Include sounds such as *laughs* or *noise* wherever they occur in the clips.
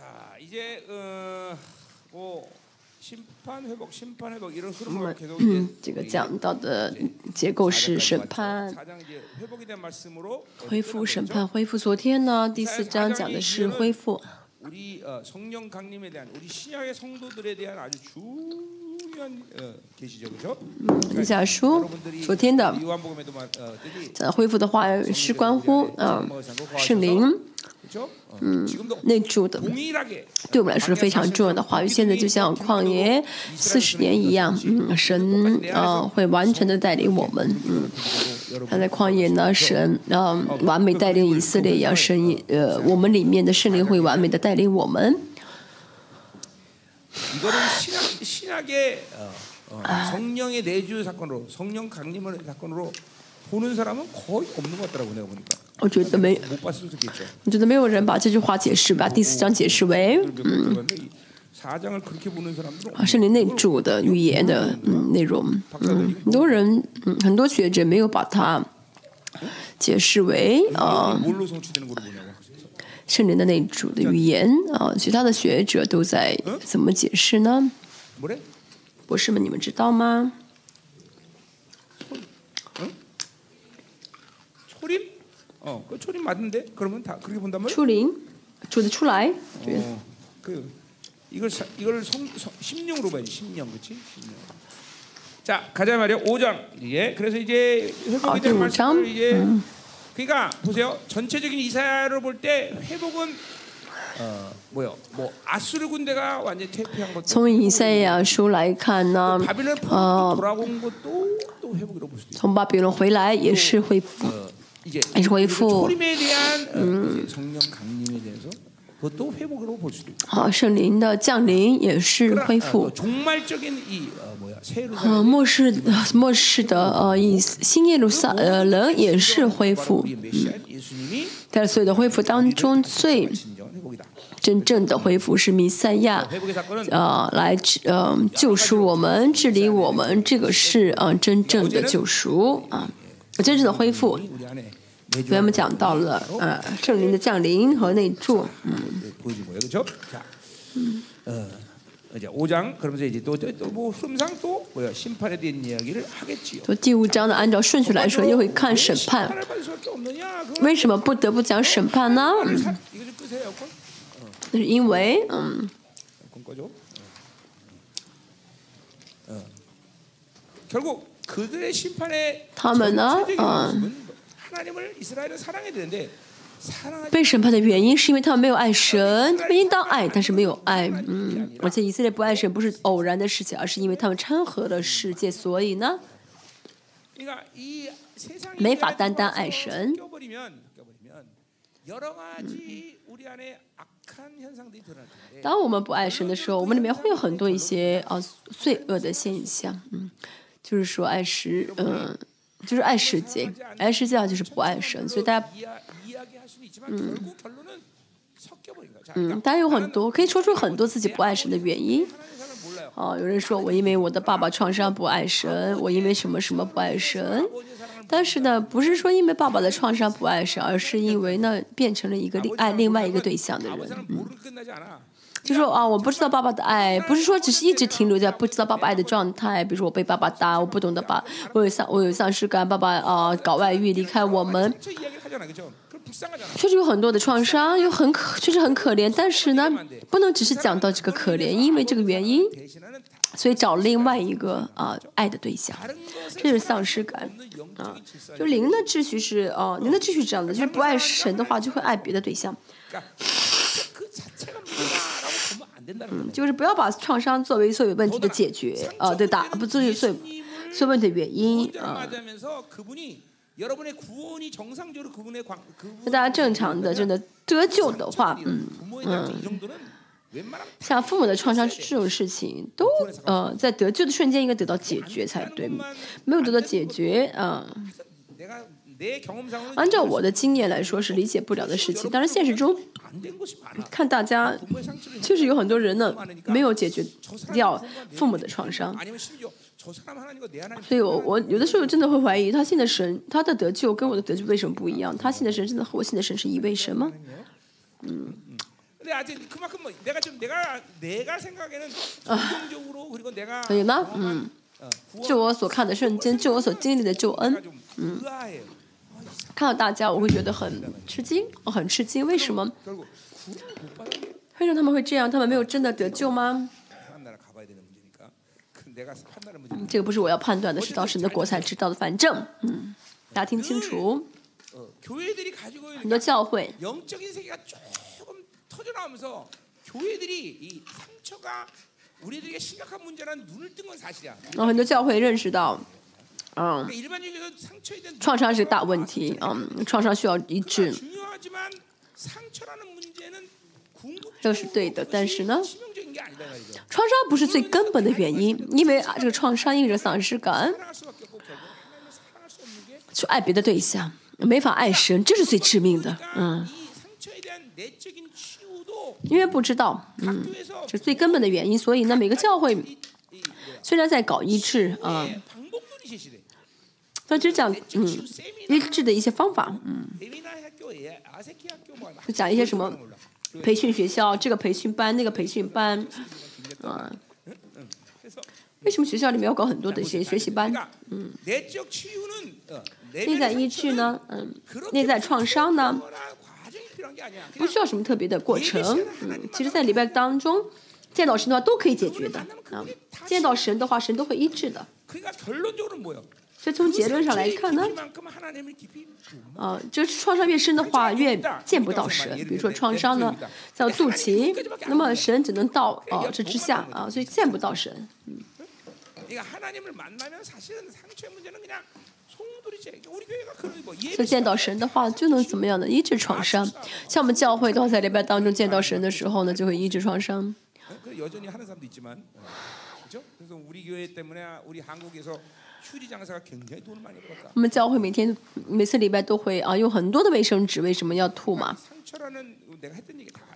자 이제 어, 뭐 심판 회복, 심판 회복 이런 我 흐름으로 们 계속 嗯 이제 这个 우리 讲到的结构是审判、 사장 이제 회복에 대한 말씀으로 恢复、审判、恢复。昨天呢，第四章讲的是恢复。 우리 어, 성령 강림에 대한 우리 신약의 성도들에 대한 아주 중요한 어, 계시죠, 그렇죠? 以下书 여러분들이 昨天的 요한복음에도 말, 어, 뜻이 讲恢复的话是关乎啊圣灵 嗯，那主的对我们来说是非常重要的话语。现在就像旷野四十年一样，神啊会完全的带领我们。嗯，他在旷野呢，神啊完美带领以色列一样。神呃，我们里面的胜利会完美的带领我们。我觉得没，我觉得没有人把这句话解释，把第四章解释为，嗯，啊，圣灵内住的语言的嗯内容，嗯，很多人，嗯，很多学者没有把它解释为，啊、圣灵的内住的语言，啊、其他的学者都在怎么解释呢？博士们，你们知道吗？ 어, 그 초림 맞는데? 그러면 다 그렇게 본단 말이야? 出灵，出得出来， 어, 그 이걸 사, 이걸 성, 성 심령으로 봐야지 심령 그렇지? 심령. 자 가자 말이야 5장 예 그래서 이제 아, 회복에 대한 또 말씀을 오장? 이제 그러니까 보세요 전체적인 이사야를 볼 때 회복은 어 뭐요 뭐 아수르 군대가 완전히 퇴폐한 것도 从以赛亚书来看呢， 바빌론 포로 어, 돌아온 것도 또 회복이라고 볼 수도 있고 从巴比伦回来也是恢复， 也是恢复嗯好圣灵的降临也是恢复。嗯末世末世的呃意思新耶路撒呃人也是恢复。嗯在所有的恢复当中最真正的恢复是弥赛亚呃来嗯救赎我们治理我们这个是嗯真正的救赎啊真正的恢复。우리 안에 所以我们讲到了呃圣灵的降临和内住， 보여준 거예요, 그렇죠? 자, 어, 이제 5장 그러면서 이제 또뭐 흐름상 또 뭐야 심판에 대한 이야기를 하겠지요. 从第五章呢，按照顺序来说，又会看审判。 심판을 받을 수밖에 없느냐? 그건 为什么不得不讲审判呢？嗯 사- 이거 좀 끄세요, 에어컨. 那是因为嗯。 에어컨 꺼줘. 어. 어. 결국 그들의 심판의 他们呢， 전체적인 嗯， 모습은 被审判的原因是因为他们没有爱神，他们应当爱，但是没有爱。嗯，而且以色列不爱神不是偶然的事情，而是因为他们掺和了世界，所以呢，没法单单爱神。当我们不爱神的时候，我们里面会有很多一些啊罪恶的现象。嗯，就是说爱神，嗯。就是爱世界爱世界上就是不爱神所以大家嗯嗯大家有很多可以说出很多自己不爱神的原因。哦有人说我因为我的爸爸创伤不爱神我因为什么什么不爱神。但是呢不是说因为爸爸的创伤不爱神而是因为呢变成了一个爱另外一个对象的人说啊，我不知道爸爸的爱，不是说只是一直停留在不知道爸爸爱的状态。比如说我被爸爸打，我不懂得把，我有丧，我有丧失感。爸爸啊，搞外遇，离开我们，确实有很多的创伤，又很可，确实很可怜。但是呢，不能只是讲到这个可怜，因为这个原因，所以找另外一个啊爱的对象，这是丧失感啊。就零的秩序是哦，零的秩序是这样的，就是不爱神的话，就会爱别的对象。嗯就是不要把创伤作为所有问题的解决呃对打不作为所有所有问题的原因啊大家正常的真的得救的话嗯嗯。像父母的创伤这种事情都呃在得救的瞬间应该得到解决才对没有得到解决啊按照我的经验来说是理解不了的事情但是现实中看大家，确实有很多人呢，没有解决掉父母的创伤。所以我我有的时候真的会怀疑，他信的神，他的得救跟我的得救为什么不一样？他信的神真的和我信的神是一位神吗？嗯。所以呢，嗯，就我所看的瞬间，就我所经历的救恩，嗯。看到大家我会觉得很吃惊我很吃惊为什么？为什么他们会这样？他们没有真的得救吗？这个不是我要判断的是当时的国才知道的反正大家听清楚。很多教会然后很多教会认识到嗯。创伤是大问题嗯创伤需要医治。都是对的但是呢创伤不是最根本的原因因为啊这个创伤意味着丧失感去爱别的对象没法爱神这是最致命的嗯。因为不知道嗯这是最根本的原因所以呢每个教会虽然在搞医治啊那就讲嗯医治的一些方法。嗯。就讲一些什么培训学校这个培训班那个培训班嗯为什么学校里面要搞很多的一些学习班？嗯。内在医治呢？嗯。内在创伤呢？不需要什么特别的过程嗯。其实在礼拜当中见到神的话都可以解决的啊。见到神的话神都会医治的。所以从结论上来看呢啊就是创伤越深的话越见不到神。比如说创伤呢叫肚脐那么神只能到哦这之下啊所以见不到神。嗯。所以见到神的话就能怎么样呢？医治创伤。像我们教会刚才礼边当中见到神的时候呢就会医治创伤。我们教会每天每次礼拜都会啊用很多的卫生纸为什么要吐嘛？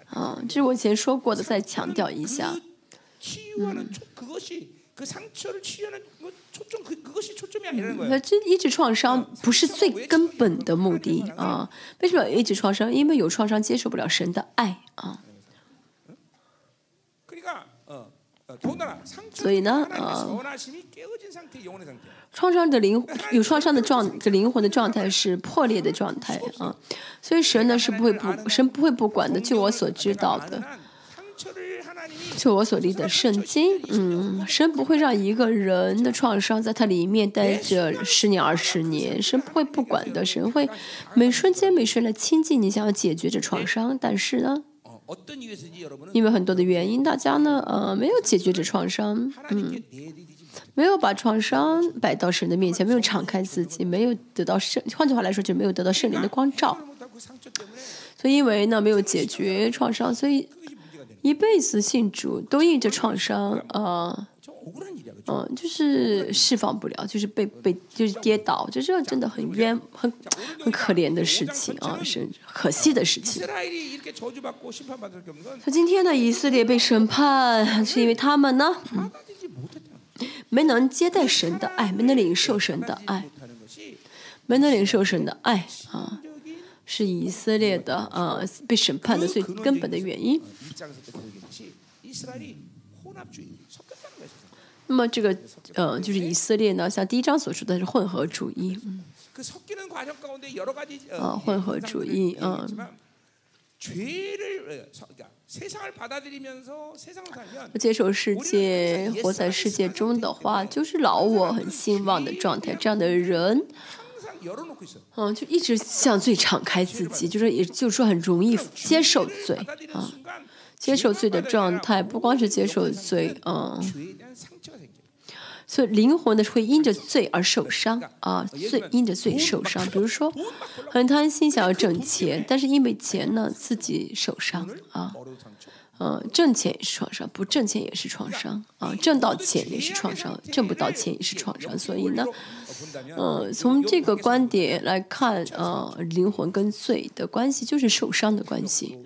啊这是我以前说过的再强调一下那这抑制创伤不是最根本的目的啊为什么要抑制创伤因为有创伤接受不了神的爱啊所以呢，呃，创伤的灵有创伤的状的灵魂的状态是破裂的状态啊，所以神呢是不会不神不会不管的。据我所知道的，据我所立的圣经，嗯，神不会让一个人的创伤在他里面待着十年二十年，神不会不管的，神会每瞬间每瞬来亲近你，想要解决这创伤，但是呢。因为很多的原因大家呢呃没有解决这创伤嗯。没有把创伤摆到神的面前没有敞开自己没有得到圣换句话来说就没有得到圣灵的光照。所以因为呢没有解决创伤所以一辈子信主都印着创伤呃嗯，就是释放不了，就是被被，就是跌倒，就这真的很冤，很很可怜的事情啊，是可惜的事情。他今天的以色列被审判，是因为他们呢，没能接待神的爱，没能领受神的爱，没能领受神的爱啊，是以色列的呃被审判的最根本的原因。那么这个呃就是以色列呢像第一章所说的是混合主义嗯。啊混合主义嗯接受世界活在世界中的话就是老我很兴旺的状态这样的人嗯就一直向最敞开自己就是也就是说很容易接受罪啊。接受罪的状态不光是接受罪嗯。所以灵魂呢会因着罪而受伤啊，罪因着罪受伤。比如说，很贪心想要挣钱，但是因为钱呢自己受伤啊，嗯，挣钱也是创伤，不挣钱也是创伤啊，挣到钱也是创伤，挣不到钱也是创伤。所以呢，嗯，从这个观点来看啊，灵魂跟罪的关系就是受伤的关系。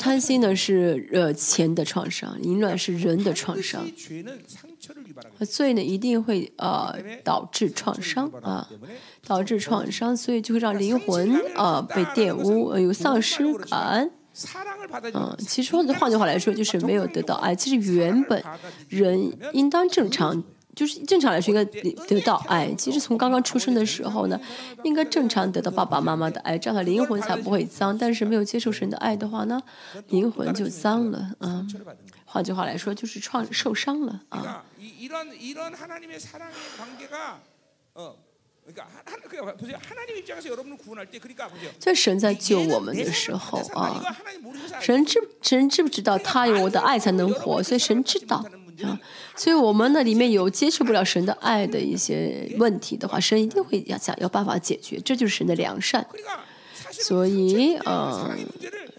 贪心呢是呃钱的创伤淫乱是人的创伤。所以呢一定会呃导致创伤啊导致创伤所以就会让灵魂啊被玷污呃有丧失感。嗯其实换句话来说就是没有得到爱其实原本人应当正常就是正常来说应该得到爱。其实从刚刚出生的时候呢，应该正常得到爸爸妈妈的爱，这样的灵魂才不会脏。但是没有接受神的爱的话呢，灵魂就脏了。啊，换句话来说，就是创受伤了啊。在神在救我们的时候啊，神知神知不知道他有我的爱才能活，所以神知道啊，啊所以我们那里面有接受不了神的爱的一些问题的话，神一定会要想要办法解决，这就是神的良善。所以呃，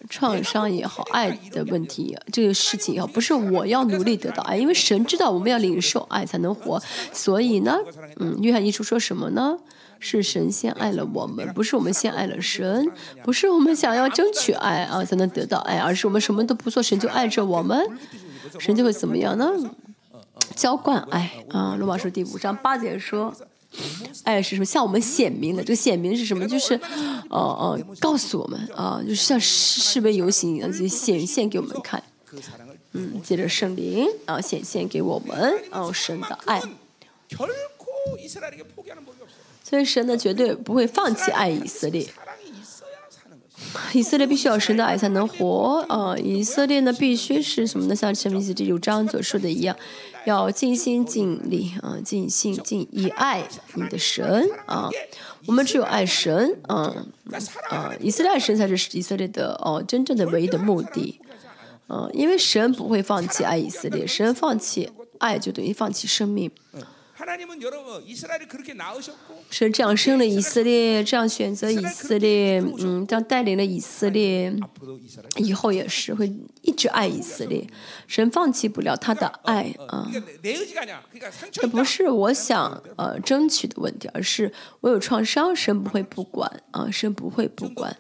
创伤也好，爱的问题这个事情也好，不是我要努力得到爱，因为神知道我们要领受爱才能活，所以呢，嗯，约翰一书说什么呢？是神先爱了我们，不是我们先爱了神，不是我们想要争取爱啊才能得到爱，而是我们什么都不做，神就爱着我们，神就会怎么样呢？浇灌爱啊！罗马书第五章八节说，爱是什么？向我们显明的。这个显明是什么？就是，呃呃，告诉我们啊，就是像示威游行一样，就显现给我们看。嗯，借着圣灵啊，显现给我们啊，神的爱。所以神呢，绝对不会放弃爱以色列。以色列必须要神的爱才能活啊！以色列呢，必须是什么呢？像前面第六章所说的一样，要尽心尽力啊，尽心尽以爱你的神啊！我们只有爱神啊啊！以色列爱神才是以色列的哦，真正的唯一的目的嗯！因为神不会放弃爱以色列，神放弃爱就等于放弃生命。神这样生了以色列，这样选择以色列，嗯，这样带领了以色列，以后也是会一直爱以色列。神放弃不了他的爱啊！这不是我想呃争取的问题，而是我有创伤，神不会不管啊，神不会不管。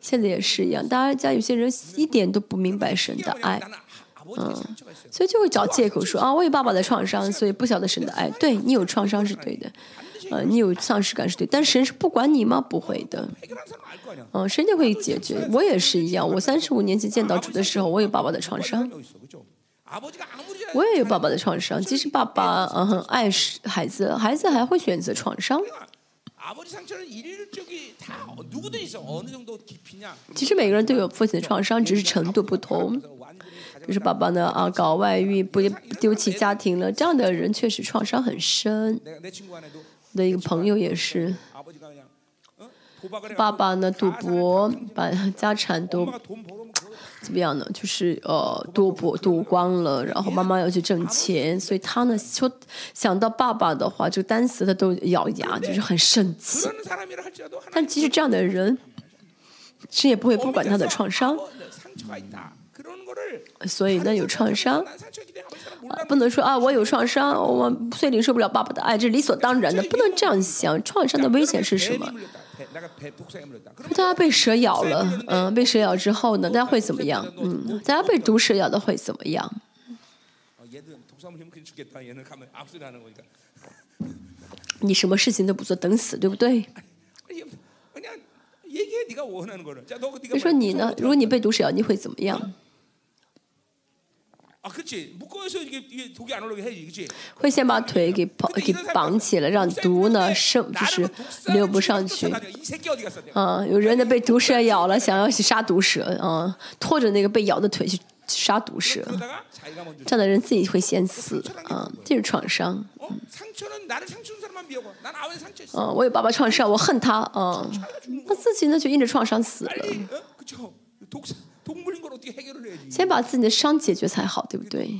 现在也是一样，大家有些人一点都不明白神的爱。嗯，所以就会找借口说啊，我有爸爸的创伤，所以不晓得神的爱。对你有创伤是对的，呃，你有丧失感是对，但神是不管你吗？不会的，嗯，神就会解决。我也是一样，我三十五年前见到主的时候，我有爸爸的创伤，我也有爸爸的创伤。即使爸爸嗯很爱孩子，孩子还会选择创伤。其实每个人都有父亲的创伤，只是程度不同。就是爸爸呢啊，搞外遇不丢弃家庭了，这样的人确实创伤很深。的一个朋友也是，爸爸呢赌博，把家产都怎么样呢？就是呃赌博赌光了，然后妈妈要去挣钱，所以他呢说想到爸爸的话，就单词他都咬牙，就是很生气。但其实这样的人，谁也不会不管他的创伤。所以呢，有创伤，不能说啊，我有创伤，我所以领受不了爸爸的爱，这是理所当然的，不能这样想。创伤的危险是什么？大家被蛇咬了，嗯，被蛇咬之后呢，大家会怎么样？嗯，大家被毒蛇咬的会怎么样？你什么事情都不做，等死，对不对？你说你呢？如果你被毒蛇咬，你会怎么样？会先把腿给绑给绑起来，让毒呢生就是流不上去。啊，有人呢被毒蛇咬了，想要去杀毒蛇，啊，拖着那个被咬的腿去杀毒蛇。这样的人自己会先死，啊，这是创伤。嗯，我有爸爸创伤，我恨他，啊，他自己呢就因着创伤死了。先把自己的伤解决才好，对不对？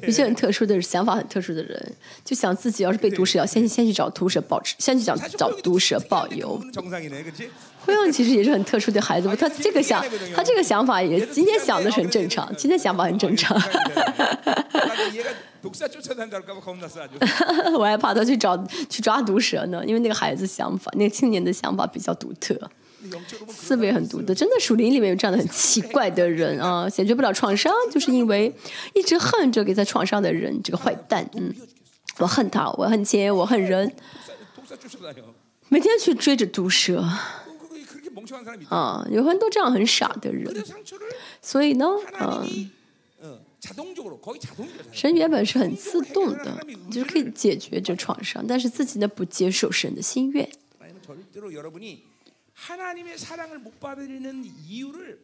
有些很特殊的想法，很特殊的人，就想自己要是被毒蛇咬，先去先去找毒蛇保持，先去找找毒蛇保佑。辉映 *laughs* 其实也是很特殊的孩子，他这个想，他这个想法也今天想的很正常，今天想法很正常。我还怕他去找去抓毒蛇呢，因为那个孩子想法，那个青年的想法比较独特。思维很独特真的树林里面有这样的很奇怪的人啊解决不了创伤就是因为一直恨着给在创伤的人这个坏蛋嗯我恨他我恨钱我恨人每天去追着毒蛇啊有很多这样很傻的人所以呢嗯嗯神原本是很自动的就是可以解决这创伤但是自己呢不接受神的心愿하나님은 절대로 여러분이 하나님의 사랑을 못 받으려는 이유를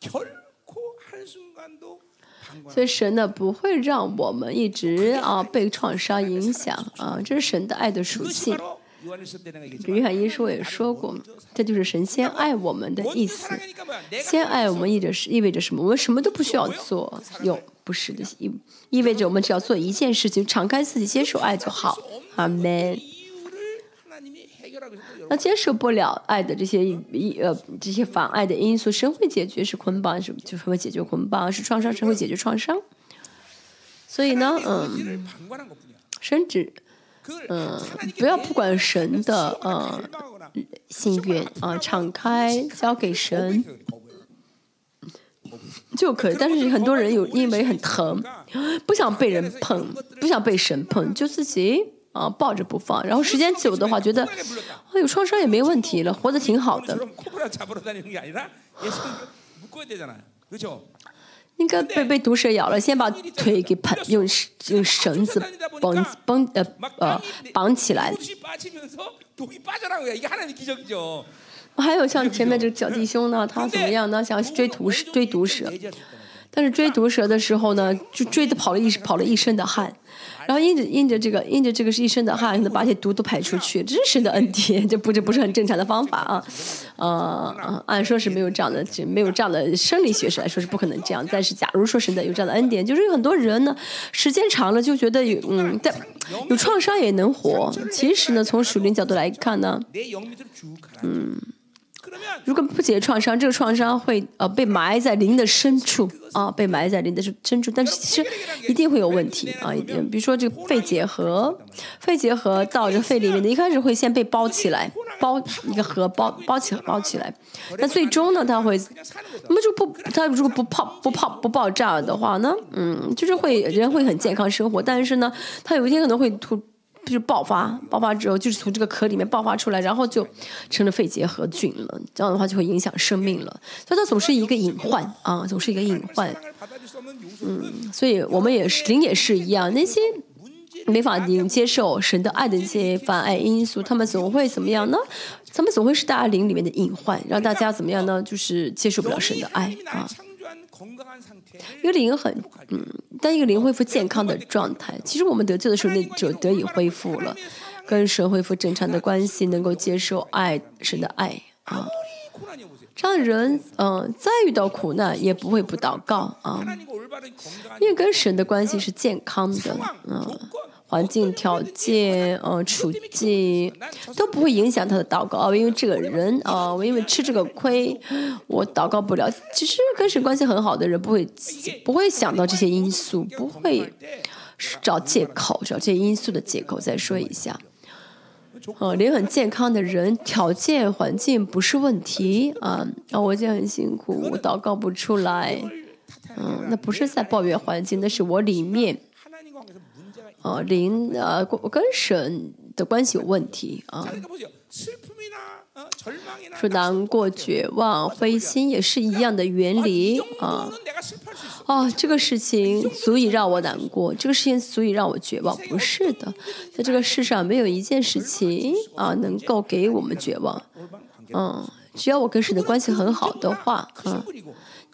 결코 한 순간도 방관. 所以神呢不会让我们一直啊被创伤影响啊，这是神的爱的属 그것이 性。 바로 요한일서 때 내가 约 얘기했지만 翰一书也说过，这就是神先爱我们的意 먼저 思。 사랑하니까 뭐야? 내가 先爱我们意着是意味着什么？我们什么都不需要做，有不是的，意意味着我们只要做一件事情，敞开自己接受爱就好。阿门。 那接受不了爱的这些一呃这些妨碍的因素神会解决？是捆绑是就是会解决捆绑是创伤神会解决创伤？所以呢嗯神只嗯不要不管神的呃心愿啊敞开交给神就可以。但是很多人有因为很疼不想被人碰不想被神碰就自己啊，抱着不放，然后时间久的话，觉得哦，有创伤也没问题了，活得挺好的。应该被被毒蛇咬了，先把腿给绑，用用绳子绑绑呃呃绑起来。还有像前面这个小弟兄呢，他怎么样呢？想追毒追毒蛇。但是追毒蛇的时候呢，就追的跑了一跑了一身的汗，然后因着因着这个因着这个是一身的汗，把这毒都排出去。这是神的恩典，这不这不是很正常的方法啊？呃，按说是没有这样的，没有这样的生理学上来说是不可能这样。但是假如说神的有这样的恩典，就是有很多人呢，时间长了就觉得有嗯，但有创伤也能活。其实呢，从属灵角度来看呢，嗯。如果不解创伤，这个创伤会呃被埋在灵的深处啊，被埋在灵的深处。但是其实一定会有问题啊，一定。比如说这个肺结核，肺结核到这肺里面的，一开始会先被包起来，包一个核包包起包起来。那最终呢，它会，那么就不它如果不泡不泡不爆炸的话呢，嗯，就是会人会很健康生活，但是呢，它有一天可能会突。就是爆发，爆发之后就是从这个壳里面爆发出来，然后就成了肺结核菌了。这样的话就会影响生命了，所以它总是一个隐患啊，总是一个隐患。嗯，所以我们也是灵也是一样，那些没法灵接受神的爱的一些妨碍因素，他们总会怎么样呢？他们总会是大灵里面的隐患，让大家怎么样呢？就是接受不了神的爱啊。因为灵很嗯当一个灵恢复健康的状态其实我们得救的时候那就得以恢复了跟神恢复正常的关系能够接受爱神的爱啊。这样人嗯再遇到苦难也不会不祷告啊。因为跟神的关系是健康的嗯环境条件呃处境都不会影响他的祷告因为这个人啊我因为吃这个亏我祷告不了其实跟谁关系很好的人不会不会想到这些因素不会找借口找这些因素的借口再说一下。呃灵很健康的人条件环境不是问题啊那我已经很辛苦我祷告不出来嗯那不是在抱怨环境那是我里面呃林呃跟跟神的关系有问题啊。说难过绝望灰心也是一样的原理啊。哦这个事情足以让我难过这个事情足以让我绝望不是的在这个世上没有一件事情啊能够给我们绝望嗯只要我跟神的关系很好的话啊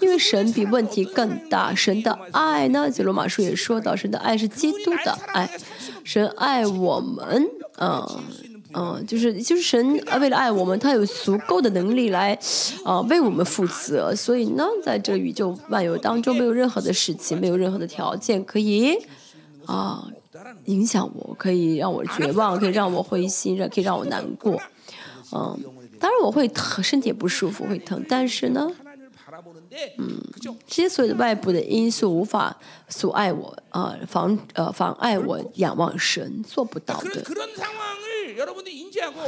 因为神比问题更大，神的爱呢，在罗马书也说到，神的爱是基督的爱，神爱我们，嗯、嗯、就是就是神为了爱我们，他有足够的能力来，啊、为我们负责。所以呢，在这宇宙万有当中，没有任何的事情，没有任何的条件可以啊、影响我，可以让我绝望，可以让我灰心，让可以让我难过。嗯，当然我会疼，身体不舒服，会疼，但是呢，嗯这些所有的外部的因素无法阻碍我啊妨呃妨碍我仰望神做不到的。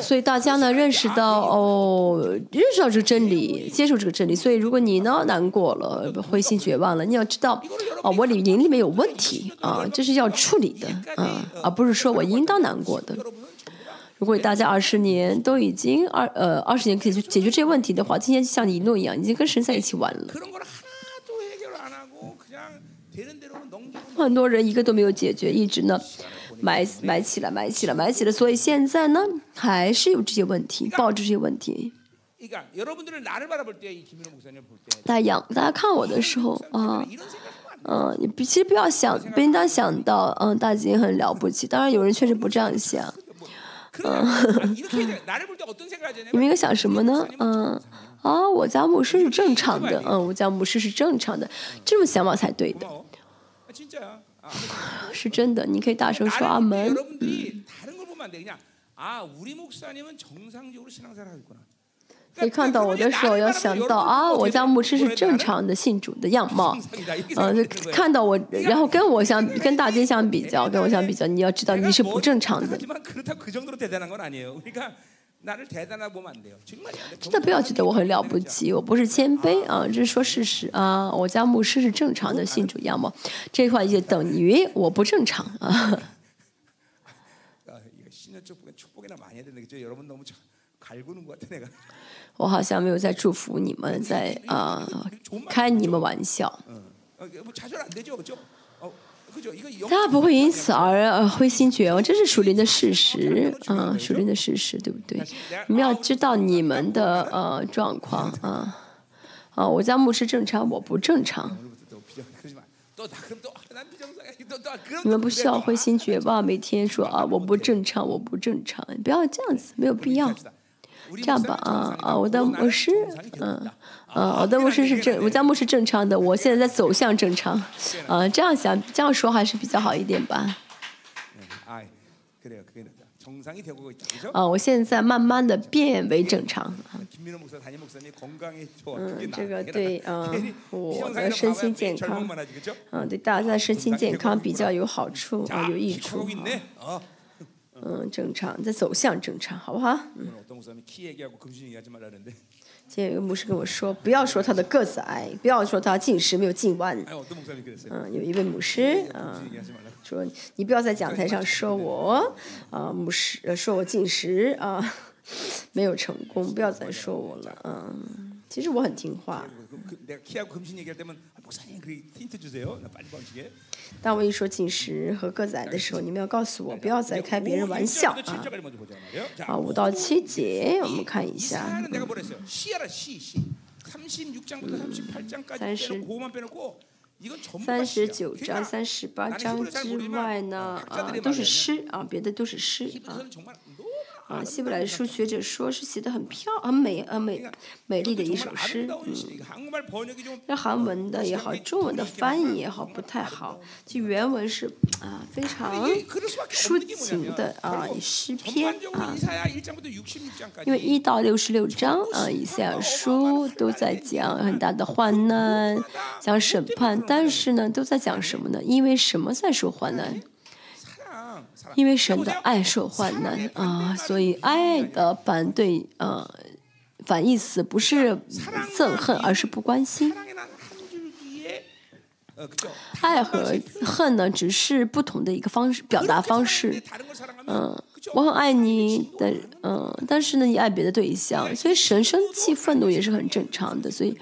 所以大家呢认识到哦认识到这个真理接受这个真理。所以如果你呢难过了灰心绝望了你要知道哦我里营里面有问题啊这是要处理的啊而不是说我应当难过的如果大家二十年都已经二呃二十年可以去解决这些问题的话今天像你一诺一样已经跟神在一起玩了。很多人一个都没有解决一直呢买买起来买起来买起来所以现在呢还是有这些问题抱着这些问题。大家养大家看我的时候啊嗯你其实不要想不应该想到嗯大金很了不起当然有人确实不这样想。嗯。你们应该 *laughs* 想什么呢？嗯。啊我家牧师是正常的。嗯我家牧师是正常的。这种想法才对的。*laughs* 是真的你可以大声说阿门。你看到我的时候要想到啊我家牧师是正常的信主的样貌嗯看到我然后跟我相跟大金相比较跟我相比较你要知道你是不正常的真的不要觉得我很了不起我不是谦卑啊这是说事实啊我家牧师是正常的信主样貌这话就等于我不正常啊我好像没有在祝福你们，在啊，开你们玩笑。大。他不会因此而灰心绝望，这是属灵的事实，啊，*laughs* 属灵的事实，对不对？你们要知道你们的呃状况，*laughs* 啊，啊，我家牧师正常，我不正常。你们不需要灰心绝望，每天说啊，我不正常，我不正常，不要这样子，没有必要。这样吧，啊啊，我的牧师，嗯、啊、嗯、我的牧师是正，我家牧师正常的，我现在在走向正常，啊，这样想这样说还是比较好一点吧。啊，我现在慢慢的变为正常。嗯，这个对，*laughs* 嗯，我的身心健康，嗯，对大家的身心健康比较有好处啊，有益处。啊嗯正常在走向正常好不好嗯今天有个牧师跟我说不要说他的个子矮不要说他进食没有进弯嗯有一位牧师啊说你不要在讲台上说我啊牧师说我进食啊没有成功不要再说我了嗯其实我很听话当我一说进食和个仔的时候，你们要告诉我，不要再开别人玩笑啊！啊，五到七节，我们看一下。嗯三十三十九章、三十八章之外呢，啊，都是诗啊，别的都是诗啊。啊，希伯来书学者说是写的很漂、很美、很美、美丽的一首诗，嗯，那韩文的也好，中文的翻译也好不太好，就原文是啊非常抒情的啊诗篇啊，因为一到六十六章啊，以赛亚书都在讲很大的患难，讲审判，但是呢，都在讲什么呢？因为什么在受患难？因为神的爱受患难，啊，所以爱的反对，呃，反义词不是憎恨，而是不关心。爱和恨呢，只是不同的一个方式，表达方式。嗯，我很爱你，但嗯，但是呢，你爱别的对象，所以神生气愤怒也是很正常的，所以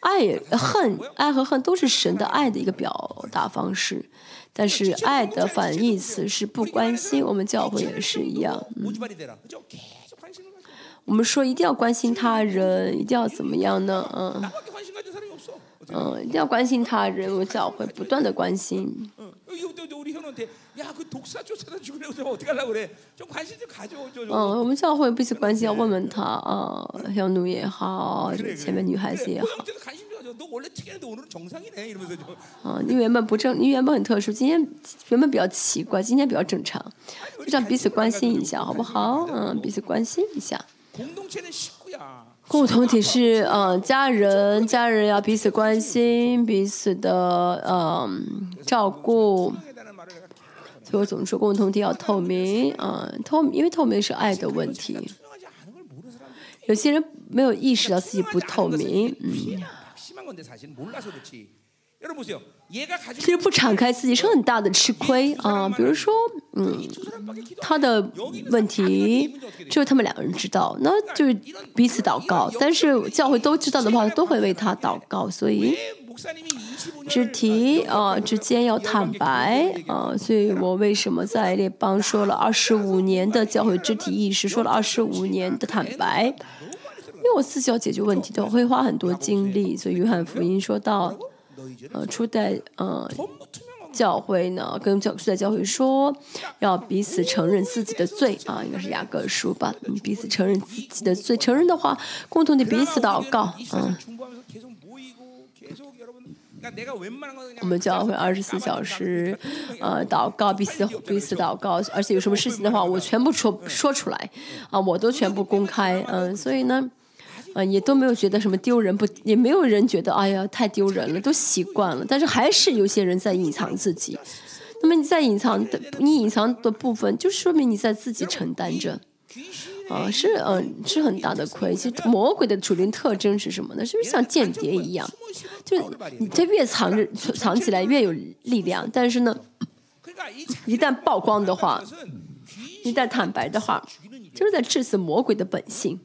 爱恨，爱和恨都是神的爱的一个表达方式。但是爱的反义词是不关心，我们教会也是一样。我们说一定要关心他人，一定要怎么样呢？嗯，嗯，一定要关心他人。我们教会不断的关心。嗯，我们教会不须关心，要问问他啊，小奴也好，前面女孩子也好。啊，你原本不正，你原本很特殊，今天原本比较奇怪，今天比较正常，就让彼此关心一下，好不好？嗯，彼此关心一下。共同体是，嗯，家人，家人要彼此关心，彼此的，嗯，照顾。所以我总说，共同体要透明，嗯，透，因为透明是爱的问题。有些人没有意识到自己不透明，嗯。其实不敞开自己是很大的吃亏啊，比如说，嗯，他的问题只有他们两个人知道，那就是彼此祷告。但是教会都知道的话，都会为他祷告。所以肢体啊之间要坦白啊，所以我为什么在列邦说了二十五年的教会肢体意识，说了二十五年的坦白，因为我自己要解决问题的，我会花很多精力。所以约翰福音说到。呃，初代呃教会呢，跟教初代教会说，要彼此承认自己的罪啊，应该是雅各书吧？彼此承认自己的罪，承认的话，共同的彼此祷告。嗯，我们教会二十四小时呃祷告，彼此彼此祷告，而且有什么事情的话，我全部说说出来啊，我都全部公开。嗯，所以呢。啊，也都没有觉得什么丢人，不，也没有人觉得哎呀太丢人了，都习惯了。但是还是有些人在隐藏自己。那么你在隐藏的，你隐藏的部分，就说明你在自己承担着。啊，是嗯，是很大的亏。其实魔鬼的主灵特征是什么呢？是不是像间谍一样？就你他越藏着，藏起来越有力量。但是呢，一旦曝光的话，一旦坦白的话，就是在致死魔鬼的本性。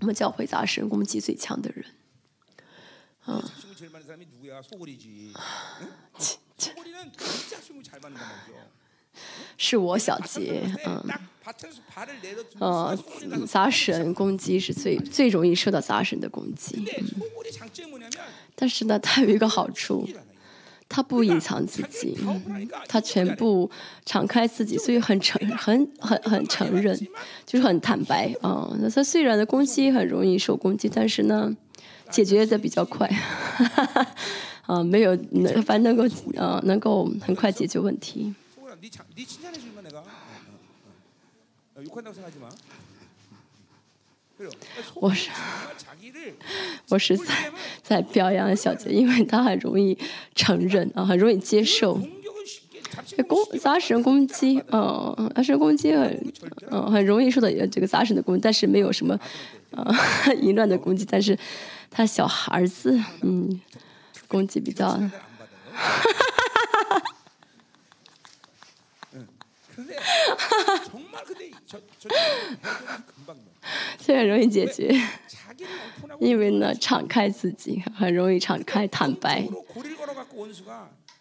我们教会杂神攻击最强的人，嗯，是我小杰，嗯，呃，杂神攻击是最最容易受到杂神的攻击，但是呢，它有一个好处。他不隐藏自己，他全部敞开自己，所以很承很很很承认，就是很坦白啊。那他虽然的攻击很容易受攻击，但是呢，解决的比较快，*laughs* 啊，没有能反正能够啊能够很快解决问题。*laughs* 我是我是在在表扬小杰，因为他很容易承认啊，很容易接受。攻杂食攻击，嗯，杂食攻击很嗯很容易受到这个杂食的攻击，但是没有什么啊淫乱的攻击，但是他小孩子嗯攻击比较。哈哈哈哈哈哈这很容易解决，因为呢，敞开自己很容易敞开坦白。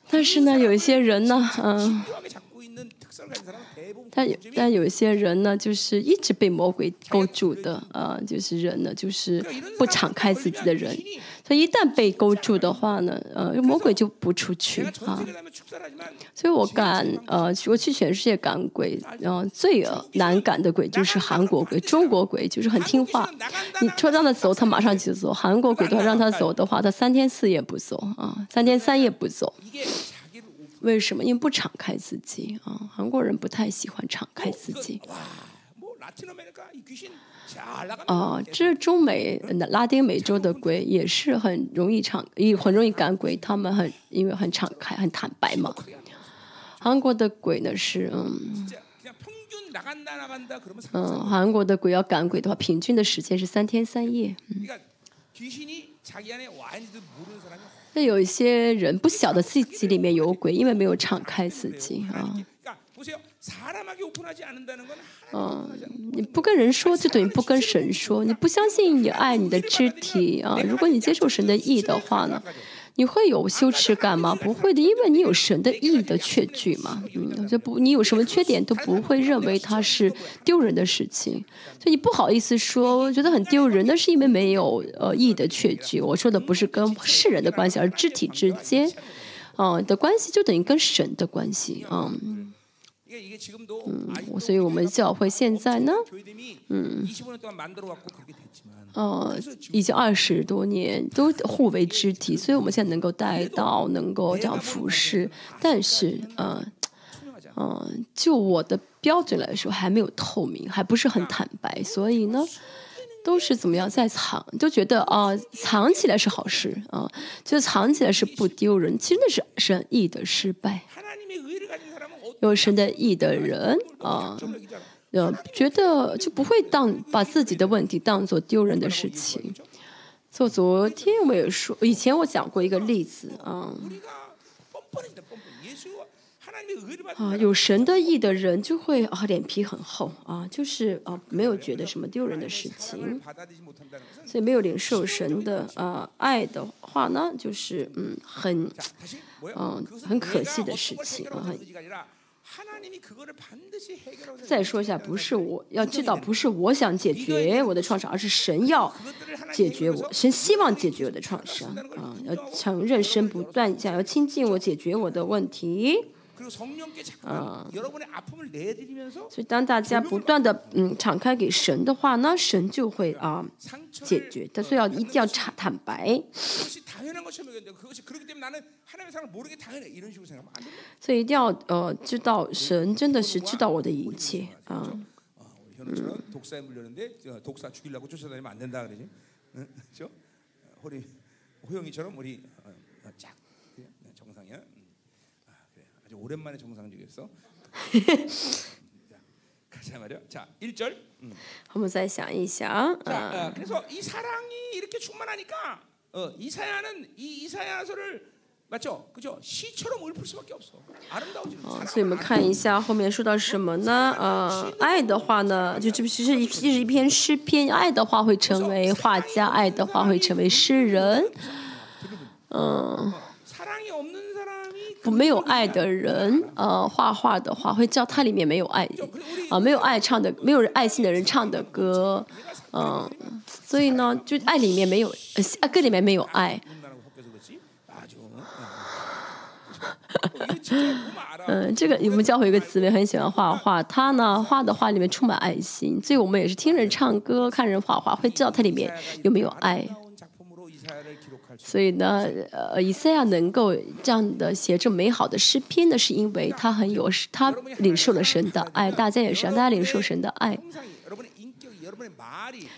但是呢，有一些人呢，嗯。但有但有一些人呢，就是一直被魔鬼勾住的啊，就是人呢，就是不敞开自己的人。他一旦被勾住的话呢，呃，魔鬼就不出去啊。所以我赶呃，我去全世界赶鬼，然后最难赶的鬼就是韩国鬼，中国鬼就是很听话，你说让他走，他马上就走。韩国鬼的话，让他走的话，他三天四夜不走啊，三天三夜不走。为什么？因为不敞开自己啊！韩国人不太喜欢敞开自己。啊，这中美、拉丁美洲的鬼也是很容易敞，也很容易赶鬼。他们很因为很敞开、很坦白嘛。韩国的鬼呢是嗯嗯，韩国的鬼要赶鬼的话，平均的时间是三天三夜。嗯。那有一些人不晓得自己里面有鬼，因为没有敞开自己啊。嗯，你不跟人说，就等于不跟神说。你不相信你爱你的肢体啊。如果你接受神的意的话呢？你会有羞耻感吗？不会的，因为你有神的意的确据嘛。嗯，就不，你有什么缺点都不会认为它是丢人的事情，所以你不好意思说，觉得很丢人，那是因为没有呃意的确据。我说的不是跟世人的关系，而肢体之间，嗯的关系就等于跟神的关系啊。嗯，所以我们教会现在呢，嗯。呃，已经二十多年都互为肢体，所以我们现在能够带到，能够这样服侍。但是，呃，嗯，就我的标准来说还没有透明，还不是很坦白，所以呢，都是怎么样在藏，都觉得啊，藏起来是好事啊，就藏起来是不丢人。其实那是神意的失败。有神的意的人啊，呃，觉得就不会当把自己的问题当做丢人的事情。就昨天我也说，以前我讲过一个例子啊。啊，有神的意的人就会啊脸皮很厚啊，就是啊没有觉得什么丢人的事情，所以没有领受神的啊爱的话呢，就是嗯很嗯很可惜的事情啊。再说一下，不是我要知道，不是我想解决我的创伤，而是神要解决我，神希望解决我的创伤啊，要承认神不断想要亲近我，解决我的问题。啊，所以当大家不断的嗯敞开给神的话，那神就会啊解决。他所以要一定要坦坦白。所以一定要呃知道神真的是知道我的一切啊。오랜만에정상주겠어 가자말이자1절我们再想一想。자그래서이사랑이이렇게충만하니까어이사야는이이사야서를맞죠그죠시처럼울풀수밖에없어아름다워지는所以我们看一下后面说到什么呢？呃，爱的话呢，就这其实一是一篇诗篇。爱的话会成为画家，爱的话会成为诗人。嗯。 没有爱的人，呃，画画的话会叫他里面没有爱，啊，没有爱唱的，没有爱心的人唱的歌，嗯，所以呢，就爱里面没有，呃，歌里面没有爱。嗯，*laughs* 这个我们教会一个姊妹很喜欢画画，她呢画的画里面充满爱心，所以我们也是听人唱歌，看人画画，会知道它里面有没有爱。所以呢，呃，以赛亚能够这样的写这美好的诗篇呢，是因为他很有他领受了神的爱，大家也是让大家领受神的爱。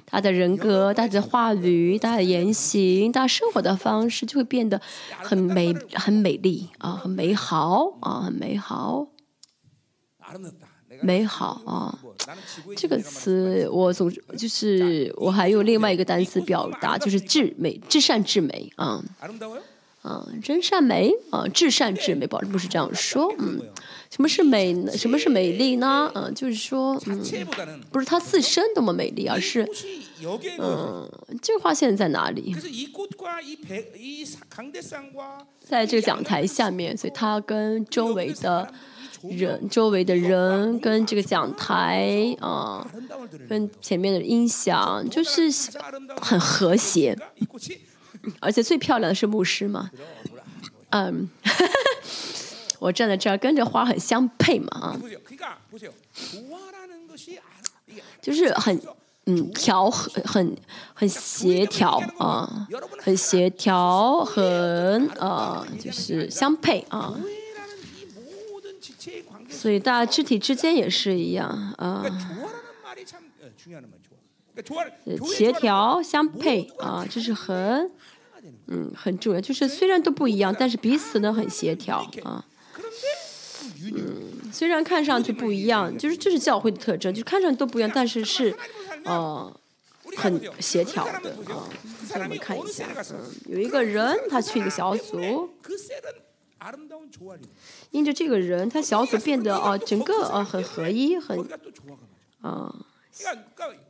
他的人格、他的话语、他的言行、他生活的方式，就会变得很美、很美丽啊，很美好啊，很美好。美好啊，这个词我总就是我还有另外一个单词表达，就是至美、至善、至美啊，啊，真善美啊，至善至美，保证不是这样说，嗯，什么是美呢？什么是美丽呢？嗯，就是说，嗯，不是它自身多么美丽，而是，嗯，这个花现在在哪里？在这个讲台下面，所以它跟周围的。人周围的人跟这个讲台啊，跟前面的音响，就是很和谐，而且最漂亮的是牧师嘛，嗯，*laughs* 我站在这儿跟着花很相配嘛啊，就是很嗯调和很很协调啊，很协调很呃就是相配啊。所以大家肢体之间也是一样啊，协调相配啊，这是很嗯很重要。就是虽然都不一样，但是彼此呢很协调啊。嗯，虽然看上去不一样，就是这是教会的特征，就看上去都不一样，但是是呃很协调的啊。我们看一下，嗯，有一个人他去一个小组。因着这个人，他小组变得哦，整个啊很合一，很啊，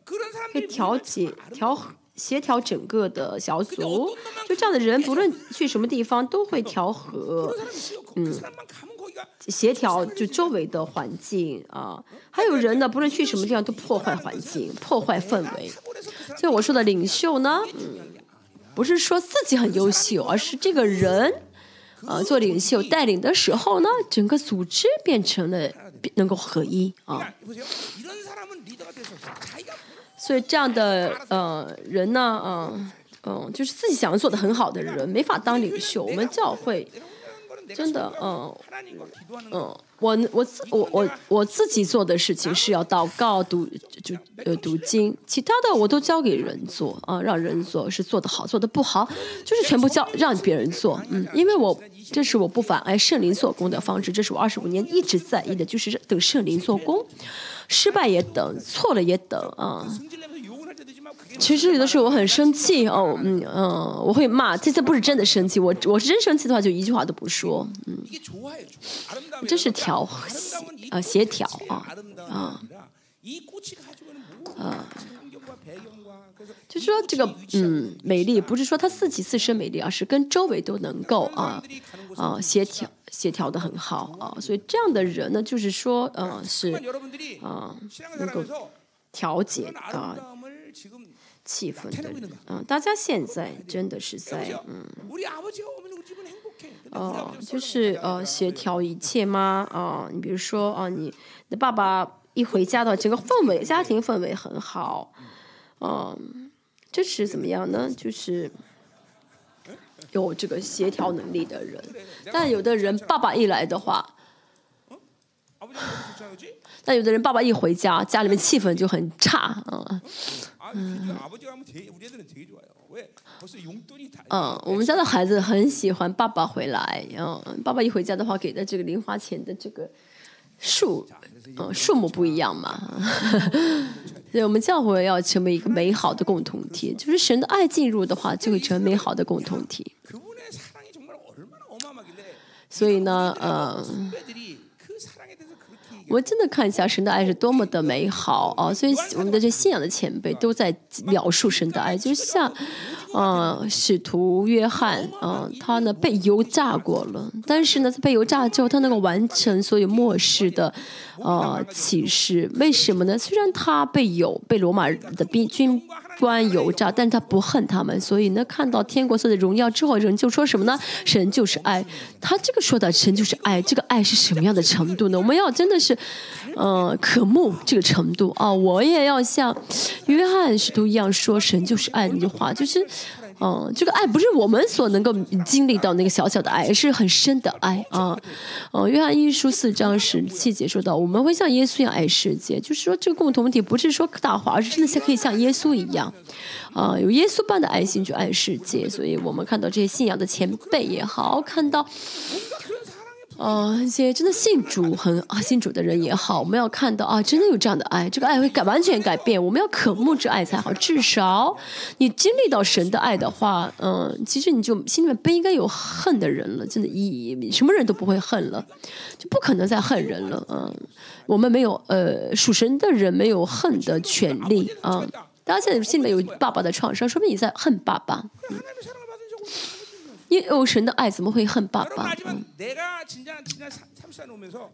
可以调节、调协调整个的小组。就这样的人，不论去什么地方，都会调和，嗯，协调就周围的环境啊。还有人呢，不论去什么地方，都破坏环境、破坏氛围。所以我说的领袖呢，嗯，不是说自己很优秀，而是这个人。啊，做领袖带领的时候呢，整个组织变成了能够合一啊。所以这样的呃人呢，嗯嗯，就是自己想要做的很好的人，没法当领袖。我们教会真的，嗯嗯，我我自我我我自己做的事情是要祷告、读就呃读经，其他的我都交给人做啊，让人做是做的好，做的不好就是全部交让别人做，嗯，因为我这是我不妨碍圣灵做工的方式，这是我二十五年一直在意的，就是等圣灵做工，失败也等，错了也等啊。其实有的时候我很生气哦，嗯嗯，我会骂。这次不是真的生气，我我是真生气的话就一句话都不说，嗯，这是调呃协调啊啊啊，就是说这个嗯美丽不是说它自己自身美丽，而是跟周围都能够啊啊协调协调的很好啊，所以这样的人呢，就是说嗯是啊能够调节啊。气氛的人，嗯，大家现在真的是在，嗯，哦，就是呃，协调一切吗？啊，你比如说啊，你的爸爸一回家的话，整个氛围，家庭氛围很好，嗯，这是怎么样呢？就是有这个协调能力的人，但有的人爸爸一来的话。但有的人爸爸一回家，家里面气氛就很差啊。嗯，嗯，我们家的孩子很喜欢爸爸回来。嗯，爸爸一回家的话，给的这个零花钱的这个数，嗯，数目不一样嘛。所以我们教会要成为一个美好的共同体，*laughs* 就是神的爱进入的话，就会成为美好的共同体。所以呢，嗯。我真的看一下神的爱是多么的美好啊！所以我们的这信仰的前辈都在描述神的爱，就像，嗯，使徒约翰，嗯，他呢被油炸过了，但是呢，他被油炸之后，他能够完成所有末世的，呃，启示。为什么呢？虽然他被油被罗马的兵军官油炸，但他不恨他们，所以呢，看到天国色的荣耀之后，人就说什么呢？神就是爱。他这个说的神就是爱，这个爱是什么样的程度呢？我们要真的是。呃，渴慕这个程度啊，我也要像约翰使徒一样说，神就是爱那句话，就是，嗯，这个爱不是我们所能够经历到那个小小的爱，是很深的爱啊。嗯，约翰一书四章十七节说到，我们会像耶稣一样爱世界，就是说这个共同体不是说大话，而是真的像可以像耶稣一样，啊，有耶稣般的爱心去爱世界。所以我们看到这些信仰的前辈也好，看到。哦，一些真的信主很啊信主的人也好，我们要看到啊，真的有这样的爱，这个爱会改完全改变。我们要渴慕这爱才好。至少你经历到神的爱的话，嗯，其实你就心里面不应该有恨的人了。真的，一什么人都不会恨了，就不可能再恨人了。嗯，我们没有呃属神的人没有恨的权利啊。大家现在心里面有爸爸的创伤，说明你在恨爸爸。因有神的爱，怎么会恨爸爸？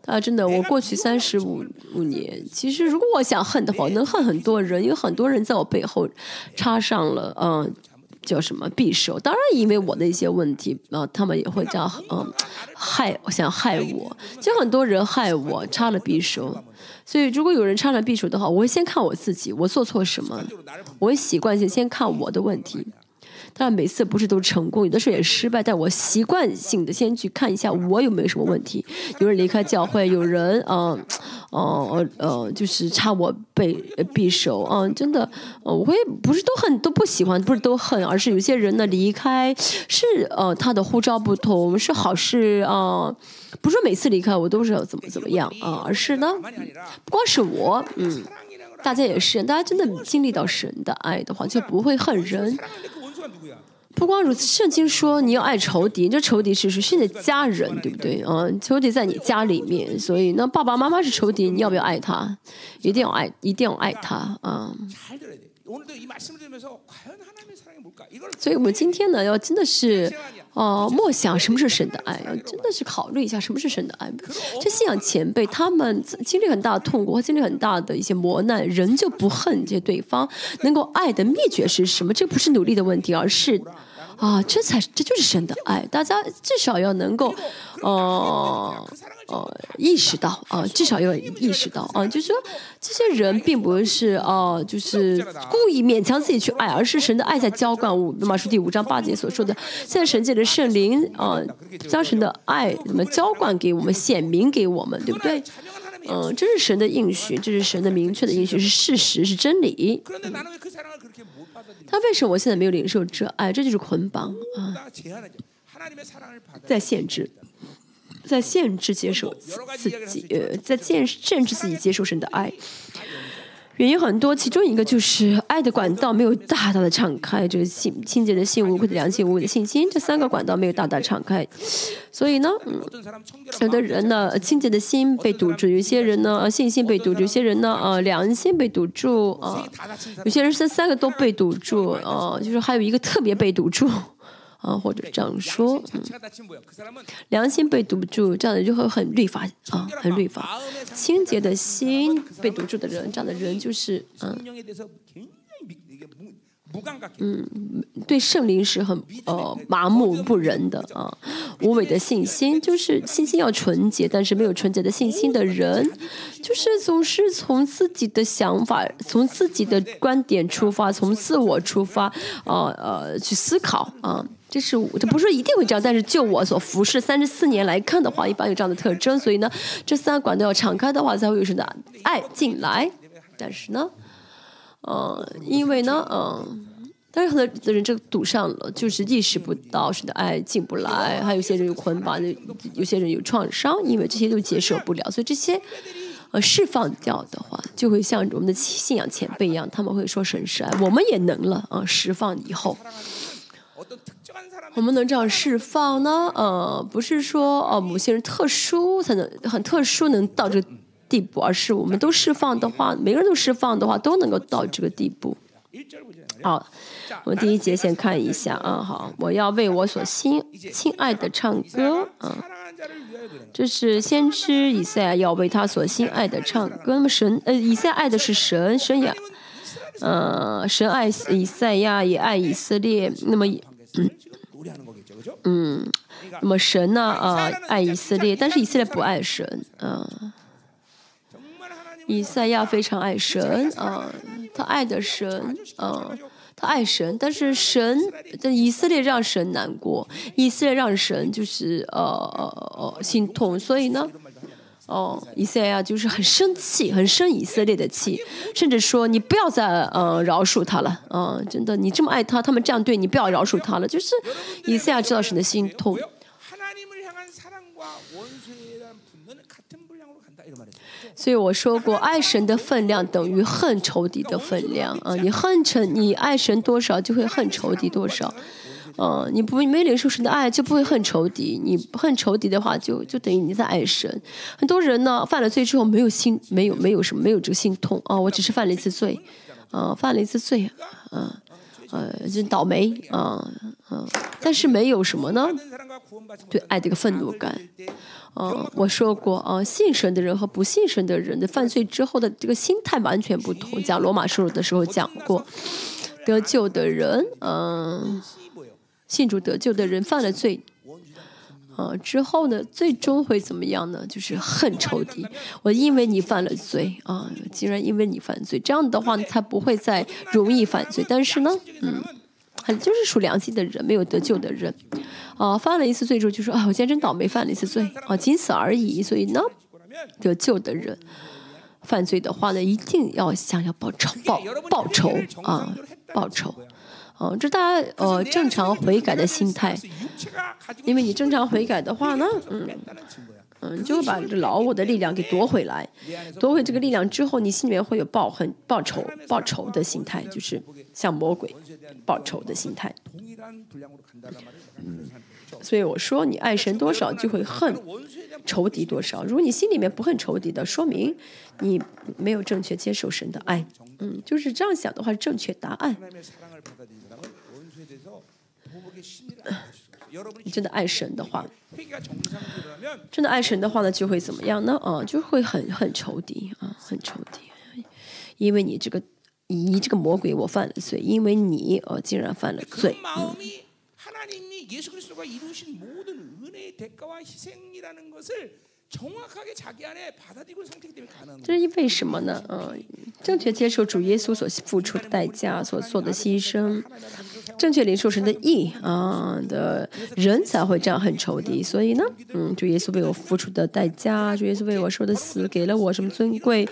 啊，真的，我过去三十五五年，其实如果我想恨的话，能恨很多人，有很多人在我背后插上了，嗯，叫什么匕首？当然，因为我的一些问题，啊，他们也会这样，嗯，害，想害我，就很多人害我，插了匕首。所以，如果有人插了匕首的话，我会先看我自己，我做错什么？我会习惯性先看我的问题。但每次不是都成功，有的时候也失败。但我习惯性的先去看一下我有没有什么问题。有人离开教会，有人嗯，哦呃，就是插我被匕首，嗯，真的，我会不是都恨都不喜欢，不是都恨，而是有些人呢离开是呃他的呼召不同，是好事啊，不是每次离开我都是要怎么怎么样啊，而是呢，不光是我，嗯，大家也是，大家真的经历到神的爱的话，就不会恨人。不光如此，圣经说你要爱仇敌，这仇敌是是是你的家人，对不对？嗯，仇敌在你家里面，所以那爸爸妈妈是仇敌，你要不要爱他？一定要爱，一定要爱他啊！所以我们今天呢，要真的是哦，默想什么是神的爱，要真的是考虑一下什么是神的爱。这信仰前辈他们经历很大的痛苦和，经历很大的一些磨难，仍旧不恨这对方，能够爱的秘诀是什么？这不是努力的问题，而是啊，这才这就是神的爱。大家至少要能够哦。呃意识到啊，至少要意识到啊，就是说这些人并不是呃，就是故意勉强自己去爱，而是神的爱在浇灌。五马书第五章八节所说的，现在神界的圣灵啊，将神的爱怎么浇灌给我们，显明给我们，对不对？嗯，这是神的应许，这是神的明确的应许，是事实，是真理。他为什么我现在没有领受这爱？这就是捆绑啊，在限制。在限制接受自己，呃，在限限制自己接受神的爱，原因很多，其中一个就是爱的管道没有大大的敞开，这个信清洁的信物或者良心无误的信心，这三个管道没有大大敞开，所以呢，嗯，有的人呢，清洁的心被堵住；有些人呢，信心被堵住；有些人呢，呃，良心被堵住啊；有些人是三个都被堵住啊，就是还有一个特别被堵住。啊，或者这样说，嗯，良心被堵住，这样的人就会很律法啊，很律法。清洁的心被堵住的人，这样的人就是嗯，嗯，对圣灵是很呃麻木不仁的啊。无伪的信心就是信心要纯洁，但是没有纯洁的信心的人，就是总是从自己的想法、从自己的观点出发，从自我出发，呃呃去思考啊。这是这不是说一定会这样，但是就我所服侍三十四年来看的话，一般有这样的特征。所以呢，这三个管都要敞开的话，才会有神的爱进来。但是呢，嗯，因为呢，嗯，但是很多的人这个堵上了，就是意识不到神的爱进不来。还有些人有捆绑，有些人有创伤，因为这些都接受不了。所以这些呃释放掉的话，就会像我们的信仰前辈一样，他们会说神是爱，我们也能了啊。释放以后。我们能这样释放呢？呃，不是说哦，某些人特殊才能很特殊能到这个地步，而是我们都释放的话，每个人都释放的话，都能够到这个地步。好，我们第一节先看一下啊。好，我要为我所心亲爱的唱歌啊。这是先知以赛亚要为他所心爱的唱歌。那么神呃，以赛爱的是神，神也呃，神爱以赛亚，也爱以色列。那么嗯。嗯，那么神呢？啊，爱以色列，但是以色列不爱神。啊，以赛亚非常爱神。啊，他爱的神。啊，他爱神，但是神但以色列让神难过，以色列让神就是呃呃呃心痛，所以呢。哦，以色列就是很生气，很生以色列的气，甚至说你不要再呃饶恕他了，嗯，真的，你这么爱他，他们这样对你，不要饶恕他了。就是以色列知道神的心痛。所以我说过，爱神的分量等于恨仇敌的分量啊！你恨神，你爱神多少，就会恨仇敌多少。嗯，你不没领受神的爱，就不会恨仇敌。你恨仇敌的话，就就等于你在爱神。很多人呢，犯了罪之后没有心，没有没有什么，没有这个心痛啊。我只是犯了一次罪，啊，犯了一次罪，啊，呃，就倒霉啊，嗯。但是没有什么呢？对爱的一个愤怒感。嗯，我说过啊，信神的人和不信神的人的犯罪之后的这个心态完全不同。讲罗马书的时候讲过，得救的人，嗯。信主得救的人犯了罪，啊，之后呢，最终会怎么样呢？就是恨仇敌。我因为你犯了罪啊，既然因为你犯罪，这样的话才不会再容易犯罪。但是呢，嗯，很就是属良心的人，没有得救的人，啊，犯了一次罪之后就说啊，我今天真倒霉，犯了一次罪啊，仅此而已。所以呢，得救的人犯罪的话呢，一定要想要报仇，报报仇啊，报仇。哦，这大家呃正常悔改的心态，因为你正常悔改的话呢，嗯嗯，就会把这老我的力量给夺回来，夺回这个力量之后，你心里面会有报恨、报仇、报仇的心态，就是像魔鬼报仇的心态。嗯，所以我说，你爱神多少，就会恨仇敌多少。如果你心里面不恨仇敌的，说明你没有正确接受神的爱。嗯，就是这样想的话，是正确答案。你真的爱神的话，真的爱神的话呢，就会怎么样呢？啊，就会很很仇敌啊，很仇敌，因为你这个你这个魔鬼，我犯了罪，因为你啊竟然犯了罪。嗯这是因为什么呢？嗯，正确接受主耶稣所付出的代价，所做的牺牲，正确领受神的意啊的人才会这样恨仇敌。所以呢，嗯，主耶稣为我付出的代价，主耶稣为我受的死，给了我什么尊贵？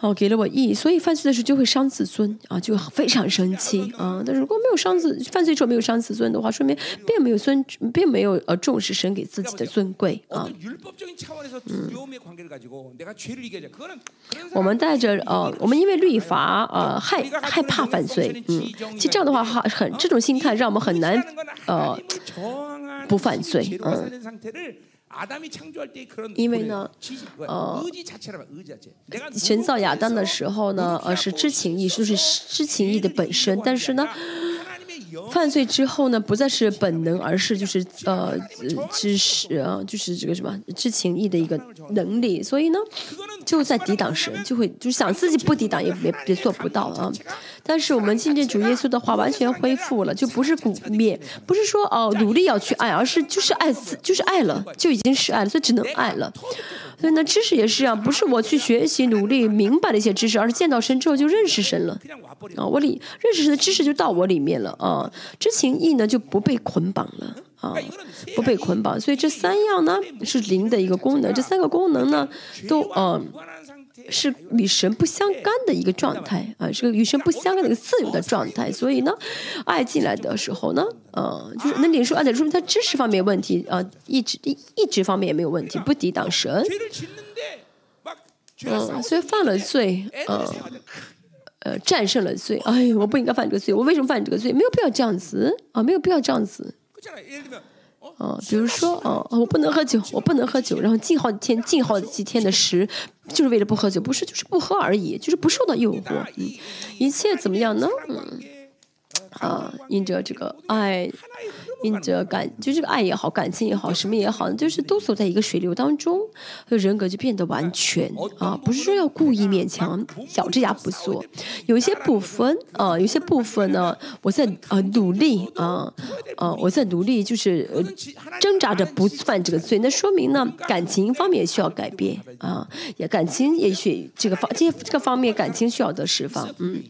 哦，给了我意义，所以犯罪的时候就会伤自尊啊，就非常生气啊。但如果没有伤自，犯罪时候没有伤自尊的话，说明并没有尊，并没有呃重视神给自己的尊贵啊。嗯。我们带着呃，我们因为律法呃害害怕犯罪，嗯，其实这样的话哈很这种心态让我们很难呃不犯罪，嗯。因为呢，呃，神造亚当的时候呢，呃，是知情意，就是知情意的本身。但是呢，犯罪之后呢，不再是本能，而是就是呃知识啊，就是这个什么知情意的一个能力。所以呢，就在抵挡神，就会就是想自己不抵挡也也也做不到啊。但是我们信这主耶稣的话，完全恢复了，就不是鼓灭，不是说哦努力要去爱，而是就是爱，就是爱了，就已经是爱了，所以只能爱了。所以呢，知识也是啊，不是我去学习努力明白了一些知识，而是见到神之后就认识神了啊，我里认识神的知识就到我里面了啊，知情意呢就不被捆绑了啊，不被捆绑。所以这三样呢是灵的一个功能，这三个功能呢都嗯。是与神不相干的一个状态啊，是个与神不相干的一个自由的状态。所以呢，爱进来的时候呢，呃，就是那你说爱的说明他知识方面有问题啊，意志意意志方面也没有问题，不抵挡神。嗯，所以犯了罪，呃，呃，战胜了罪。哎，我不应该犯这个罪，我为什么犯这个罪？没有必要这样子啊，没有必要这样子。啊，比如说，啊，我不能喝酒，我不能喝酒，然后禁好几天，禁好几天的食，就是为了不喝酒，不是，就是不喝而已，就是不受到诱惑，嗯，一切怎么样呢？嗯，啊，因着这个爱。因着感，就这个爱也好，感情也好，什么也好，就是都走在一个水流当中，人格就变得完全啊，不是说要故意勉强，咬着牙不做。有一些部分啊，有些部分呢，我在呃努力啊，啊，我在努力，就是挣扎着不犯这个罪。那说明呢，感情方面需要改变啊，也感情也许这个方这些这个方面感情需要得释放，嗯，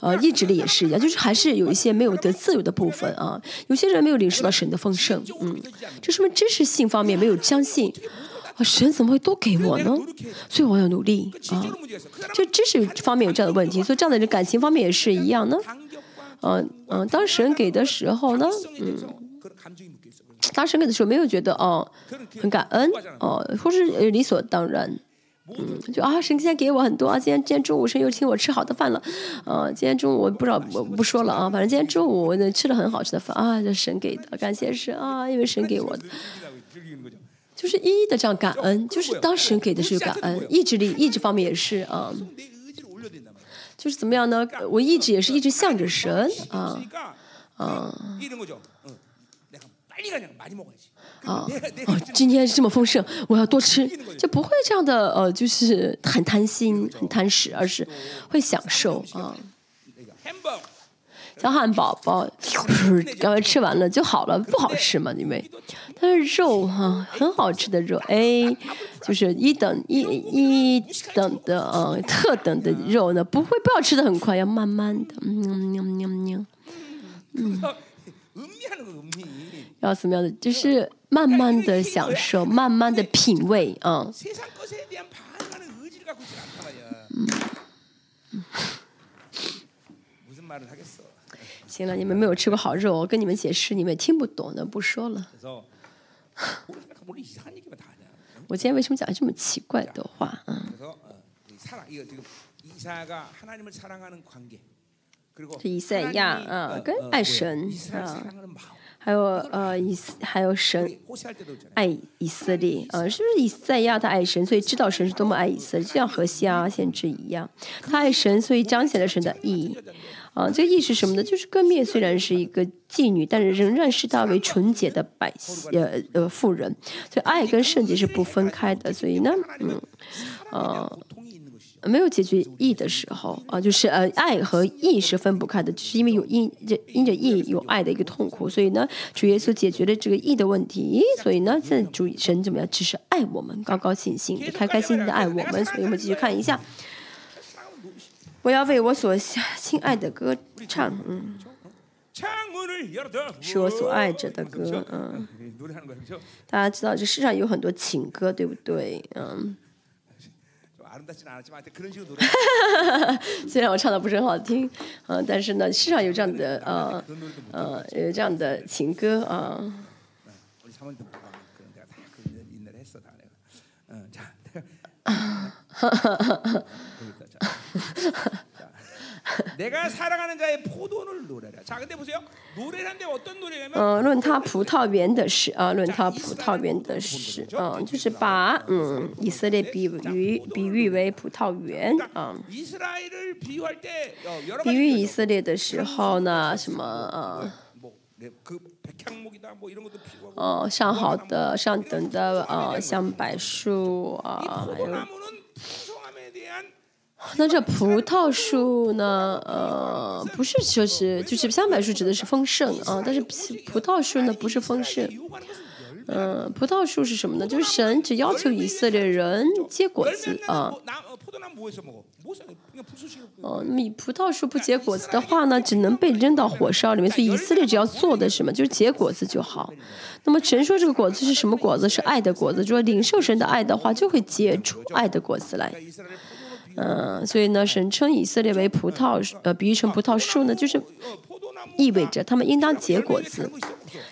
呃，意志力也是一样，就是还是有一些些没有得自由的部分啊，有些人没有领。受到神的丰盛，嗯，这说明知识性方面没有相信，啊，神怎么会多给我呢？所以我要努力啊。就知识方面有这样的问题，所以这样的人感情方面也是一样呢。嗯嗯，当神给的时候呢，嗯，当神给的时候没有觉得哦很感恩哦，或是理所当然。嗯，就啊，神今天给我很多啊，今天今天中午神又请我吃好的饭了，呃，今天中午我不知道我不说了啊，反正今天中午我吃了很好吃的饭啊，这神给的，感谢神啊，因为神给我的，就是一一的这样感恩，就是当神给的是感恩，意志力意志方面也是啊，就是怎么样呢？我意志也是一直向着神啊啊。啊 *laughs* 哦，今天这么丰盛，我要多吃，就不会这样的呃，就是很贪心、很贪食，而是会享受啊。小汉堡包，刚刚吃完了就好了，不好吃嘛？因为但是肉哈，很好吃的肉，哎，就是一等一一等的呃特等的肉呢，不会不要吃的很快，要慢慢的，嗯嗯嗯嗯，嗯。*laughs* 要怎么样的？就是慢慢的享受，慢慢的品味啊。嗯。行了，你们没有吃过好肉，我跟你们解释，你们听不懂的，不说了。我今天为什么讲这么奇怪的话？嗯。这以赛亚啊，跟爱神啊，还有呃以还有神爱以色列呃，是不是以赛亚他爱神，所以知道神是多么爱以色列，就像何西阿先知一样，他爱神，所以彰显了神的意义啊。这个意是什么呢？就是割灭虽然是一个妓女，但是仍然视她为纯洁的百姓呃呃妇人，所以爱跟圣洁是不分开的。所以呢，嗯呃。没有解决义的时候啊，就是呃，爱和义是分不开的，只是因为有因着因着义有爱的一个痛苦，所以呢，主耶稣解决了这个义的问题，所以呢，现在主神怎么样？只是爱我们，高高兴兴、开开心心的爱我们，所以我们继续看一下。我要为我所亲爱的歌唱，嗯，是我所爱着的歌，嗯。大家知道这世上有很多情歌，对不对？嗯。*laughs* 虽然我唱的不是很好听，嗯，但是呢，世上有这样的呃呃有这样的情歌啊。*laughs* 嗯，论他葡萄园的事啊，论他葡萄园的事，嗯，就是把嗯以色列比喻比喻为葡萄园啊。比喻以色列的时候呢，什么啊？哦，上好的、上等的啊，像柏树啊，还有。*laughs* 那这葡萄树呢？呃，不是说是，就是香柏树指的是丰盛啊，但是葡萄树呢不是丰盛。嗯，葡萄树是什么呢？就是神只要求以色列人结果子啊。哦，那么葡萄树不结果子的话呢，只能被扔到火烧里面。所以以色列只要做的什么，就是结果子就好。那么神说这个果子是什么果子？是爱的果子。就说领受神的爱的话，就会结出爱的果子来。嗯，所以呢，神称以色列为葡萄，呃，比喻成葡萄树呢，就是意味着他们应当结果子，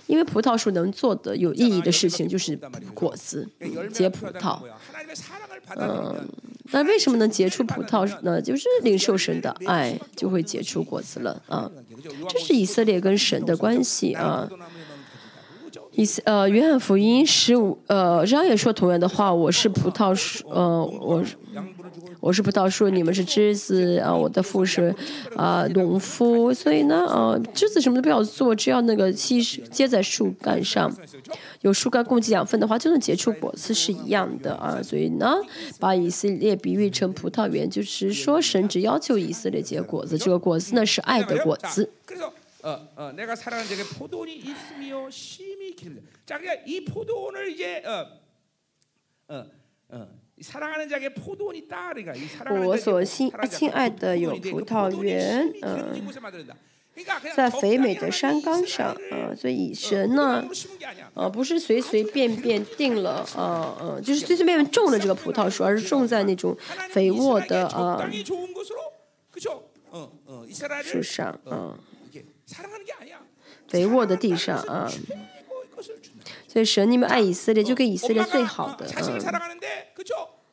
因为葡萄树能做的有意义的事情就是果子，结葡萄。嗯，那为什么能结出葡萄呢？就是领受神的爱，就会结出果子了啊。这是以色列跟神的关系啊。以呃，约翰福音十五呃，章也说同样的话，我是葡萄树，呃，我。我是葡萄树，你们是枝子啊！我的父是啊农夫，所以呢，啊枝子什么都不要做，只要那个吸接在树干上，有树干供给养分的话，就能结出果子是一样的啊！所以呢，把以色列比喻成葡萄园，就是说神只要求以色列结果子，这个果子呢是爱的果子。我所亲亲爱的有葡萄园，嗯，在肥美的山岗上，啊，所以神呢，啊，不是随随便便定了，啊，嗯，就是随随便便种了这个葡萄树，而是种在那种肥沃的啊树上，啊，肥沃的地上，啊，所以神你们爱以色列，就给以色列最好的，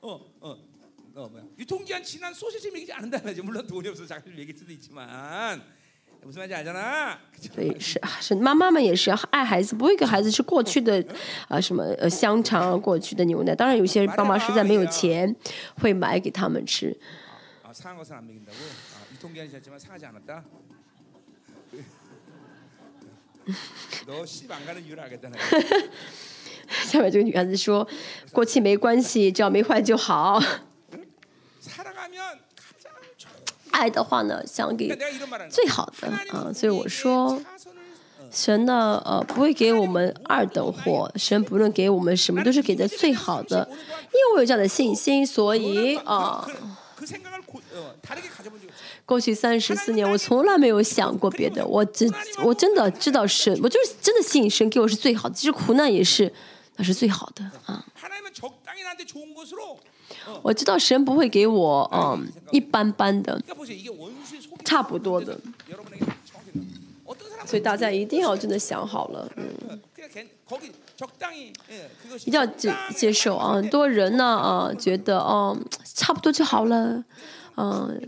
嗯。어 뭐야 유통기한 지난 소시지 먹이지 않는다는 거죠. 물론 돈이 없어서 자꾸 먹일 수도 있지만 무슨 말인지 알잖아. 对，是是妈妈们也是爱孩子不会给孩子吃过去的啊什么呃香肠过去的牛奶。当然有些爸妈实在没有钱，会买给他们吃。 아, 상한 것은 안 먹인다고? 아, 유통기한이 지났지만 상하지 않았다. *laughs* *laughs* 下面这个女孩子说：“过期没关系，只要没坏就好。”爱的话呢，想给最好的啊，所以我说，神呢，呃，不会给我们二等货，神不论给我们什么，都是给的最好的，因为我有这样的信心，所以啊，过去三十四年，我从来没有想过别的，我真我真的知道神，我就是真的信神给我是最好的，其实苦难也是，那是最好的啊。我知道神不会给我嗯一般般的，差不多的，所以大家一定要真的想好了，嗯，一定要接接受啊！很多人呢啊觉得哦差不多就好了，嗯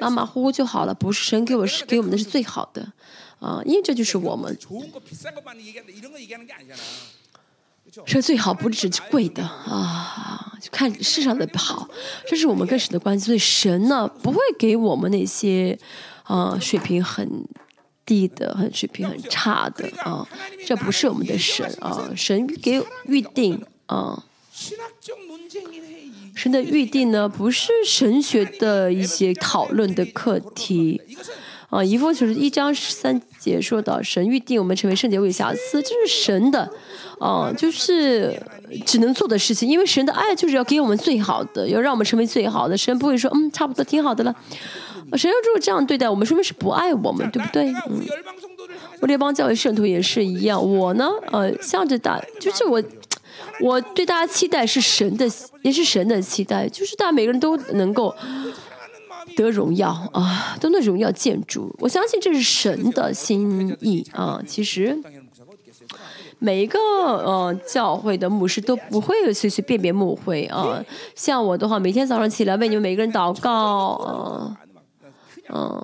马马虎虎就好了，不是神给我是给我们的是最好的啊，因为这就是我们。是最好，不只是贵的啊！就看世上的好，这是我们跟神的关系。所以神呢，不会给我们那些啊水平很低的、很水平很差的啊。这不是我们的神啊！神给预定啊。神的预定呢，不是神学的一些讨论的课题。啊，一共就是一章三节说到，神预定我们成为圣洁无瑕疵，这是神的，啊，就是只能做的事情，因为神的爱就是要给我们最好的，要让我们成为最好的。神不会说，嗯，差不多挺好的了。神要如果这样对待我们，说明是不爱我们，对不对？嗯。我列邦教会圣徒也是一样，我呢，呃，向着大，就是我，我对大家期待是神的，也是神的期待，就是大家每个人都能够。得荣耀啊，都能荣耀建筑。我相信这是神的心意啊。其实每一个呃教会的牧师都不会随随便便牧会啊。像我的话，每天早上起来为你们每个人祷告，嗯，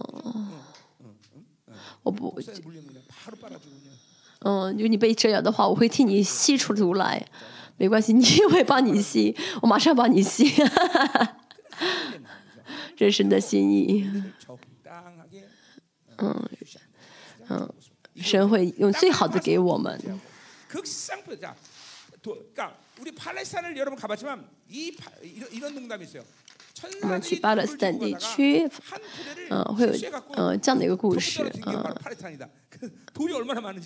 我不，嗯，就你被遮咬的话，我会替你吸出毒来。没关系，你我会帮你吸，*laughs* 我马上帮你吸。人生的心意，嗯嗯，神会用最好的给我们。我们去巴勒斯坦地区，嗯，会有嗯这样的一个故事，嗯。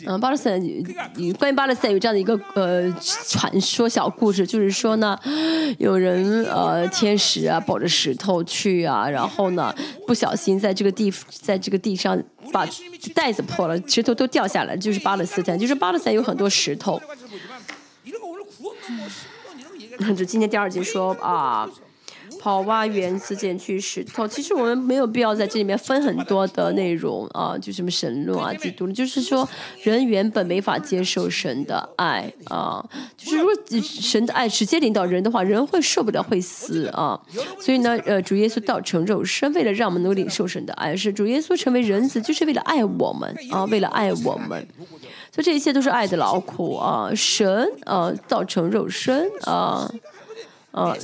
嗯，巴勒斯坦关于巴勒斯坦有这样的一个呃传说小故事，就是说呢，有人呃天使啊抱着石头去啊，然后呢不小心在这个地在这个地上把袋子破了，石头都掉下来，就是巴勒斯坦，就是巴勒斯坦有很多石头。就今天第二集说啊。好，挖原子减去石头。其实我们没有必要在这里面分很多的内容啊，就什么神论啊、基督论，就是说人原本没法接受神的爱啊，就是如果神的爱直接领导人的话，人会受不了，会死啊。所以呢，呃，主耶稣道成肉身，为了让我们能领受神的爱，是主耶稣成为人子，就是为了爱我们啊，为了爱我们。所以这一切都是爱的劳苦啊，神啊道成肉身啊。呃，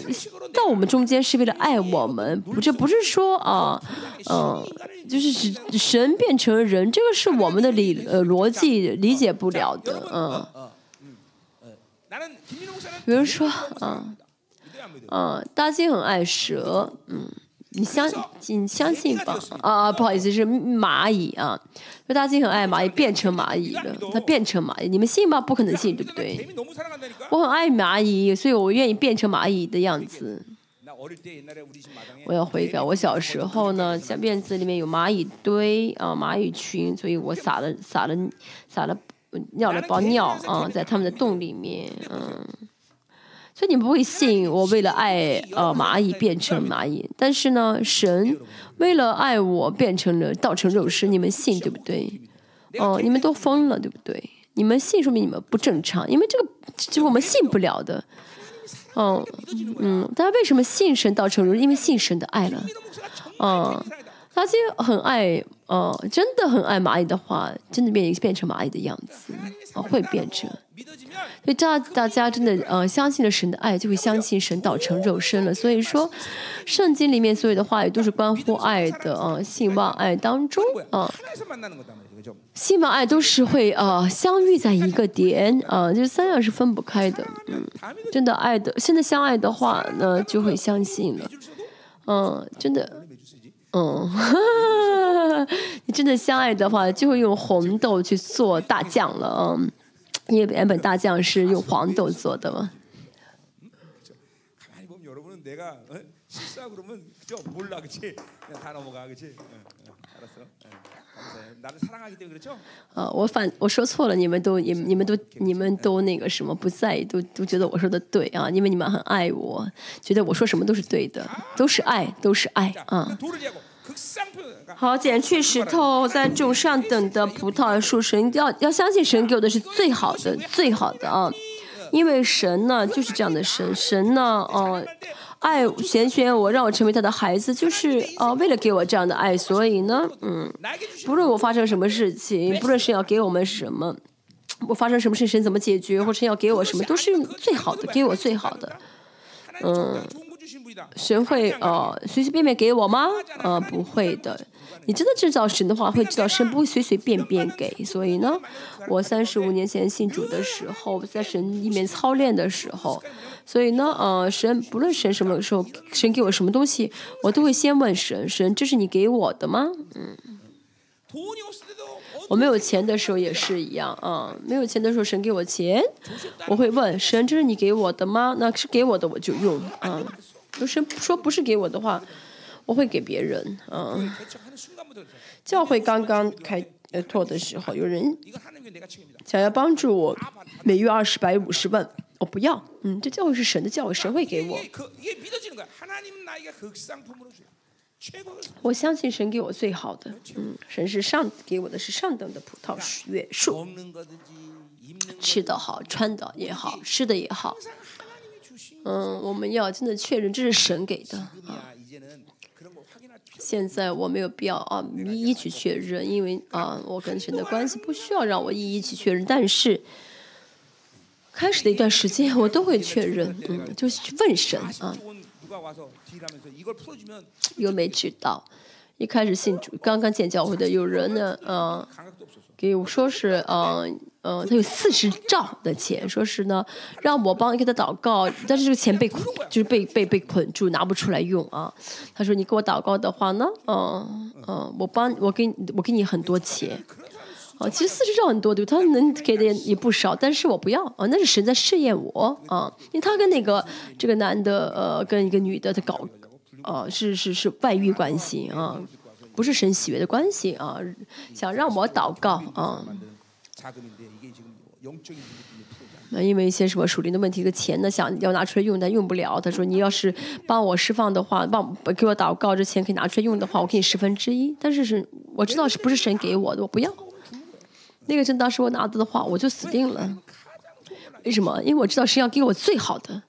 在我们中间是为了爱我们，不，这不是说啊，嗯，就是神变成人，这个是我们的理呃逻辑理解不了的，嗯。比如说，嗯，嗯，大金很爱蛇，嗯。你相你相信吧？啊，不好意思，是蚂蚁啊。就大金很爱蚂蚁，变成蚂蚁了。它变成蚂蚁，你们信吗？不可能信，对不对？*laughs* 我很爱蚂蚁，所以我愿意变成蚂蚁的样子。我要悔改。我小时候呢，小院子里面有蚂蚁堆啊，蚂蚁群，所以我撒了撒了撒了尿了包尿啊，在他们的洞里面，嗯。所以你不会信我为了爱呃蚂蚁变成蚂蚁，但是呢，神为了爱我变成了道成肉身，你们信对不对？哦，你们都疯了对不对？你们信说明你们不正常，因为这个就是我们信不了的。嗯嗯，大家为什么信神道成肉？因为信神的爱了。嗯，大家很爱，呃，真的很爱蚂蚁的话，真的变变成蚂蚁的样子，啊，会变成。所以，大大家真的呃相信了神的爱，就会相信神道成肉身了。所以说，圣经里面所有的话语都是关乎爱的啊，信望爱当中啊，信望爱都是会呃相遇在一个点啊，就是三样是分不开的。嗯，真的爱的，现在相爱的话呢，就会相信了。嗯，真的，嗯，*laughs* 你真的相爱的话，就会用红豆去做大酱了嗯。因为原本大酱是用黄豆做的嘛。啊，我反我说错了，你们都你你们都你们都那个什么不在意，都都觉得我说的对啊，因为你们很爱我，觉得我说什么都是对的，都是爱，都是爱啊。好，减去石头，在种上等的葡萄树。神要要相信神给我的是最好的，最好的啊！因为神呢就是这样的神，神呢，呃，爱拣选我，让我成为他的孩子，就是呃，为了给我这样的爱，所以呢，嗯，不论我发生什么事情，不论神要给我们什么，我发生什么事，神怎么解决，或者要给我什么，都是最好的，给我最好的，嗯。神会呃随随便便给我吗？呃，不会的。你真的知道神的话，会知道神不会随随便便给。所以呢，我三十五年前信主的时候，在神里面操练的时候，所以呢，呃，神不论神什么时候，神给我什么东西，我都会先问神：神，这是你给我的吗？嗯。我没有钱的时候也是一样啊，没有钱的时候，神给我钱，我会问神：这是你给我的吗？那是给我的，我就用啊。就是说不是给我的话，我会给别人嗯。教会刚刚开拓的时候，有人想要帮助我，每月二十百五十万，我不要。嗯，这教会是神的教会，神会给我。我相信神给我最好的，嗯，神是上给我的是上等的葡萄树树，吃的好，穿的也好，吃的也好，嗯，我们要真的确认这是神给的啊。现在我没有必要啊一一去确认，因为啊我跟神的关系不需要让我一一去确认，但是开始的一段时间我都会确认，嗯，就是去问神啊。又没知道，一开始信主刚刚建教会的有人呢，嗯，给我说是，嗯嗯，他有四十兆的钱，说是呢，让我帮给他祷告，但是这个钱被捆就是被被被捆住，拿不出来用啊。他说你给我祷告的话呢，嗯嗯，我帮我给我给你很多钱。哦，其实四十兆很多，对他能给的也不少，但是我不要啊，那是神在试验我啊，因为他跟那个这个男的呃，跟一个女的他搞，呃，是是是外遇关系啊，不是神喜悦的关系啊，想让我祷告啊，那因为一些什么属灵的问题，个钱呢想要拿出来用，但用不了。他说你要是帮我释放的话，帮给我祷告，这钱可以拿出来用的话，我给你十分之一，但是是我知道是不是神给我的，我不要。那个真当时我拿到的话，我就死定了。为什么？因为我知道神要给我最好的。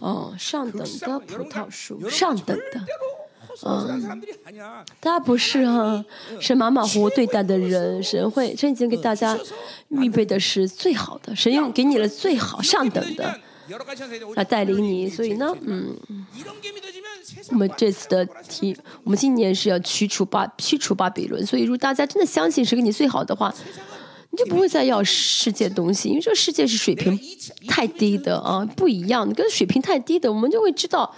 哦，上等的葡萄树，上等的。嗯，大家不是哈，是马马虎虎对待的人，神会，神已经给大家预备的是最好的，神用给你了最好上等的。来带领你，所以呢，嗯，我们这次的题，我们今年是要驱除巴驱除巴比伦，所以如果大家真的相信是给你最好的话，你就不会再要世界东西，因为这个世界是水平太低的啊，不一样，跟水平太低的，我们就会知道，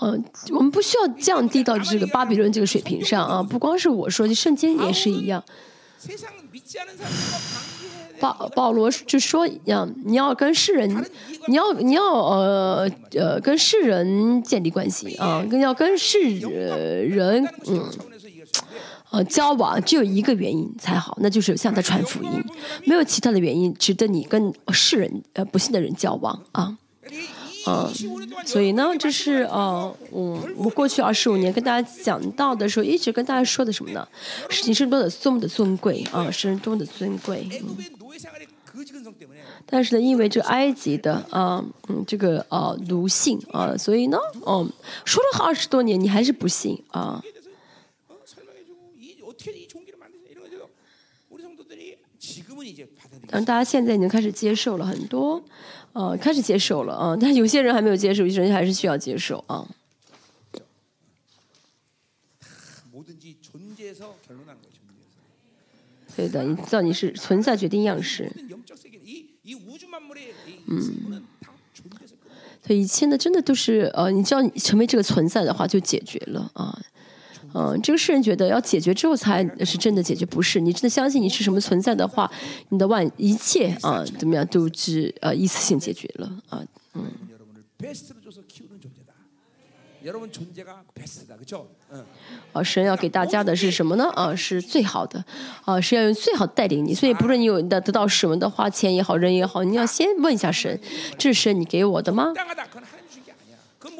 嗯，我们不需要降低到这个巴比伦这个水平上啊，不光是我说，就圣经也是一样。保保罗就说一样，你要跟世人，你要你要呃呃跟世人建立关系啊，跟要跟世人嗯呃交往，只有一个原因才好，那就是向他传福音，没有其他的原因值得你跟世人呃不信的人交往啊。嗯，所以呢，这是呃，我我过去二十五年跟大家讲到的时候，一直跟大家说的什么呢？是是多么的尊贵啊，是多么的尊贵。但是呢，因为这埃及的啊，嗯，这个啊奴性啊，所以呢，哦，说了二十多年，你还是不信啊。但大家现在已经开始接受了很多。呃，开始接受了啊，但有些人还没有接受，有些人还是需要接受啊。对的，你知道你是存在决定样式。嗯，所以一切呢，真的都是呃，你知道你成为这个存在的话，就解决了啊。嗯，这个世人觉得要解决之后才是真的解决，不是？你真的相信你是什么存在的话，你的万一切啊，怎么样都是呃一次性解决了啊，嗯。啊，神要给大家的是什么呢？啊，是最好的，啊，是要用最好带领你。所以，不论你有的得到什么的花钱也好，人也好，你要先问一下神，这是神你给我的吗？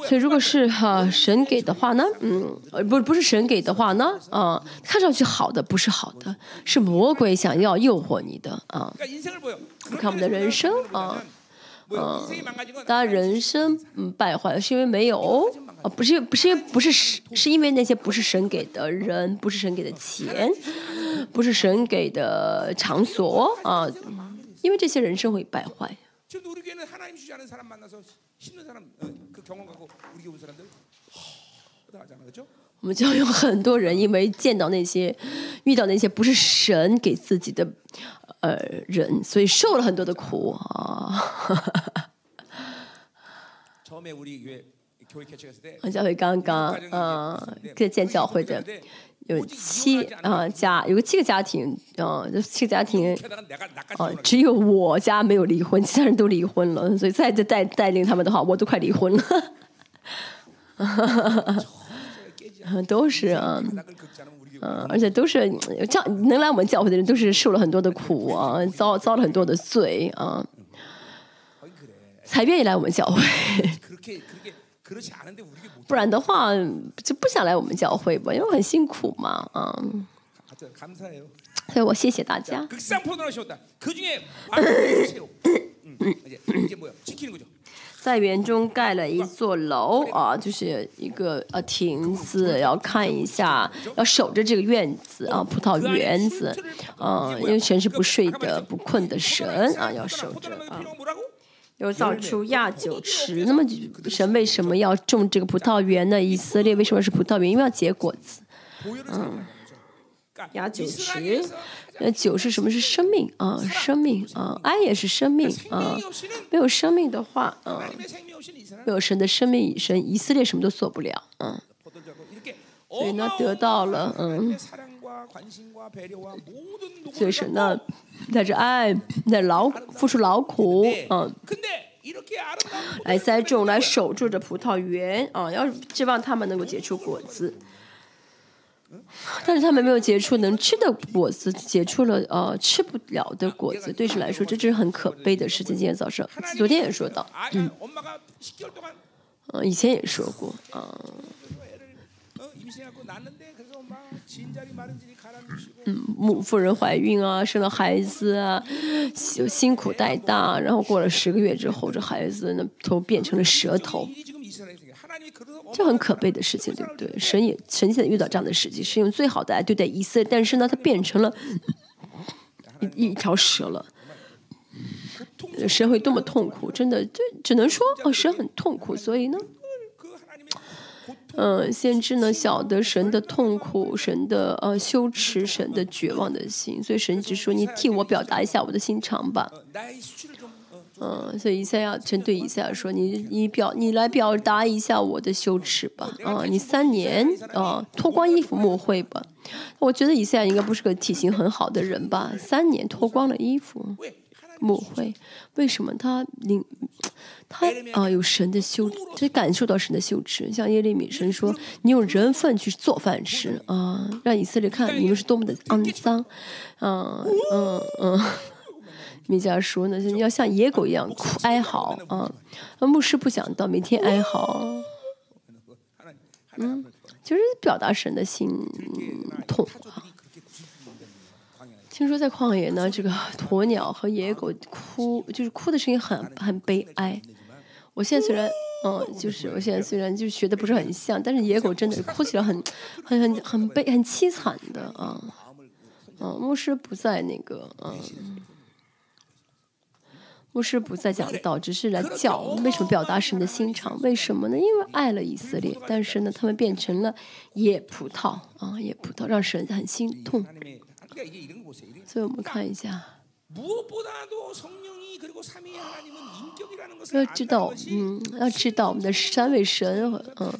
所以，如果是哈神给的话呢，嗯，不不是神给的话呢，啊，看上去好的不是好的，是魔鬼想要诱惑你的啊。你看我们的人生啊，嗯，大家人生嗯败坏是因为没有啊，不是不是因为不是是是因为那些不是神给的人，不是神给的钱，不是神给的场所啊，因为这些人生会败坏。我们就有很多人因为见到那些遇到那些不是神给自己的呃人，所以受了很多的苦啊。教会刚刚啊，在建教会的有七啊家，有个七个家庭啊，这七个家庭 *laughs* 啊，只有我家没有离婚，其他人都离婚了，所以再带带领他们的话，我都快离婚了。*laughs* 都是啊，嗯，而且都是教能来我们教会的人，都是受了很多的苦啊，遭遭了很多的罪啊，才愿意来我们教会。*laughs* 不然的话，就不想来我们教会吧，因为很辛苦嘛，啊。所以我谢谢大家。在园中盖了一座楼啊，就是一个呃亭子，要看一下，要守着这个院子啊，葡萄园子，啊，因为全是不睡的、不困的神啊，要守着啊。又造出亚酒池，那么神为什么要种这个葡萄园呢？以色列为什么是葡萄园？因为要结果子，嗯。亚酒池，那，酒是什么？是生命啊，生命啊，爱也是生命啊。没有生命的话，嗯，没有神的生命，神以色列什么都做不了，嗯。所以呢，得到了，嗯。所以神呢，带着爱，在劳付出劳苦，嗯，来栽种，来守住这葡萄园啊，要指望他们能够结出果子。*laughs* 但是他们没有结出能吃的果子，结出了呃吃不了的果子。对神来说，这真是很可悲的事情。今天早上，昨天也说到，嗯，嗯，以前也说过，嗯，嗯，母妇人怀孕啊，生了孩子啊，辛辛苦带大，然后过了十个月之后，这孩子呢头变成了蛇头。这很可悲的事情，对不对？神也神现在遇到这样的事情，是用最好的来对待以色列，但是呢，他变成了一一条蛇了。神会多么痛苦？真的，就只能说哦，神很痛苦。所以呢，嗯，先知呢晓得神的痛苦，神的呃羞耻，神的绝望的心，所以神只说：“你替我表达一下我的心肠吧。”嗯，所以以赛亚针对以赛亚说：“你你表你来表达一下我的羞耻吧，啊，你三年啊脱光衣服抹会吧。”我觉得以赛亚应该不是个体型很好的人吧？三年脱光了衣服抹会，为什么他领他啊有神的羞，他感受到神的羞耻？像耶利米神说：“你用人粪去做饭吃啊，让以色列看你们是多么的肮脏。”嗯嗯嗯。米迦说呢，你要像野狗一样哭哀嚎啊！牧师不想到每天哀嚎，嗯，就是表达神的心痛啊。听说在旷野呢，这个鸵鸟和野狗哭，就是哭的声音很很悲哀。我现在虽然，嗯，就是我现在虽然就学的不是很像，但是野狗真的哭起来很很很很悲很凄惨的啊。嗯，牧师不在那个，嗯。牧师不在讲道，只是来教为什么表达神的心肠？为什么呢？因为爱了以色列，但是呢，他们变成了野葡萄啊，野葡萄让神很心痛。所以我们看一下，要知道，嗯，要知道我们的三位神，嗯，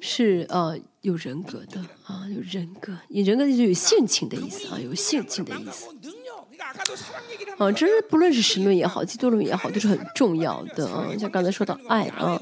是呃有人格的啊，有人格，有人格就是有性情的意思啊，有性情的意思。啊，这是不论是神论也好，基督论也好，都是很重要的啊。像刚才说到爱啊，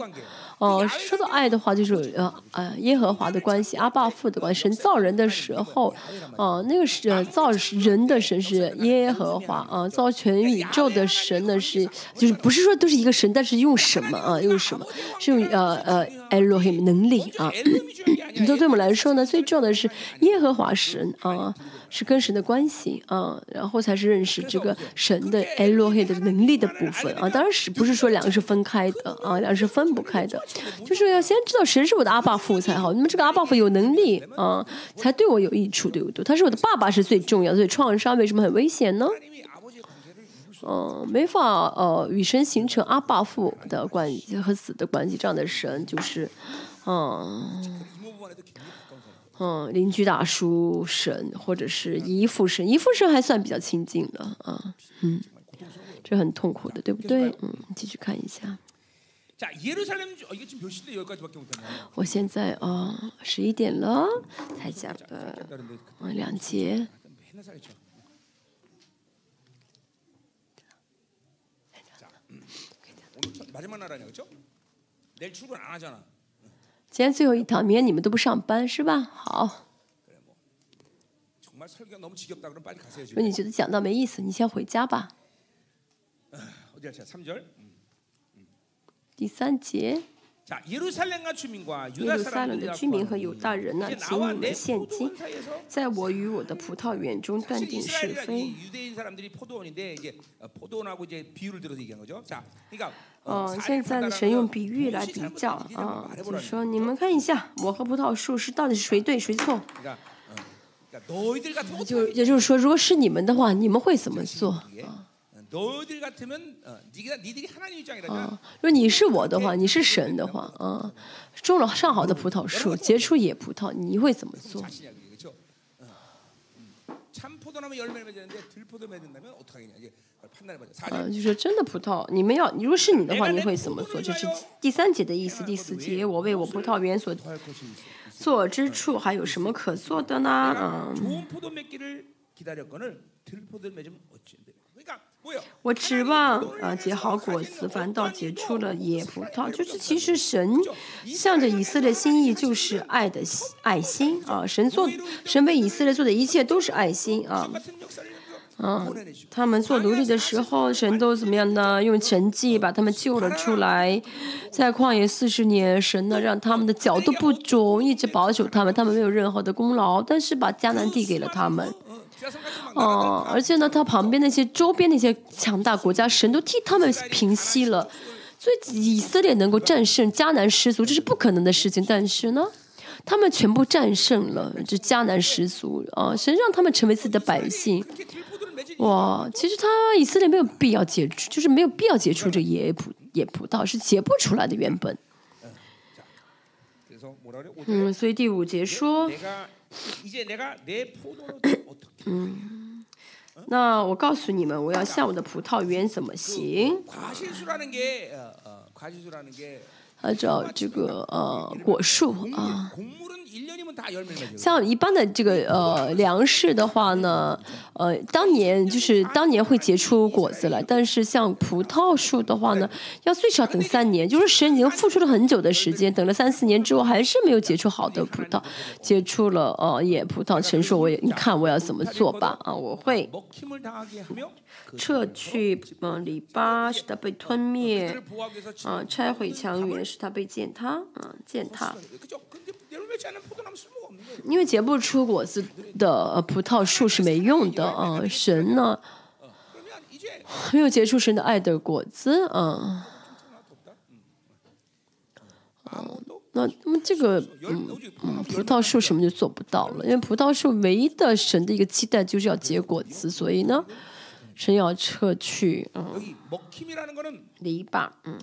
哦，说到爱的话，就是呃呃耶和华的关系，阿爸父的关系。神造人的时候，哦，那个是造人的神是耶和华啊，造全宇宙的神呢是，就是不是说都是一个神，但是用什么啊？用什么？是用呃呃 Elohim 能力啊。*coughs* 你说对我们来说呢，最重要的是耶和华神啊。是跟神的关系啊，然后才是认识这个神的 Elohim 的能力的部分啊。当然是不是说两个是分开的啊，两个是分不开的，就是要先知道神是我的阿爸父才好。那么这个阿爸父有能力啊，才对我有益处，对不对？他是我的爸爸是最重要的，所以创伤为什么很危险呢？嗯，没法呃与神形成阿爸父的关系和子的关系，这样的神就是。嗯嗯，邻居大叔神，或者是姨父神，姨父神还算比较亲近的啊。嗯，这很痛苦的，对不对？嗯，继续看一下。我现在啊，十一点了，才假了。嗯，两节。嗯，最晚哪来呀？对错？明天出门不玩了。今天最后一堂，明天你们都不上班是吧？好。如果你觉得讲到没意思，你先回家吧。第三节。耶路撒冷的居民和犹大人呢，请你们现今在我与我的葡萄园中断定是非。嗯，现在呢，神用比喻来比较啊，就说你们看一下我和葡萄树是到底是谁对谁错。就也就是说，如果是你们的话，你们会怎么做？如果你是我的话，你是神的话，啊，种了上好的葡萄树，结出野葡萄，你会怎么做？啊，就是真的葡萄，你们要，如果是你的话，你会怎么做？这是第三节的意思，第四节，我为我葡萄园所做之处，还有什么可做的呢？嗯。我指望啊结好果子，反倒结出了野葡萄。就是其实神向着以色列心意，就是爱的爱心啊。神做神为以色列做的一切都是爱心啊。嗯，他们做奴隶的时候，神都怎么样呢？用神迹把他们救了出来，在旷野四十年，神呢让他们的脚都不肿，一直保守他们，他们没有任何的功劳，但是把迦南递给了他们。哦、而且呢，他旁边那些周边那些强大国家，神都替他们平息了，所以以色列能够战胜迦南十族，这是不可能的事情。但是呢，他们全部战胜了这迦南十族啊、神让他们成为自己的百姓。哇，其实他以色列没有必要解除，就是没有必要解除这野普野葡萄，是结不出来的原本。嗯，所以第五节说。*laughs* 嗯。那我告诉你们我要下午的葡萄园怎么行。按照这个呃果树啊，像一般的这个呃粮食的话呢，呃当年就是当年会结出果子来，但是像葡萄树的话呢，要最少等三年，就是神已经付出了很久的时间，等了三四年之后还是没有结出好的葡萄，结出了呃也葡萄成熟我也你看我要怎么做吧啊我会。撤去嗯篱笆，使他被吞灭。嗯，拆毁墙垣，使他被践踏。嗯，践踏因为结不出果子的葡萄树是没用的。嗯，神呢？没有结出神的爱的果子。嗯，嗯，那那么这个嗯，葡萄树什么就做不到了，因为葡萄树唯一的神的一个期待就是要结果子。所以呢。神要撤去，嗯，篱笆，嗯，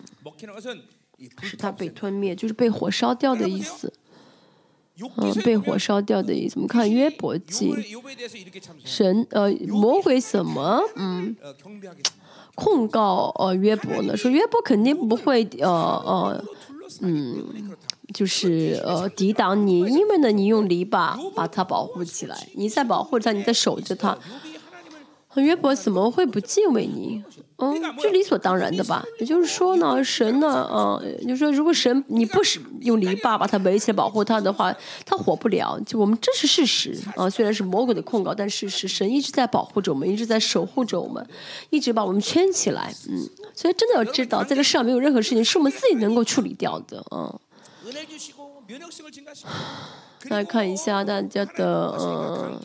使他被吞灭，就是被火烧掉的意思，嗯，被火烧掉的意思。我们看约伯记，神呃，魔鬼什么，嗯，控告呃约伯呢，说约伯肯定不会呃呃，嗯，就是呃抵挡你，因为呢你用篱笆把他保护起来，你在保护他，你在守着他。约伯怎么会不敬畏你？嗯，这理所当然的吧。也就是说呢，神呢，嗯，就说如果神你不是用篱笆把他围起来保护他的话，他活不了。就我们这是事实啊，虽然是魔鬼的控告，但事实神一直在保护着我们，一直在守护着我们，一直把我们圈起来。嗯，所以真的要知道，在这个世上没有任何事情是我们自己能够处理掉的。嗯，*sighs* 来看一下大家的。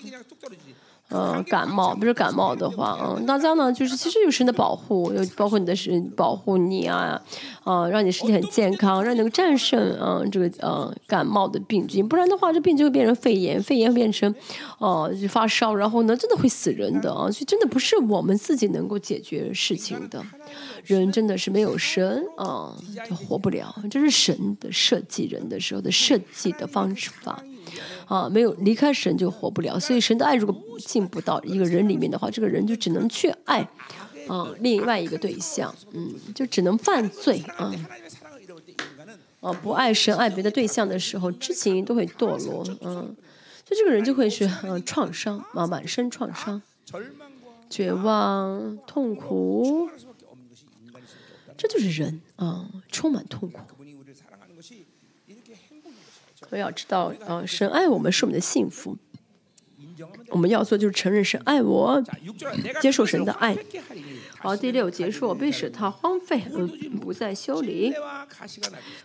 呃，感冒，比如感冒的话，嗯，大家呢，就是其实有神的保护，有包括你的神保护你啊，啊，让你身体很健康，让你能够战胜啊这个呃感冒的病菌，不然的话，这病就会变成肺炎，肺炎会变成哦就发烧，然后呢，真的会死人的啊，所以真的不是我们自己能够解决事情的，人真的是没有神啊就活不了，这是神的设计人的时候的设计的方式法。啊，没有离开神就活不了，所以神的爱如果进不到一个人里面的话，这个人就只能去爱，啊，另外一个对象，嗯，就只能犯罪啊，啊，不爱神爱别的对象的时候，知情都会堕落，嗯，所以这个人就会是嗯创伤啊，满身创伤，绝望、痛苦，这就是人啊，充满痛苦。我要知道，呃，神爱我们是我们的幸福。我们要做就是承认神爱我，接受神的爱。好，第六结束，我被使他荒废，嗯，不再修理，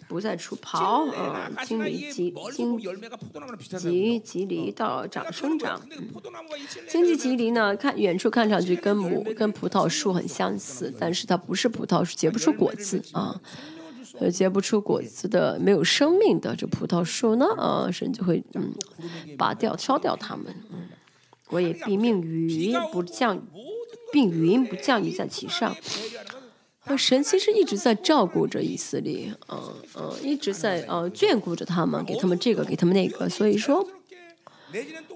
不再除刨，嗯，经理吉经吉吉离到长生长。经济吉离呢，看远处看上去跟母跟葡萄树很相似，但是它不是葡萄树，结不出果子啊。呃，结不出果子的、没有生命的这葡萄树呢，啊，神就会嗯拔掉、烧掉它们。嗯，我也必命雨不降，并云不降雨在其上。那神其实一直在照顾着以色列，嗯嗯，一直在呃眷顾着他们，给他们这个，给他们那个。所以说，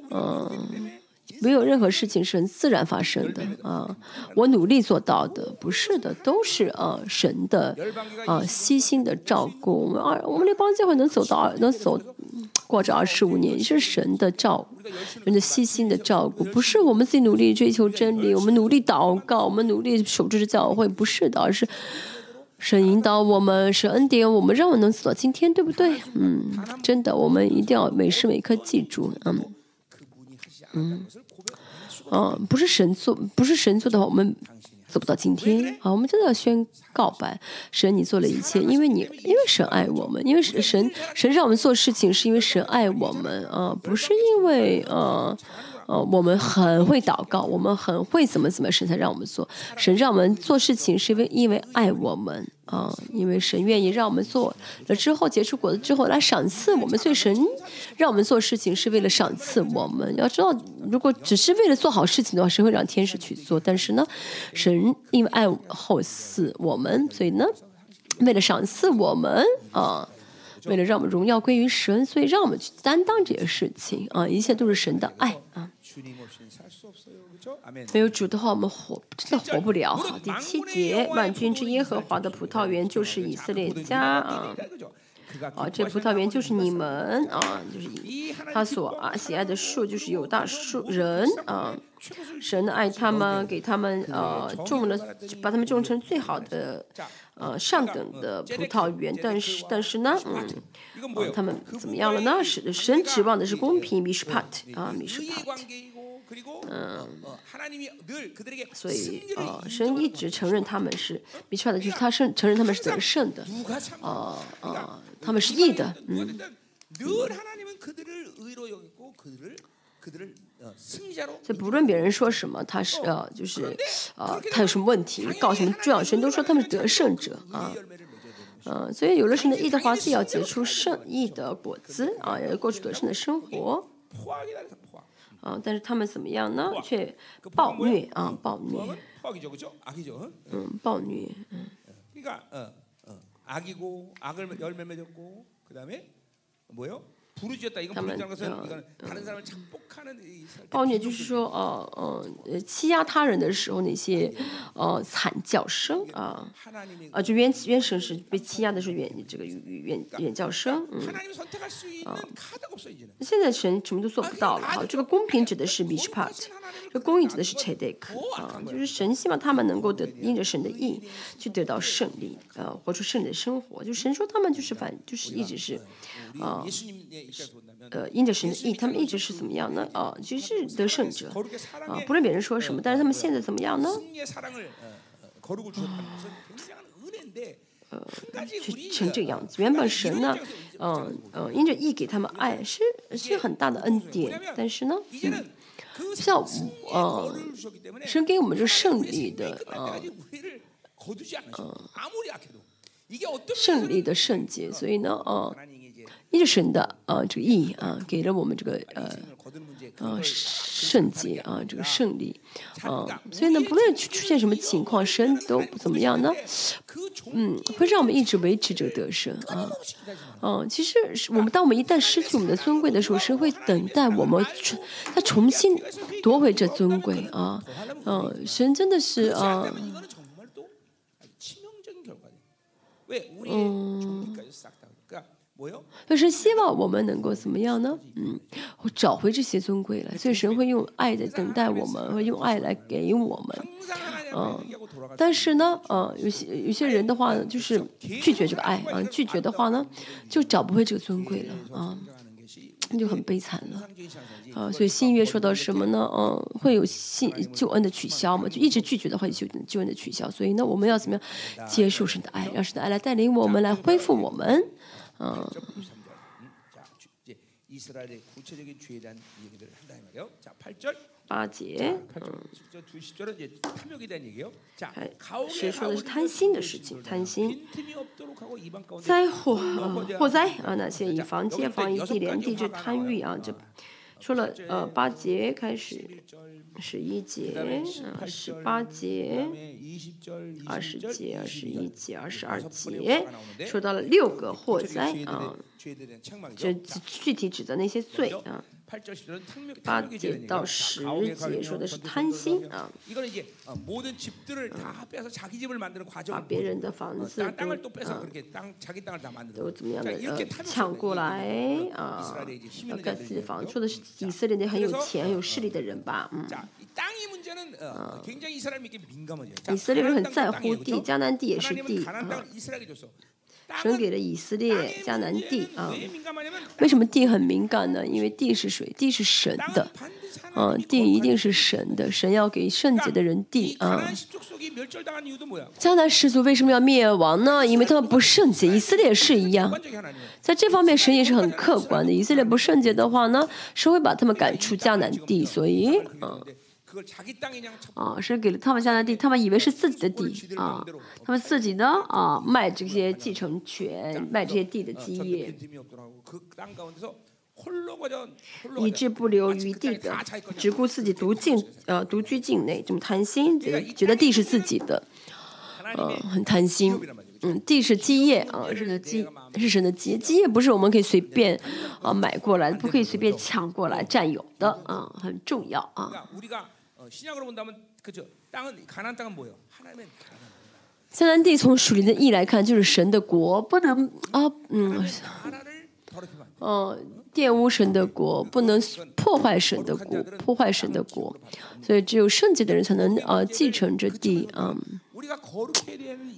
嗯。没有任何事情是很自然发生的啊！我努力做到的，不是的，都是啊神的啊悉心的照顾。我们二我们那帮教会能走到能走过这二十五年，是神的照人的悉心的照顾，不是我们自己努力追求真理，我们努力祷告，我们努力守住这教会，不是的，而是神引导我们，神恩典我们，让我们能走到今天，对不对？嗯，真的，我们一定要每时每刻记住，嗯嗯。嗯，不是神做，不是神做的话，我们走不到今天啊！我们真的要宣告白，神，你做了一切，因为你，因为神爱我们，因为神神让我们做事情，是因为神爱我们啊，不是因为啊。呃，我们很会祷告，我们很会怎么怎么，神才让我们做。神让我们做事情，是因为因为爱我们啊，因为神愿意让我们做了之后结出果子之后来赏赐我们。所以神让我们做事情是为了赏赐我们。要知道，如果只是为了做好事情的话，神会让天使去做。但是呢，神因为爱后赐我们，所以呢，为了赏赐我们啊。为了让我们荣耀归于神，所以让我们去担当这些事情啊！一切都是神的爱啊！没有主的话，我们活真的活不了。第七节，万军之耶和华的葡萄园就是以色列家啊！啊，这葡萄园就是你们啊，就是他所啊喜爱的树，就是有大树人啊。神爱他们，给他们呃种了，把他们种成最好的呃上等的葡萄园。但是但是呢，嗯，他们怎么样了呢？是神指望的是公平，米什帕特啊，米什帕特。嗯，所以呃，神一直承认他们是米什帕特，就是他承承认他们是得胜的，呃呃，他们是义的，嗯。所以不论别人说什么，他是呃，就是呃，他有什么问题，告诉重要神都说他们是得胜者啊，嗯，所以有了神的义的话，自要结出圣义的果子啊，要过出得胜的生活。啊，但是他们怎么样呢？却暴虐啊，暴虐。嗯，暴虐。嗯。他们暴虐就是说，呃呃，欺压他人的时候那些呃惨叫声啊，啊，就冤冤神是被欺压的时候冤这个冤冤叫声，嗯，啊，现在神什么都做不到了哈。这个公平指的是 mishpat，这公义指的是 chedek 啊，就是神希望他们能够得因着神的意去得到胜利，呃，活出胜利的生活。就神说他们就是反，就是一直是啊。呃，因着神的意，他们一直是怎么样呢？啊，就是得胜者啊，不论别人说什么，但是他们现在怎么样呢？呃就成这个样子。原本神呢，嗯嗯，因着义给他们爱是是很大的恩典，但是呢，嗯，像呃，神给我们这胜利的啊，胜利的圣洁，所以呢，呃。因着神的啊这个意义啊，给了我们这个呃呃圣洁啊这个胜利啊，所以呢，不论出现什么情况，神都不怎么样呢，嗯，会让我们一直维持这个得胜啊，嗯，其实我们当我们一旦失去我们的尊贵的时候，神会等待我们重他重新夺回这尊贵啊，嗯，神真的是啊，嗯。就是希望我们能够怎么样呢？嗯，找回这些尊贵来，所以神会用爱在等待我们，会用爱来给我们。嗯，但是呢，嗯，有些有些人的话呢，就是拒绝这个爱啊，拒绝的话呢，就找不回这个尊贵了啊，那就很悲惨了啊。所以新约说到什么呢？嗯，会有信救恩的取消嘛？就一直拒绝的话，就救恩的取消。所以呢，我们要怎么样接受神的爱，让神的爱来带领我们，来恢复我们。嗯八节，谁说的是贪心的事情？贪心，灾祸、呃、祸灾啊、那些以防街防以地连地之贪欲啊，这。说了呃八节开始。十一节，啊，十八节，二十节，二十一节，二十二节，说到了六个祸灾啊，这具体指的那些罪啊。八节到十节说的是贪心啊，把别人的房子都啊。都怎么样的呃抢过来啊，要盖自己的房子，说的是以色列那很有钱、很有势力的人吧，嗯。以色列人很在乎地，迦南地也是地啊。神给了以色列迦南地啊，为什么地很敏感呢？因为地是水，地是神的，啊，地一定是神的，神要给圣洁的人地啊。迦南氏族为什么要灭亡呢？因为他们不圣洁，以色列是一样，在这方面神也是很客观的。以色列不圣洁的话呢，神会把他们赶出迦南地，所以嗯。啊，是给了他们下的地，他们以为是自己的地啊，他们自己呢啊卖这些继承权，卖这些地的基业，以致不留余地的，只顾自己独境呃独居境内，这么贪心，觉得觉得地是自己的，嗯，很贪心，嗯，地是基业啊，是的基是神的基基业，不是我们可以随便啊买过来，不可以随便抢过来占有的啊，很重要啊。迦南地从属灵的意来看，就是神的国，不能啊，嗯，嗯，玷污神的国，不能破坏神的国，破坏神的国，所以只有圣洁的人才能啊继承这地啊。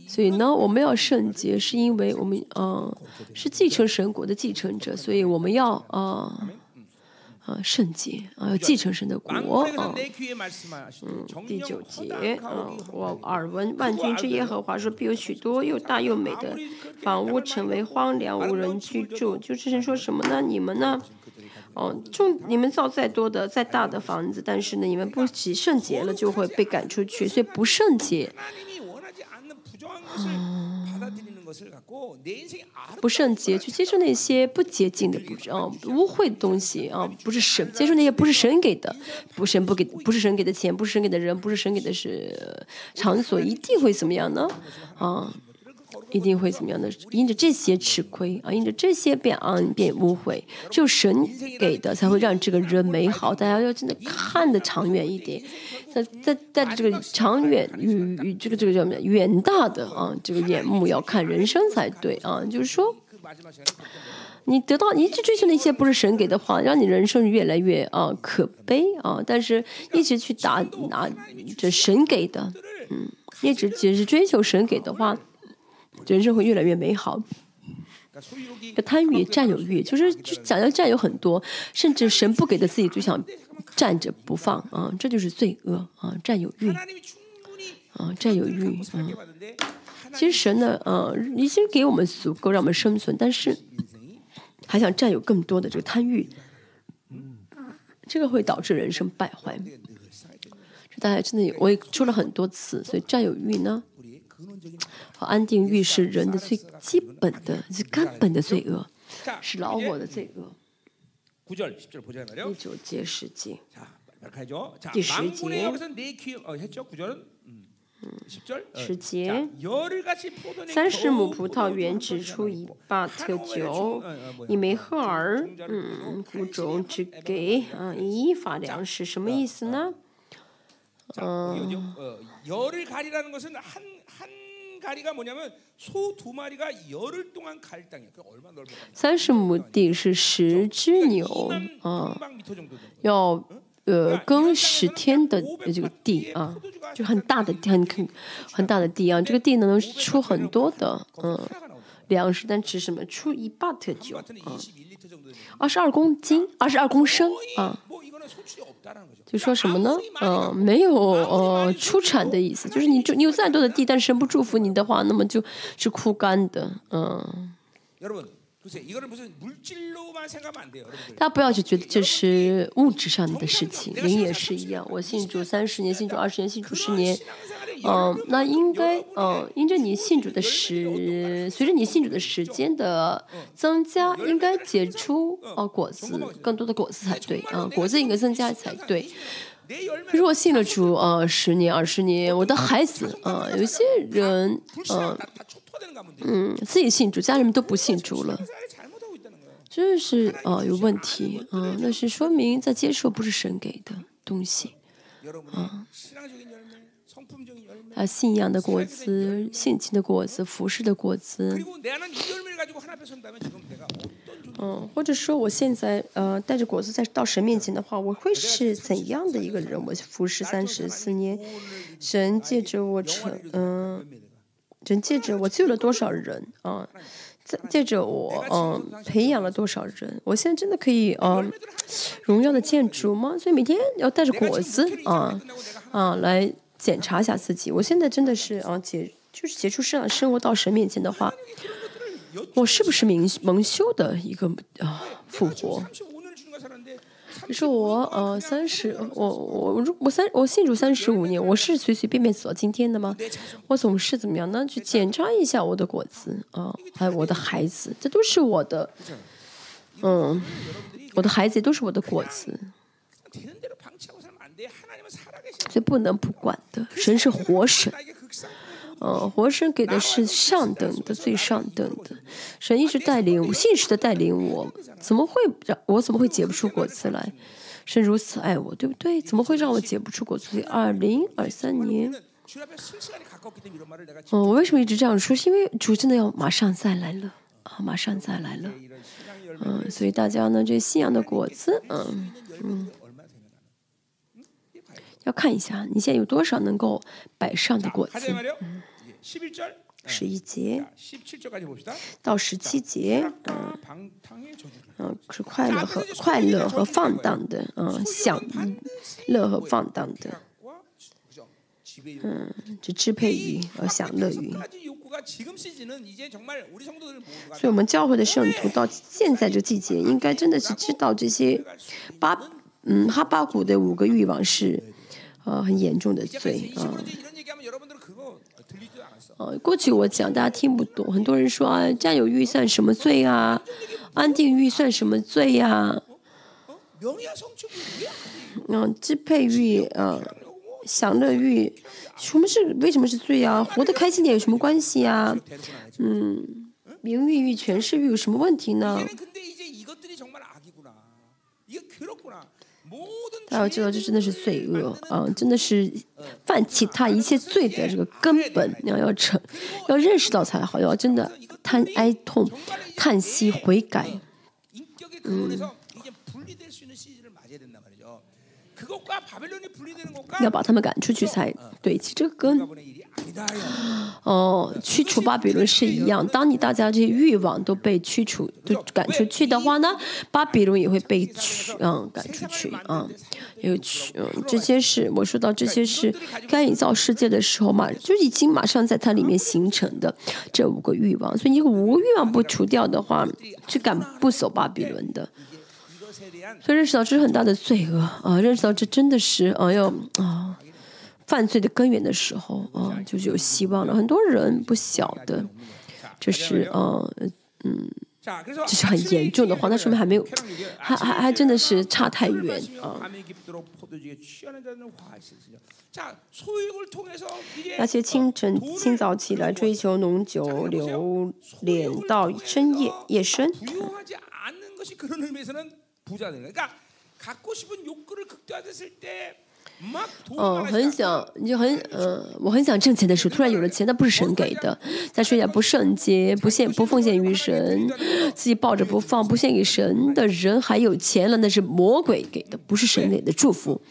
所以呢，我们要圣洁，是因为我们嗯是继承神国的继承者，所以我们要啊。啊，圣洁啊，继承神的国啊，嗯，第九节啊，我耳闻万军之耶和华说，必有许多又大又美的房屋成为荒凉无人居住。就是神说什么呢？你们呢？哦，种你们造再多的再大的房子，但是呢，你们不起圣洁了，就会被赶出去。所以不圣洁。*laughs* 不圣洁，去接受那些不洁净的、不啊污秽的东西啊，不是神接受那些不是神给的，不神不给，不是神给的钱，不是神给的人，不是神给的是场所，一定会怎么样呢？啊，一定会怎么样的？因着这些吃亏啊，因着这些变啊变污秽，只有神给的才会让这个人美好。大家要真的看得长远一点。在在在这个长远与与这个这个叫什么远大的啊，这个眼目要看人生才对啊。就是说，你得到你一直追求那些不是神给的话，让你人生越来越啊可悲啊。但是一直去打拿着神给的，嗯，一直只是追求神给的话，人生会越来越美好。贪欲、占有欲，就是就想要占有很多，甚至神不给的自己就想。站着不放啊，这就是罪恶啊！占有欲啊，占有欲啊。其实神呢，呃，已经给我们足够让我们生存，但是还想占有更多的这个贪欲，这个会导致人生败坏。这大家真的，我也说了很多次，所以占有欲呢，和安定欲是人的最基本的、最根本的罪恶，是老我的罪恶。第九节十节。第十节。十节，三十亩葡萄园只出一把特酒，一枚赫尔，嗯，谷种只给啊一法粮食，什么意思呢？嗯。三十亩地是十只牛啊，要。呃，耕十天的这个地啊，就很大的很很很大的地啊，这个地呢能出很多的嗯粮食，但只什么出一巴特酒啊，二十二公斤，二十二公升啊，就说什么呢？嗯，没有呃出产的意思，就是你你有再多的地，但神不祝福你的话，那么就是枯干的，嗯。大家不要去觉得这是物质上的事情，人也是一样。我信主三十年，信主二十年，信主十年，嗯，那应该，嗯，因着你信主的时，随着你信主的时间的增加，应该结出哦果子，更多的果子才对啊，果子应该增加才对。如果信了主，呃，十年、二十年，我的孩子，啊，有些人，嗯。嗯，自己信主，家人们都不信主了，*laughs* 这是哦有问题啊，那是说明在接受不是神给的东西啊。啊信仰的果子、性情的果子、服饰的果子。嗯，或者说我现在呃带着果子在到神面前的话，我会是怎样的一个人？我服侍三十四年，神借着我成嗯。神借着我救了多少人啊？借借着我嗯培养了多少人？我现在真的可以嗯荣耀的建筑吗？所以每天要带着果子啊啊来检查一下自己。我现在真的是啊结就是结束生生活到神面前的话，我是不是蒙蒙羞的一个啊复活？你说我呃三十，我我我三我信主三十五年，我是随随便便走到今天的吗？我总是怎么样呢？去检查一下我的果子啊，还有我的孩子，这都是我的，嗯，我的孩子都是我的果子，所以不能不管的。神是活神。呃，活神给的是上等的、最上等的，神一直带领，信实的带领我，怎么会让我怎么会结不出果子来？神如此爱我，对不对？怎么会让我结不出果子？二零二三年，嗯，我为什么一直这样说？是因为主真的要马上再来了啊，马上再来了，嗯，所以大家呢，这信仰的果子，嗯嗯，要看一下你现在有多少能够摆上的果子。嗯十一节。到十七节，嗯，嗯，是快乐和快乐和放荡的，嗯，享乐和放荡的，嗯，就支配于和享乐于。所以，我们教会的圣徒到现在这季节，应该真的是知道这些巴，嗯，哈巴谷的五个欲望是，呃，很严重的罪啊。呃，过去我讲大家听不懂，很多人说啊，占有欲算什么罪啊？安定欲算什么罪呀？嗯，支配欲啊，享乐欲，什么是为什么是罪啊？活得开心点有什么关系啊？嗯，名誉欲、权势欲有什么问题呢？大家要知道，这真的是罪恶啊！真的是犯其他一切罪的这个根本，你要要成，要认识到才好，要真的叹哀痛、叹息、悔改。嗯。要把他们赶出去才对。其实这个跟哦驱除巴比伦是一样当你大家这些欲望都被驱除都赶出去的话呢巴比伦也会被驱嗯赶出去嗯有去嗯这些是我说到这些是该营造世界的时候嘛就已经马上在它里面形成的这五个欲望所以你五欲望不除掉的话是赶不走巴比伦的。所以认识到这是很大的罪恶啊认识到这真的是哎呦啊。犯罪的根源的时候啊就是有希望了很多人不晓得就是啊嗯就是很严重的话那说明还没有还还还真的是差太远啊。那些清晨清早起来追求浓酒流脸到深夜夜深。嗯，很想，你就很，嗯，我很想挣钱的时候，突然有了钱，那不是神给的。再说一下，不圣洁，不献，不奉献于神，自己抱着不放，不献给神的人，还有钱了，那是魔鬼给的，不是神给的祝福。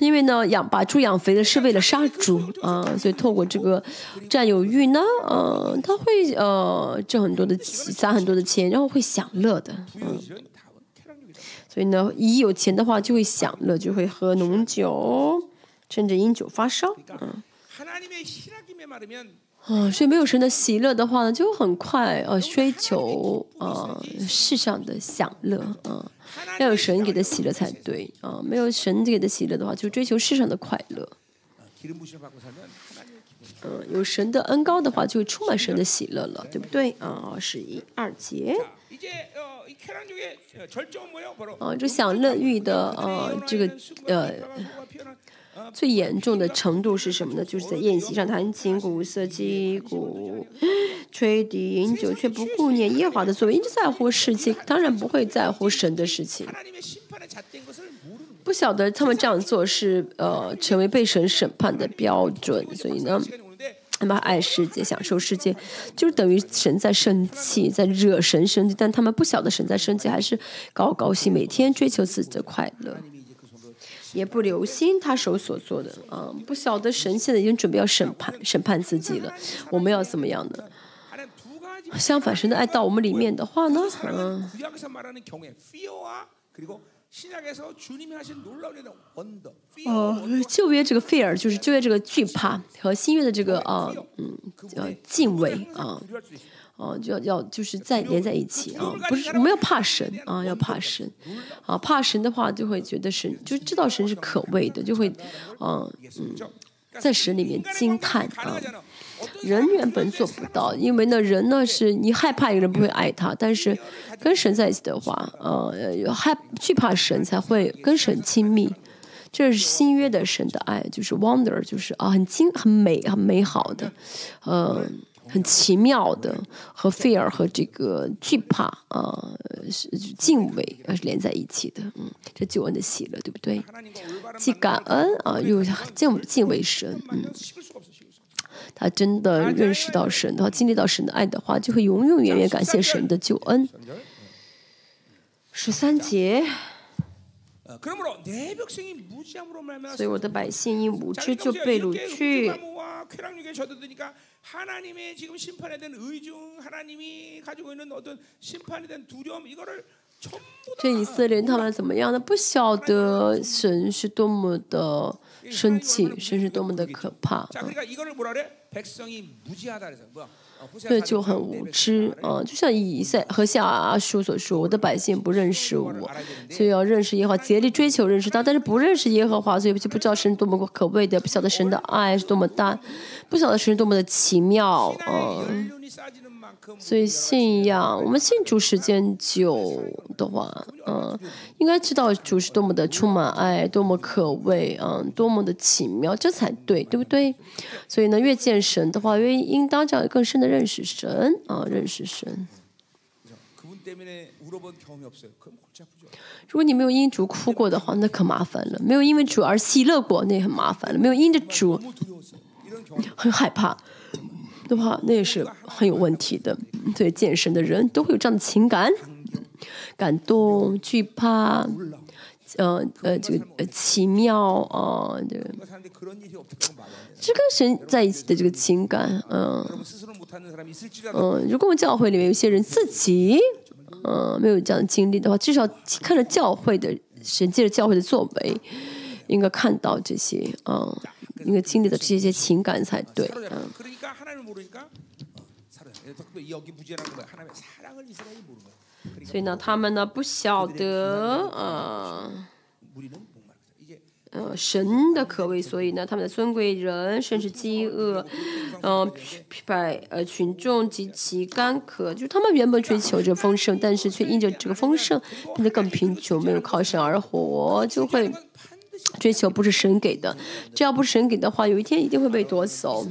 因为呢，养把猪养肥了是为了杀猪啊，所以透过这个占有欲呢，嗯，他会呃挣很多的，攒很多的钱，然后会享乐的，嗯。所以呢，一有钱的话就会享乐，就会喝浓酒，甚至饮酒发烧，嗯。啊，所以没有神的喜乐的话呢，就很快呃追求啊世上的享乐，嗯，要有神给的喜乐才对，啊，没有神给的喜乐的话，就追求世上的快乐。嗯，有神的恩高的话，就会充满神的喜乐了，对不对？啊，是一二节。啊，就享乐欲的啊，这个呃，最严重的程度是什么呢？就是在宴席上弹琴、鼓瑟、击鼓、吹笛、饮酒，却不顾念耶和华的作为，一直在乎事情，当然不会在乎神的事情。不晓得他们这样做是呃，成为被神审判的标准，所以呢。他们爱世界，享受世界，就是等于神在生气，在惹神生气，但他们不晓得神在生气，还是高高兴，每天追求自己的快乐，也不留心他手所做的啊，不晓得神现在已经准备要审判审判自己了，我们要怎么样的？相反，神的爱到我们里面的话呢？嗯、呃，旧约这个 fear 就是旧约这个惧怕和新约的这个啊，嗯，呃，敬畏啊，啊，就要要就是再连在一起啊，不是没有怕神啊，要怕神。啊，怕神的话就会觉得神，就知道神是可畏的，就会，嗯嗯，在神里面惊叹啊。人原本做不到，因为呢，人呢是你害怕一个人不会爱他，但是跟神在一起的话，呃，害惧怕神才会跟神亲密，这是新约的神的爱，就是 wonder，就是啊，很精、很美、很美好的，嗯，很奇妙的，和 fear 和这个惧怕啊是敬畏啊是连在一起的，嗯，这救恩的喜乐，对不对？既感恩啊，又敬敬畏神，嗯。他真的认识到神的话经历到神的爱的话就会永永远远感谢神的救恩。十三节。所以我的百姓因无知就被掳去。这以色列人他们怎么样呢？不晓得神是多么的生气，神是多么的可怕。对，就很无知，嗯、啊，就像以赛和夏叔所说，我的百姓不认识我，所以要认识耶和华，竭力追求认识他，但是不认识耶和华，所以就不知道神多么可畏的，不晓得神的爱是多么大，不晓得神多么的奇妙，嗯、啊。所以信仰，我们信主时间久的话，嗯，应该知道主是多么的充满爱，多么可畏，嗯，多么的奇妙。这才对，对不对？所以呢，越见神的话，越应当这样更深的认识神。啊，认识神。如果你没有因主哭过的话，那可麻烦了；没有因为主而喜乐过，那也很麻烦了。没有因着主，很害怕。的话，那也是很有问题的。对，健身的人都会有这样的情感，感动、惧怕、呃呃这个呃奇妙啊，这个这跟神在一起的这个情感，嗯。嗯，如果我们教会里面有些人自己嗯没有这样的经历的话，至少看着教会的神借着教会的作为，应该看到这些嗯，应该经历的这些情感才对，嗯。所以呢，他们呢不晓得啊呃神的可畏，所以呢，他们的尊贵人甚至饥饿，嗯，百呃群众及其干渴，就是他们原本追求着丰盛，但是却因着这个丰盛变得更贫穷，没有靠神而活，就会追求不是神给的，这要不是神给的话，有一天一定会被夺走。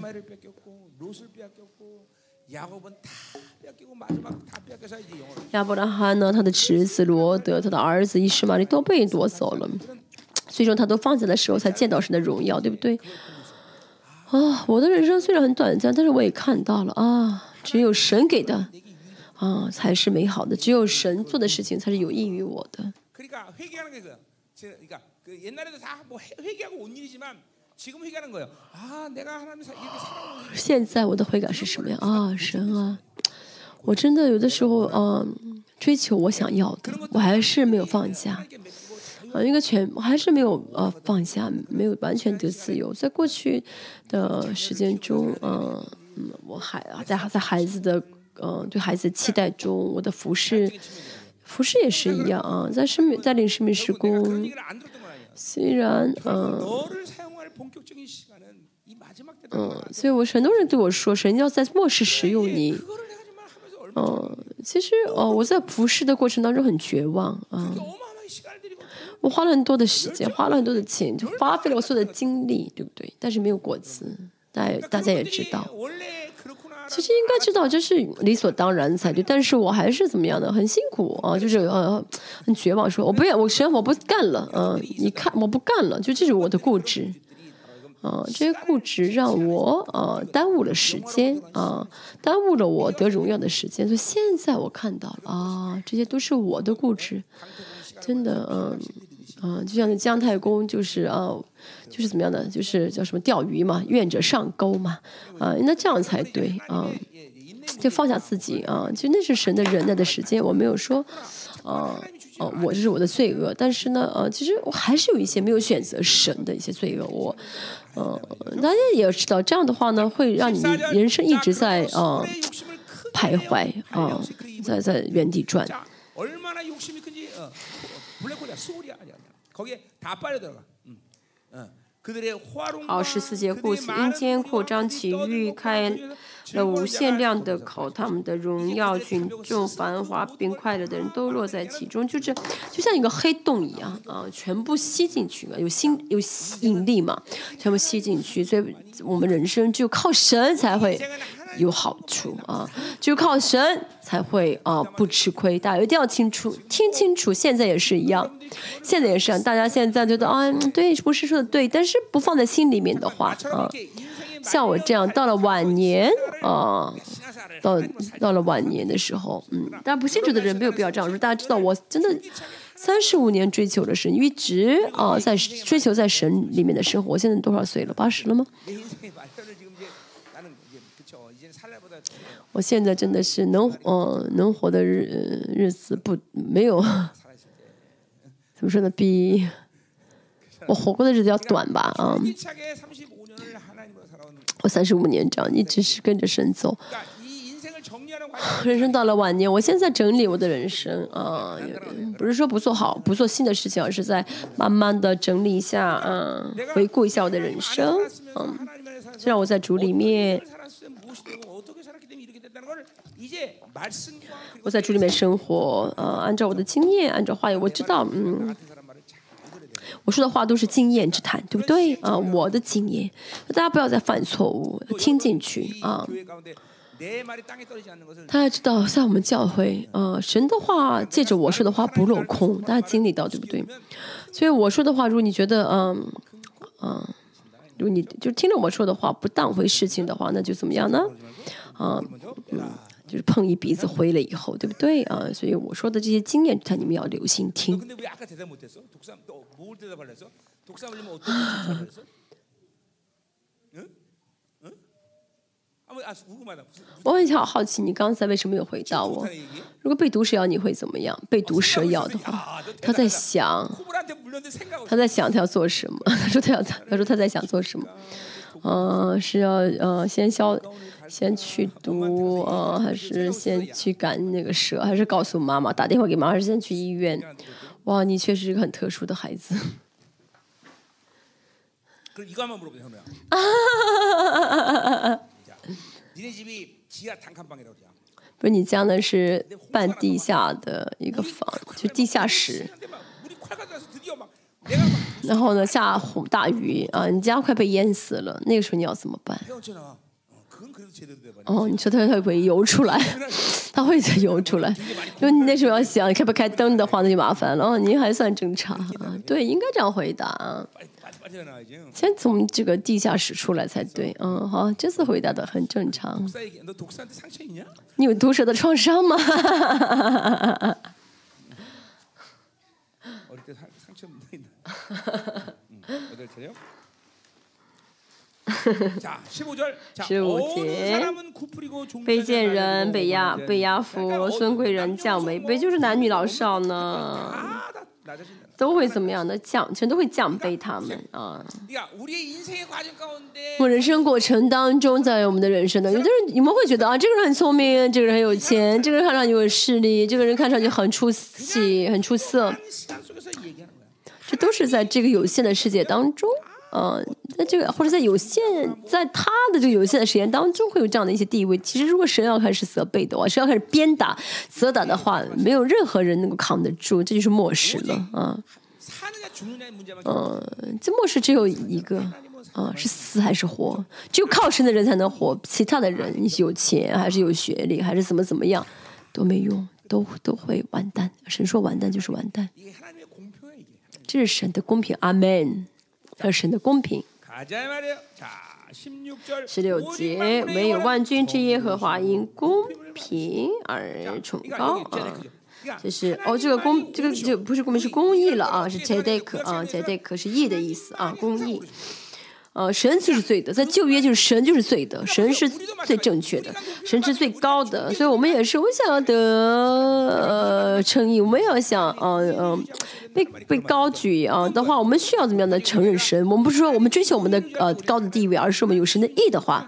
亚伯拉罕呢，他的侄子罗德，他的儿子伊什玛利都被夺走了，最终他都放下的时候，才见到神的荣耀，对不对？啊，我的人生虽然很短暂，但是我也看到了啊，只有神给的啊才是美好的，只有神做的事情才是有益于我的。现在我的悔改是什么呀？啊，神啊！我真的有的时候，嗯，追求我想要的，我还是没有放下，啊，应该全，我还是没有呃放下，没有完全得自由。在过去的时间中，嗯嗯，我还在在孩子的嗯对孩子的期待中，我的服饰服饰也是一样啊，在生命在领生命时工，虽然嗯。嗯，所以我很多人对我说，神要在末世使用你。嗯，其实哦，我在服侍的过程当中很绝望啊。我花了很多的时间，花了很多的钱，就花费了我所有的精力，对不对？但是没有果子，大家大家也知道。其实应该知道这是理所当然才对，但是我还是怎么样的，很辛苦啊，就是呃很绝望，说我不要，我神我不干了，*laughs* 嗯，你看我不干了，就这是我的固执。啊，这些固执让我啊耽误了时间啊，耽误了我得荣耀的时间。所以现在我看到了啊，这些都是我的固执，真的，嗯，啊，就像那姜太公，就是啊，就是怎么样的，就是叫什么钓鱼嘛，愿者上钩嘛，啊，那这样才对啊，就放下自己啊，就那是神的忍耐的时间，我没有说，啊。哦，我这是我的罪恶，但是呢，呃，其实我还是有一些没有选择神的一些罪恶。我，呃，大家也知道，这样的话呢，会让你人生一直在呃徘徊啊，在在原地转。好，十四节故事，阴间扩张起欲开。了无限量的口，他们的荣耀、群众、繁华并快乐的人都落在其中，就是就像一个黑洞一样啊，全部吸进去嘛，有吸有吸引力嘛，全部吸进去，所以我们人生只有靠神才会有好处啊，就靠神才会啊不吃亏。大家一定要清楚，听清楚，现在也是一样，现在也是，大家现在觉得啊，对，不是说的对，但是不放在心里面的话啊。像我这样到了晚年啊，到到了晚年的时候，嗯，但不信主的人没有必要这样说。大家知道，我真的三十五年追求的神，一直啊在追求在神里面的生活。我现在多少岁了？八十了吗？我现在真的是能嗯能活的日日子不没有，怎么说呢？比我活过的日子要短吧啊。我三十五年这样一直是跟着神走，人生到了晚年，我现在整理我的人生啊，不是说不做好不做新的事情，而是在慢慢的整理一下，嗯，回顾一下我的人生，嗯，虽然我在主里面，我在主里面生活，呃，按照我的经验，按照话语，我知道，嗯。我说的话都是经验之谈，对不对啊？我的经验，大家不要再犯错误，听进去啊。大家知道，在我们教会啊，神的话借着我说的话不落空，大家经历到对不对？所以我说的话，如果你觉得嗯嗯，如果你就听了我说的话不当回事情的话，那就怎么样呢？啊嗯。就是碰一鼻子灰了以后对不对？啊所以我说的这些经验他你们要留心听。我很一好好奇你刚才为什么有回答我？如果被毒蛇咬你会怎么样？被毒蛇咬的话他在想他在想他要做什么？*laughs* 他说他要他说他在想做什么？嗯是要嗯先消先去读啊，还是先去赶那个蛇，还是告诉妈妈打电话给妈妈，还是先去医院？哇，你确实是个很特殊的孩子。不是你家呢是半地下的一个房，就地下室。*laughs* 然后呢，下大雨啊，你家快被淹死了，那个时候你要怎么办？哦你说他会不会游出来？他会再游出来因为你那时候要想开不开灯的话那就麻烦了。哦您还算正常啊。对应该这样回答。先从这个地下室出来才对。嗯好这次回答的很正常。你有毒蛇的创伤吗？*laughs* 十五节，被贱人被压被压服，孙贵人降卑，就是男女老少呢，都会怎么样的降，全都会降卑他们啊。我人生过程当中，在我们的人生的。有的人，你们会觉得啊，这个人很聪明，这个人很有钱，这个人看上去有势力，这个人看上去很出息，很出色。这都是在这个有限的世界当中。嗯，那这个或者在有限，在他的这个有限的时间当中，会有这样的一些地位。其实，如果神要开始责备的话，神要开始鞭打、责打的话，没有任何人能够扛得住，这就是末世了啊！嗯，这末世只有一个啊，是死还是活？只有靠神的人才能活，其他的人，有钱还是有学历还是怎么怎么样，都没用，都都会完蛋。神说完蛋就是完蛋，这是神的公平。阿门。和神的公平。十六节，唯有万军之耶和华因公平而崇高啊。这是哦，这个公这个就不是公平，是公义了啊，是 t e d e k 啊 t e d e k 是义的意思啊，公义。呃，神就是罪的，在旧约就是神就是罪的，神是最正确的，神是最高的，所以我们也是，我们想要得呃称义，我们要想呃呃被被高举啊的话，我们需要怎么样的承认神？我们不是说我们追求我们的呃高的地位，而是我们有神的义的话，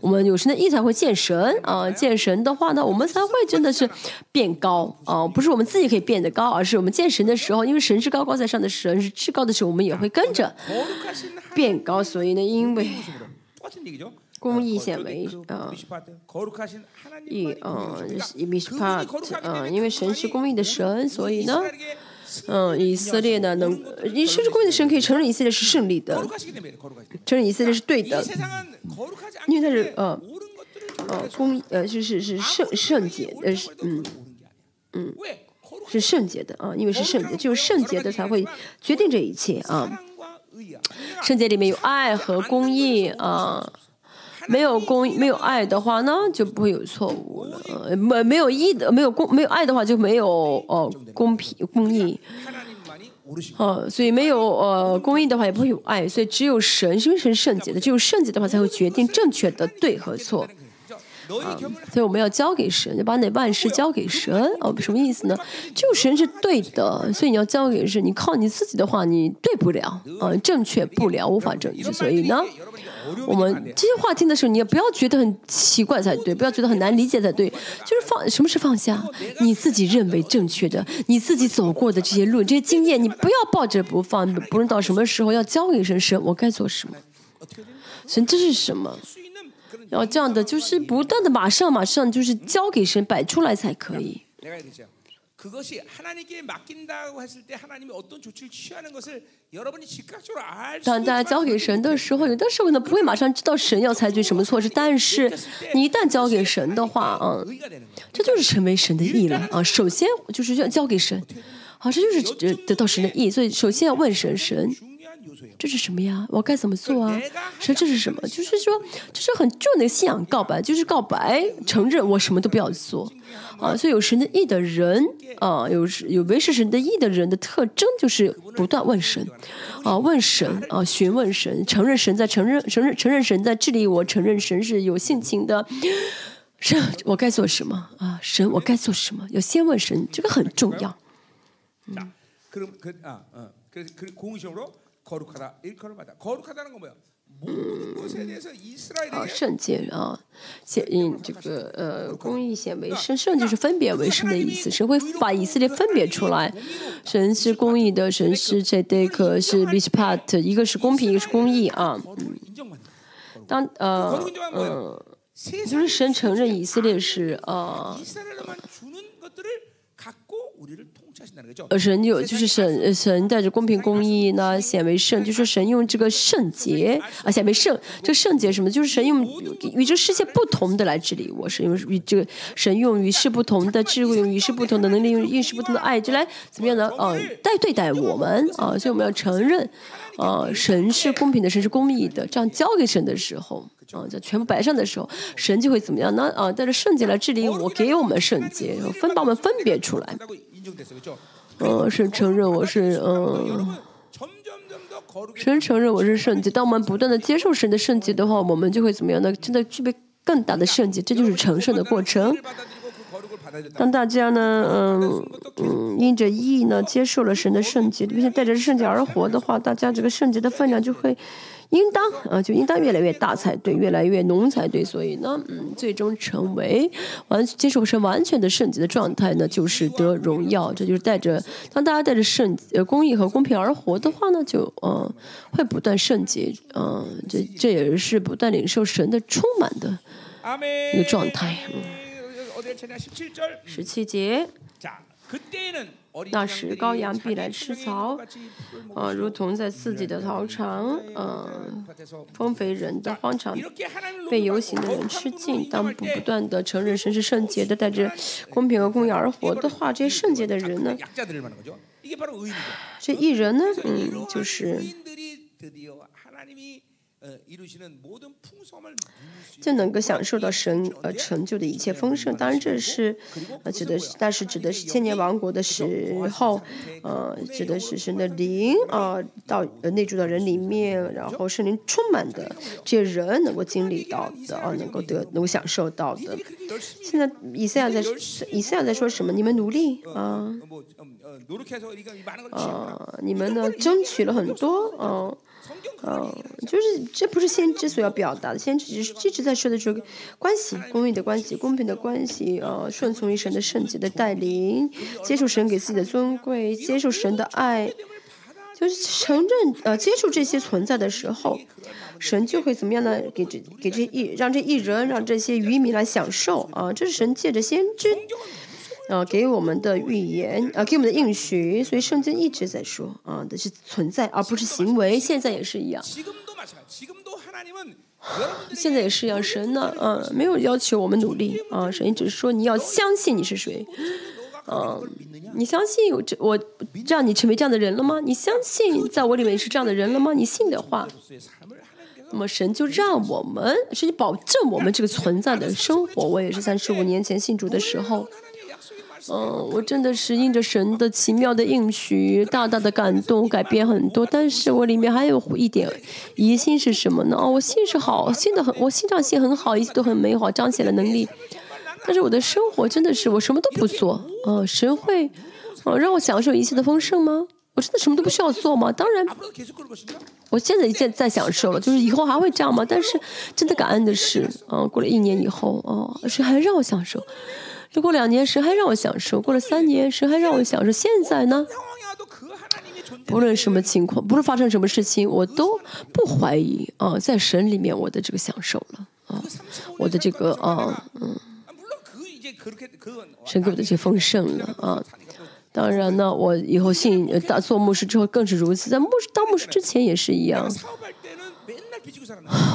我们有神的意才会见神啊，见神的话呢，我们才会真的是变高啊，*laughs* 不是我们自己可以变得高，而是我们见神的时候，因为神是高高在上的神，是至高的神，我们也会跟着变高。所以呢，因为公益显为啊，以啊以米是帕啊，因为神是公益的神，所以呢。嗯，以色列呢能，以色列的神可以承认以色列是胜利的，承认以色列是对的，因为他是，呃，呃，公，呃，就是是圣圣洁，呃，是，嗯，嗯，是圣洁的，啊，因为是圣洁，只有圣洁的才会决定这一切，啊，圣洁里面有爱和公义，啊。没有公没有爱的话呢，就不会有错误了。没没有义的，没有公没有爱的话，就没有呃公平公义。哦，所以没有呃公义的话，也不会有爱。所以只有神，因为神圣洁的，只有圣洁的话，才会决定正确的对和错。啊，所以我们要交给神，要把那万事交给神哦，什么意思呢？就神是对的，所以你要交给神，你靠你自己的话，你对不了，嗯，正确不了，无法正确。所以呢，我们这些话听的时候，你也不要觉得很奇怪才对，不要觉得很难理解才对。就是放，什么是放下？你自己认为正确的，你自己走过的这些路、这些经验，你不要抱着不放。不论到什么时候，要交给神，神我该做什么？神这是什么？然后这样的就是不断的马上马上就是交给神摆出来才可以。当大家交给神的时候，有的时候呢不会马上知道神要采取什么措施，但是你一旦交给神的话，嗯，这就是成为神的意了啊。首先就是要交给神，好，这就是得到神的意，所以首先要问神神。这是什么呀？我该怎么做啊？神，这是什么？就是说，这是很重要的信仰告白，就是告白，承认我什么都不要做啊。所以有神的意的人啊，有有维持神的意的人的特征就是不断问神啊，问神啊，询问神，承认神在承认承认承认神在治理我，承认神是有性情的。神，我该做什么啊？神，我该做什么？要先问神，这个很重要。 자, 啊圣剑啊显映这个呃公益显为圣圣就是分别为圣的意思谁会把以色列分别出来。神是公益的神是这得可是 bishopric 一个是公平一个是公益啊当呃嗯就是神承认以色列是呃呃，神有就是神呃神带着公平公义呢显为圣，就是神用这个圣洁啊显为圣，这个圣洁什么？就是神用与这世界不同的来治理我，神用与这个神用与世不同的智慧，用与世不同的能力，用与世不同的爱，就来怎么样呢？呃，待对待我们啊，所以我们要承认啊，神是公平的，神是公义的，这样交给神的时候。啊，在全部摆上的时候，神就会怎么样呢？啊，带着圣洁来治理我，给我们圣洁，分把我们分别出来。呃，神承认我是呃。神承认我是圣洁，当我们不断的接受神的圣洁的话，我们就会怎么样呢？真的具备更大的圣洁，这就是成圣的过程。当大家呢，嗯嗯，因着义呢，接受了神的圣洁，并且带着圣洁而活的话，大家这个圣洁的分量就会应当，啊，就应当越来越大才对，越来越浓才对。所以呢，嗯，最终成为完接受神完全的圣洁的状态呢，就是得荣耀。这就是带着当大家带着圣呃公益和公平而活的话呢，就嗯会不断圣洁，嗯，这这也是不断领受神的充满的一个状态。十七节。那时，羔羊必来吃草，啊，如同在自己的草场，啊，丰肥人的荒场被游行的人吃尽。当不不断的承认神是圣洁的，带着公平和公义而活的话，这些圣洁的人呢？这一人呢？嗯，就是。就能够享受到神呃成就的一切丰盛。当然这是呃指的是但是指的是千年王国的时候呃指的是神的灵啊到呃内住的人里面然后是您充满的这些人能够经历到的啊能够得能够享受到的现在以赛亚在以赛亚在说什么？你们努力啊啊你们呢争取了很多啊嗯、성경呃，就是这不是先知所要表达的，先知只是一直在说的这个关系，公义的关系，公平的关系，呃，顺从于神的圣洁的带领，接受神给自己的尊贵，接受神的爱，就是承认呃接受这些存在的时候，神就会怎么样呢？给这给这一让这一人让这些渔民来享受啊、这是神借着先知。啊给我们的预言啊给我们的应许所以圣经一直在说啊的是存在而不是行为现在也是一样。现在也是一样神呢嗯没有要求我们努力啊神只是说你要相信你是谁啊你相信有这我让你成为这样的人了吗？你相信在我里面是这样的人了吗？你信的话那么神就让我们是你保证我们这个存在的生活。我也是三十五年前信主的时候嗯，我真的是应着神的奇妙的应许，大大的感动，改变很多。但是我里面还有一点疑心是什么呢？哦，我信是好，信的很，我信上信很好，一切都很美好，彰显了能力。但是我的生活真的是我什么都不做，嗯，神会，嗯，让我享受一切的丰盛吗？我真的什么都不需要做吗？当然，我现在一再在享受了，就是以后还会这样吗？但是真的感恩的是，嗯，过了一年以后，哦，谁还让我享受。过两年，神还让我享受；过了三年，神还让我享受。现在呢，不论什么情况，不论发生什么事情，我都不怀疑啊，在神里面我的这个享受了啊，我的这个啊，嗯，神给我的这丰盛了啊。当然呢，我以后信、当做牧师之后更是如此。在牧师当牧师之前也是一样。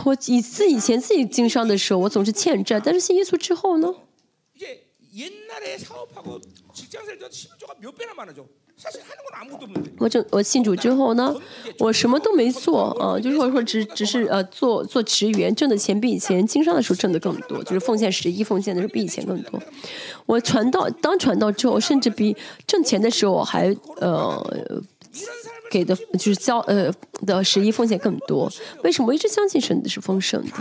我以自以前自己经商的时候，我总是欠债，但是信耶稣之后呢？我我信主之后呢我什么都没做啊就是我说只只是呃做做职员挣的钱比以前经商的时候挣得更多就是奉献十一奉献的是比以前更多。我传道当传道之后甚至比挣钱的时候还呃给的就是交呃的十一奉献更多。为什么我一直相信神的是丰盛的？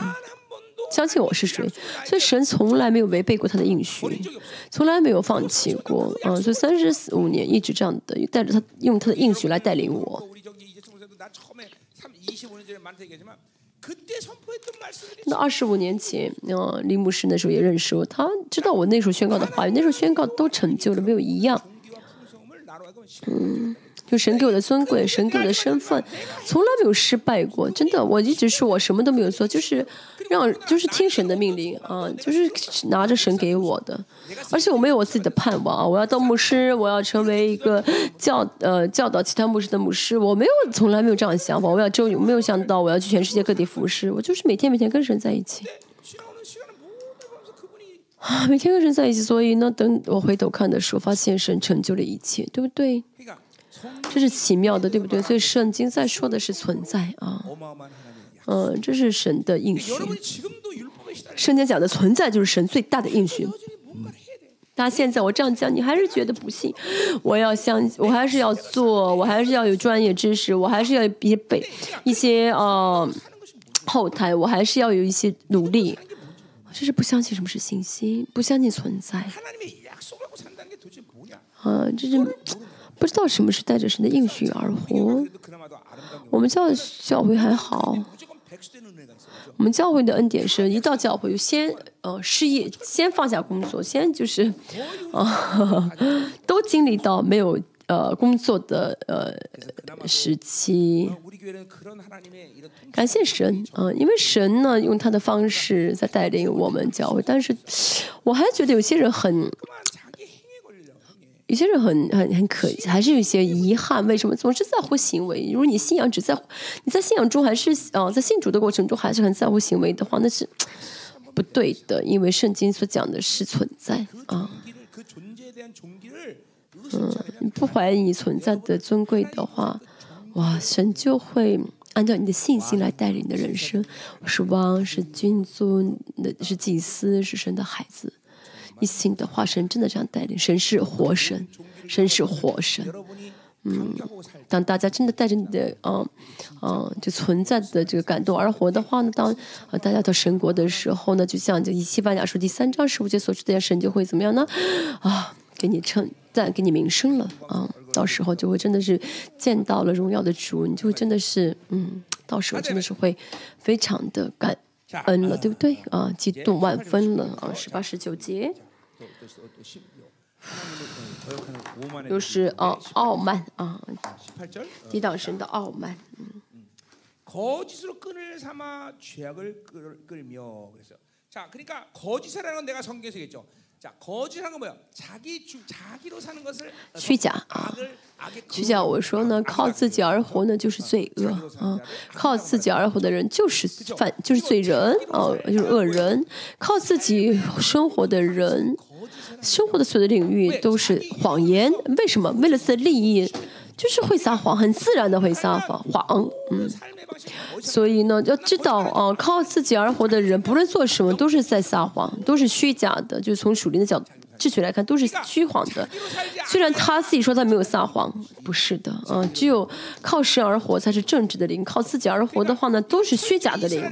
相信我是谁，所以神从来没有违背过他的应许，从来没有放弃过。嗯，所以三十五年一直这样的带着他，用他的应许来带领我。那二十五年前，嗯，林牧师那时候也认识我，他知道我那时候宣告的话语，那时候宣告都成就了，没有一样。嗯。就神给我的尊贵神给我的身份。从来没有失败过真的我一直说我什么都没有做就是让就是听神的命令啊就是拿着神给我的。而且我没有我自己的盼望啊我要当牧师我要成为一个教呃教导其他牧师的牧师。我没有从来没有这样的想法我要就没有想到我要去全世界各地服侍。我就是每天每天跟神在一起。啊每天跟神在一起所以呢等我回头看的时候发现神成就了一切对不对？这是奇妙的，对不对？所以圣经在说的是存在啊，嗯、这是神的应许。圣经讲的存在就是神最大的应许。那现在我这样讲，你还是觉得不信？我要相，我还是要做，我还是要有专业知识，我还是要一些背一些呃后台，我还是要有一些努力。这是不相信什么是信心，不相信存在。啊、这是不知道什么是带着神的应许而活。我们教教会还好。我们教会的恩典是一到教会就先呃失业先放下工作先就是啊 *laughs* 都经历到没有呃工作的呃时期。感谢神啊因为神呢用他的方式在带领我们教会但是我还觉得有些人很有些人很、很、很可，还是有一些遗憾。为什么总是在乎行为？如果你信仰只在乎你在信仰中，还是啊，在信主的过程中，还是很在乎行为的话，那是不对的。因为圣经所讲的是存在啊。嗯，不怀疑你存在的尊贵的话，哇，神就会按照你的信心来带领你的人生。我是王，是君尊，那是祭司，是神的孩子。迷的化神真的这样带领，神是活神，神是活神。嗯，当大家真的带着你的啊啊就存在的这个感动而活的话呢，当啊大家到神国的时候呢，就像就以西班牙书第三章十五节所说的神就会怎么样呢？啊，给你称赞，给你名声了。啊，到时候就会真的是见到了荣耀的主，你就真的是嗯，到时候真的是会非常的感恩了，对不对？啊，激动万分了。啊，十八、十九节。또, 또, 또, 또 십, 요. 하나님을 어, 거역하는 오만의 又是哦傲慢啊， 18절 抵挡神的傲慢。 거짓으로 끈을 삼아 죄악을 끌, 끌며 그래서 자 그러니까 거짓이라는 건 내가 성경에서 얘기했죠. 虚假啊虚假我说呢靠自己而活呢就是罪恶啊靠自己而活的人就是犯就是罪人哦就是恶人。靠自己生活的人生活的所有的领域都是谎言。为什么？为了自己的利益。就是会撒谎很自然的会撒谎谎嗯。所以呢要知道啊靠自己而活的人不论做什么都是在撒谎都是虚假的就从属灵的角度秩序来看都是虚谎的。虽然他自己说他没有撒谎不是的嗯只有靠神而活才是正直的灵靠自己而活的话呢都是虚假的灵。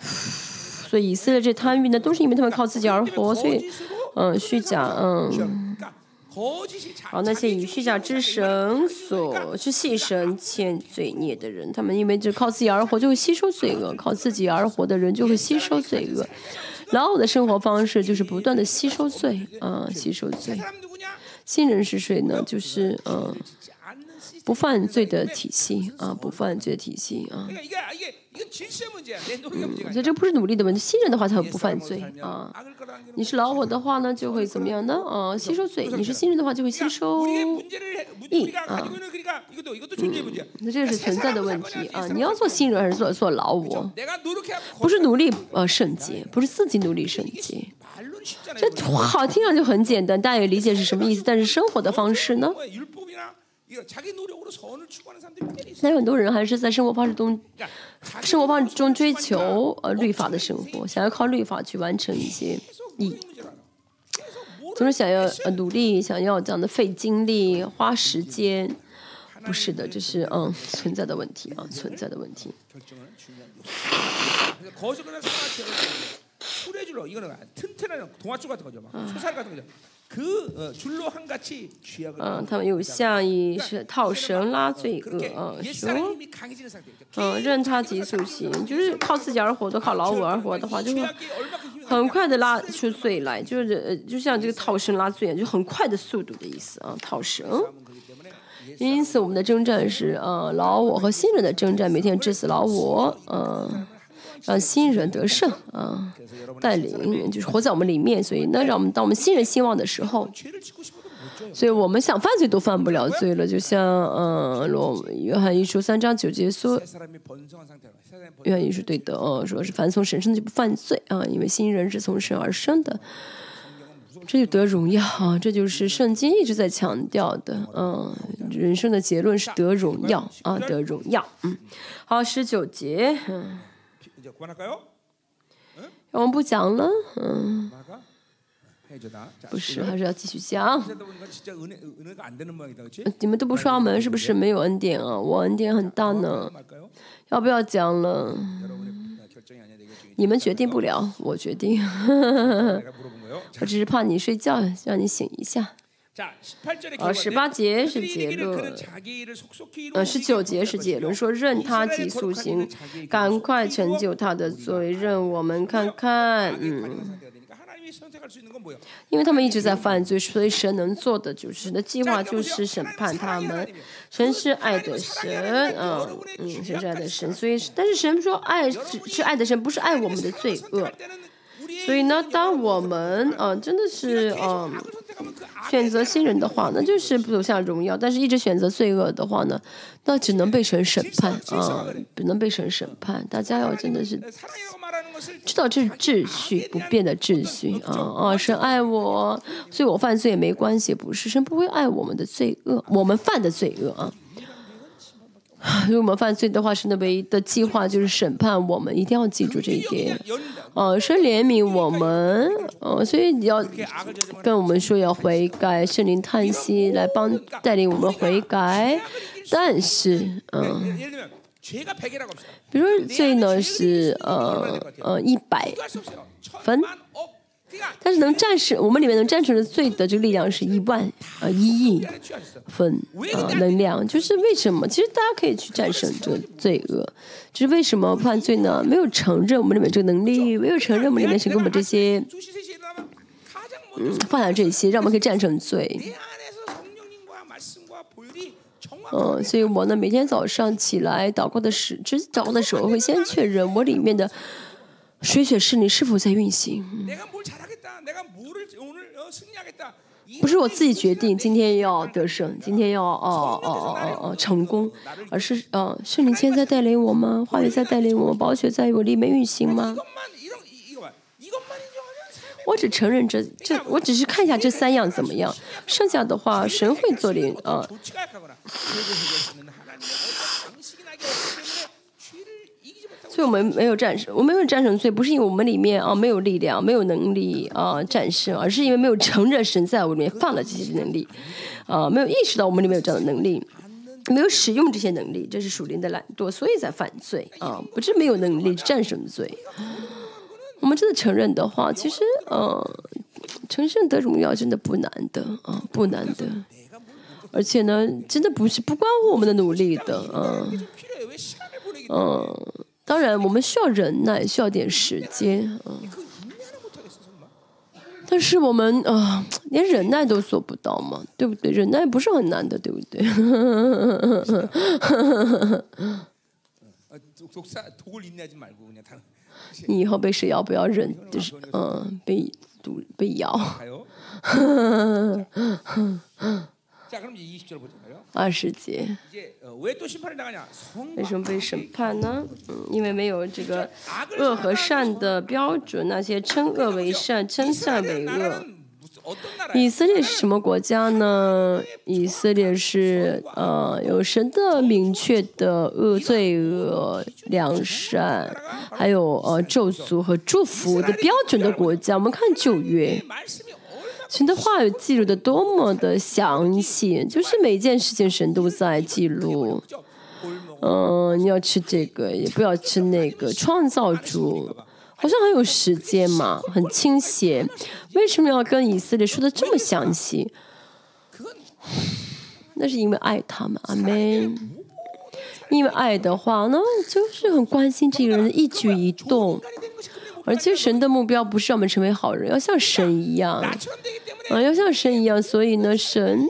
所以以色列这贪欲呢都是因为他们靠自己而活所以嗯虚假嗯。好，那些以虚假之神所去信神，欠罪孽的人，他们因为就靠自己而活，就会吸收罪恶；靠自己而活的人，就会吸收罪恶。然后的生活方式就是不断的吸收罪啊，吸收罪。新人是谁呢？就是嗯，不犯罪的体系啊，不犯罪的体系啊。嗯，所以这不是努力的问题，新人的话他不犯罪啊，你是老五的话呢，就会怎么样呢？啊，吸收罪，你是新人的话就会吸收。嗯，啊，那这是存在的问题啊，你要做新人还是做做老五？不是努力呃升级，不是自己努力升级，这好听上就很简单，大家也理解是什么意思，但是生活的方式呢？那有很多人还是在生活方式中，生活方式中追求呃律法的生活，想要靠律法去完成一些义，总是想要呃努力，想要这样的费精力、花时间。不是的，这是嗯存在的问题啊，存在的问题。嗯，他们有像以是套绳拉罪恶啊，说，嗯，任他急速行，就是靠自己而活，都靠老五而活的话，就会很快的拉出罪来，就是呃，就像这个套绳拉罪，就很快的速度的意思啊，套绳。因此，我们的征战是呃老我和新人的征战，每天致死老我，嗯，让新人得胜啊，带领就是活在我们里面，所以那让我们当我们新人兴旺的时候，所以我们想犯罪都犯不了罪了，就像嗯罗约翰一书三章九节说，约翰一书对的哦，说是凡从神圣就不犯罪啊，因为新人是从神而生的。这就得荣耀啊！这就是圣经一直在强调的，嗯，人生的结论是得荣耀啊，得荣耀。嗯，好，十九节，嗯，我们不讲了，嗯，不是，还是要继续讲。你们都不刷门，是不是没有恩典啊？我恩典很大呢，要不要讲了？你们决定不了，我决定。我只是怕你睡觉，让你醒一下。呃，十八节是结论，呃，十九节是结论，说任他急速行，赶快成就他的罪，任我们看看，嗯。因为他们一直在犯罪，所以神能做的就是的计划就是审判他们。神是爱的神，嗯嗯，神是爱的神，所以但是神说爱是是爱的神，不是爱我们的罪恶。所以呢，当我们嗯真的是嗯选择新人的话，那就是不走向荣耀；但是一直选择罪恶的话呢，那只能被神审判啊，只能被神审判。大家要真的是知道这是秩序不变的秩序啊啊！神爱我，所以我犯罪也没关系，不是神不会爱我们的罪恶，我们犯的罪恶啊。*sighs* 如果我们犯罪的话，神的唯一的计划就是审判我们，一定要记住这一点。哦，是怜悯我们，哦，所以你要跟我们说要悔改，圣灵叹息来帮带领我们悔改。但是，嗯，比如说罪呢是呃呃一百分。但是能战胜我们里面能战胜的罪的这个力量是一万啊一亿分啊能量，就是为什么？其实大家可以去战胜这个罪恶，就是为什么犯罪呢？没有承认我们里面这个能力，没有承认我们里面是给我们这些，嗯，放下这些，让我们可以战胜罪。嗯，所以我呢每天早上起来祷告的时，之祷告的时候会先确认我里面的水雪是你是否在运行。不是我自己决定今天要得胜，今天要哦哦哦哦哦成功，而是嗯圣灵在带领我吗？话语在带领我，宝血在我里面运行吗？我只承认这这，我只是看一下这三样怎么样，剩下的话神会做领啊。所以我们没有战胜，我们没有战胜罪，不是因为我们里面啊没有力量、没有能力啊战胜，而是因为没有承认神在我里面放了这些能力，啊，没有意识到我们里面有这样的能力，没有使用这些能力，这是属灵的懒惰，所以在犯罪啊，不是没有能力战胜罪。我们真的承认的话，其实呃，成圣得荣耀真的不难的啊，不难的，而且呢，真的不是不关乎我们的努力的啊，嗯。当然，我们需要忍耐，需要点时间啊。但是我们啊，连忍耐都做不到嘛，对不对？忍耐不是很难的，对不对？*laughs* 你以后被谁咬，不要忍，就是 *laughs* 嗯，被毒被咬。*laughs* 二十几为什么被审判呢？因为没有这个恶和善的标准。那些称恶为善，称善为恶。以色列是什么国家呢？以色列是呃，有神的明确的恶、罪恶、良善，还有呃，咒诅和祝福的标准的国家。我们看九月。神的话语记录的多么的详细，就是每件事情神都在记录。嗯，你要吃这个，也不要吃那个。创造主好像很有时间嘛，很清闲，为什么要跟以色列说的这么详细？那是因为爱他们，阿门。因为爱的话，那就是很关心这个人的一举一动。而且神的目标不是让我们成为好人，要像神一样，啊，要像神一样。所以呢，神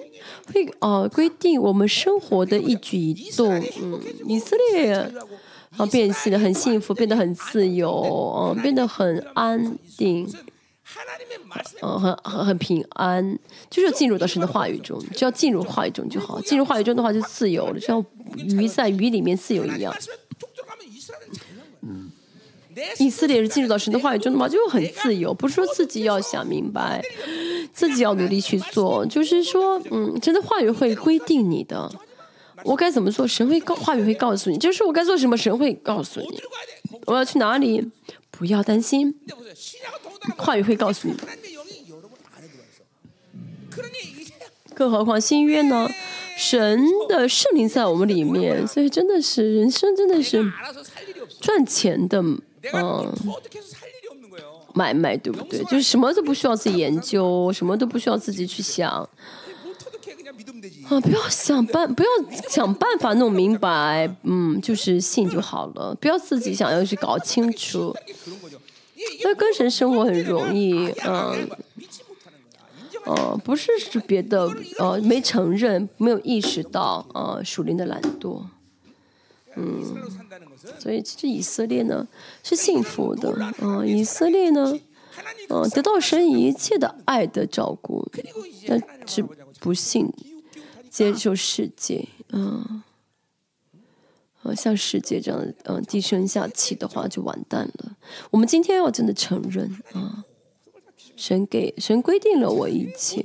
会哦规定我们生活的一举一动。嗯，以色列啊，变性的很幸福，变得很自由，嗯，变得很安定，嗯，很很很平安，就是要进入到神的话语中，只要进入话语中就好。进入话语中的话，就自由了，就像鱼在鱼里面自由一样。以色列是进入到神的话语中的吗就是很自由不是说自己要想明白自己要努力去做就是说嗯真的话语会规定你的。我该怎么做？神会告话语会告诉你。就是我该做什么神会告诉你。我要去哪里？不要担心话语会告诉你。更何况新约呢？神的圣灵在我们里面所以真的是人生真的是赚钱的嗯，买卖对不对？就是什么都不需要自己研究，什么都不需要自己去想。啊，不要想办，不要想办法弄明白。嗯，就是信就好了，不要自己想要去搞清楚。那跟神生活很容易，嗯，哦，不是是别的，哦，没承认，没有意识到，呃，属灵的懒惰。嗯。所以其实以色列呢是幸福的啊以色列呢嗯得到神一切的爱的照顾但是不幸接受世界嗯。好像世界这样嗯低声下气的话就完蛋了。我们今天要真的承认啊神给神规定了我一切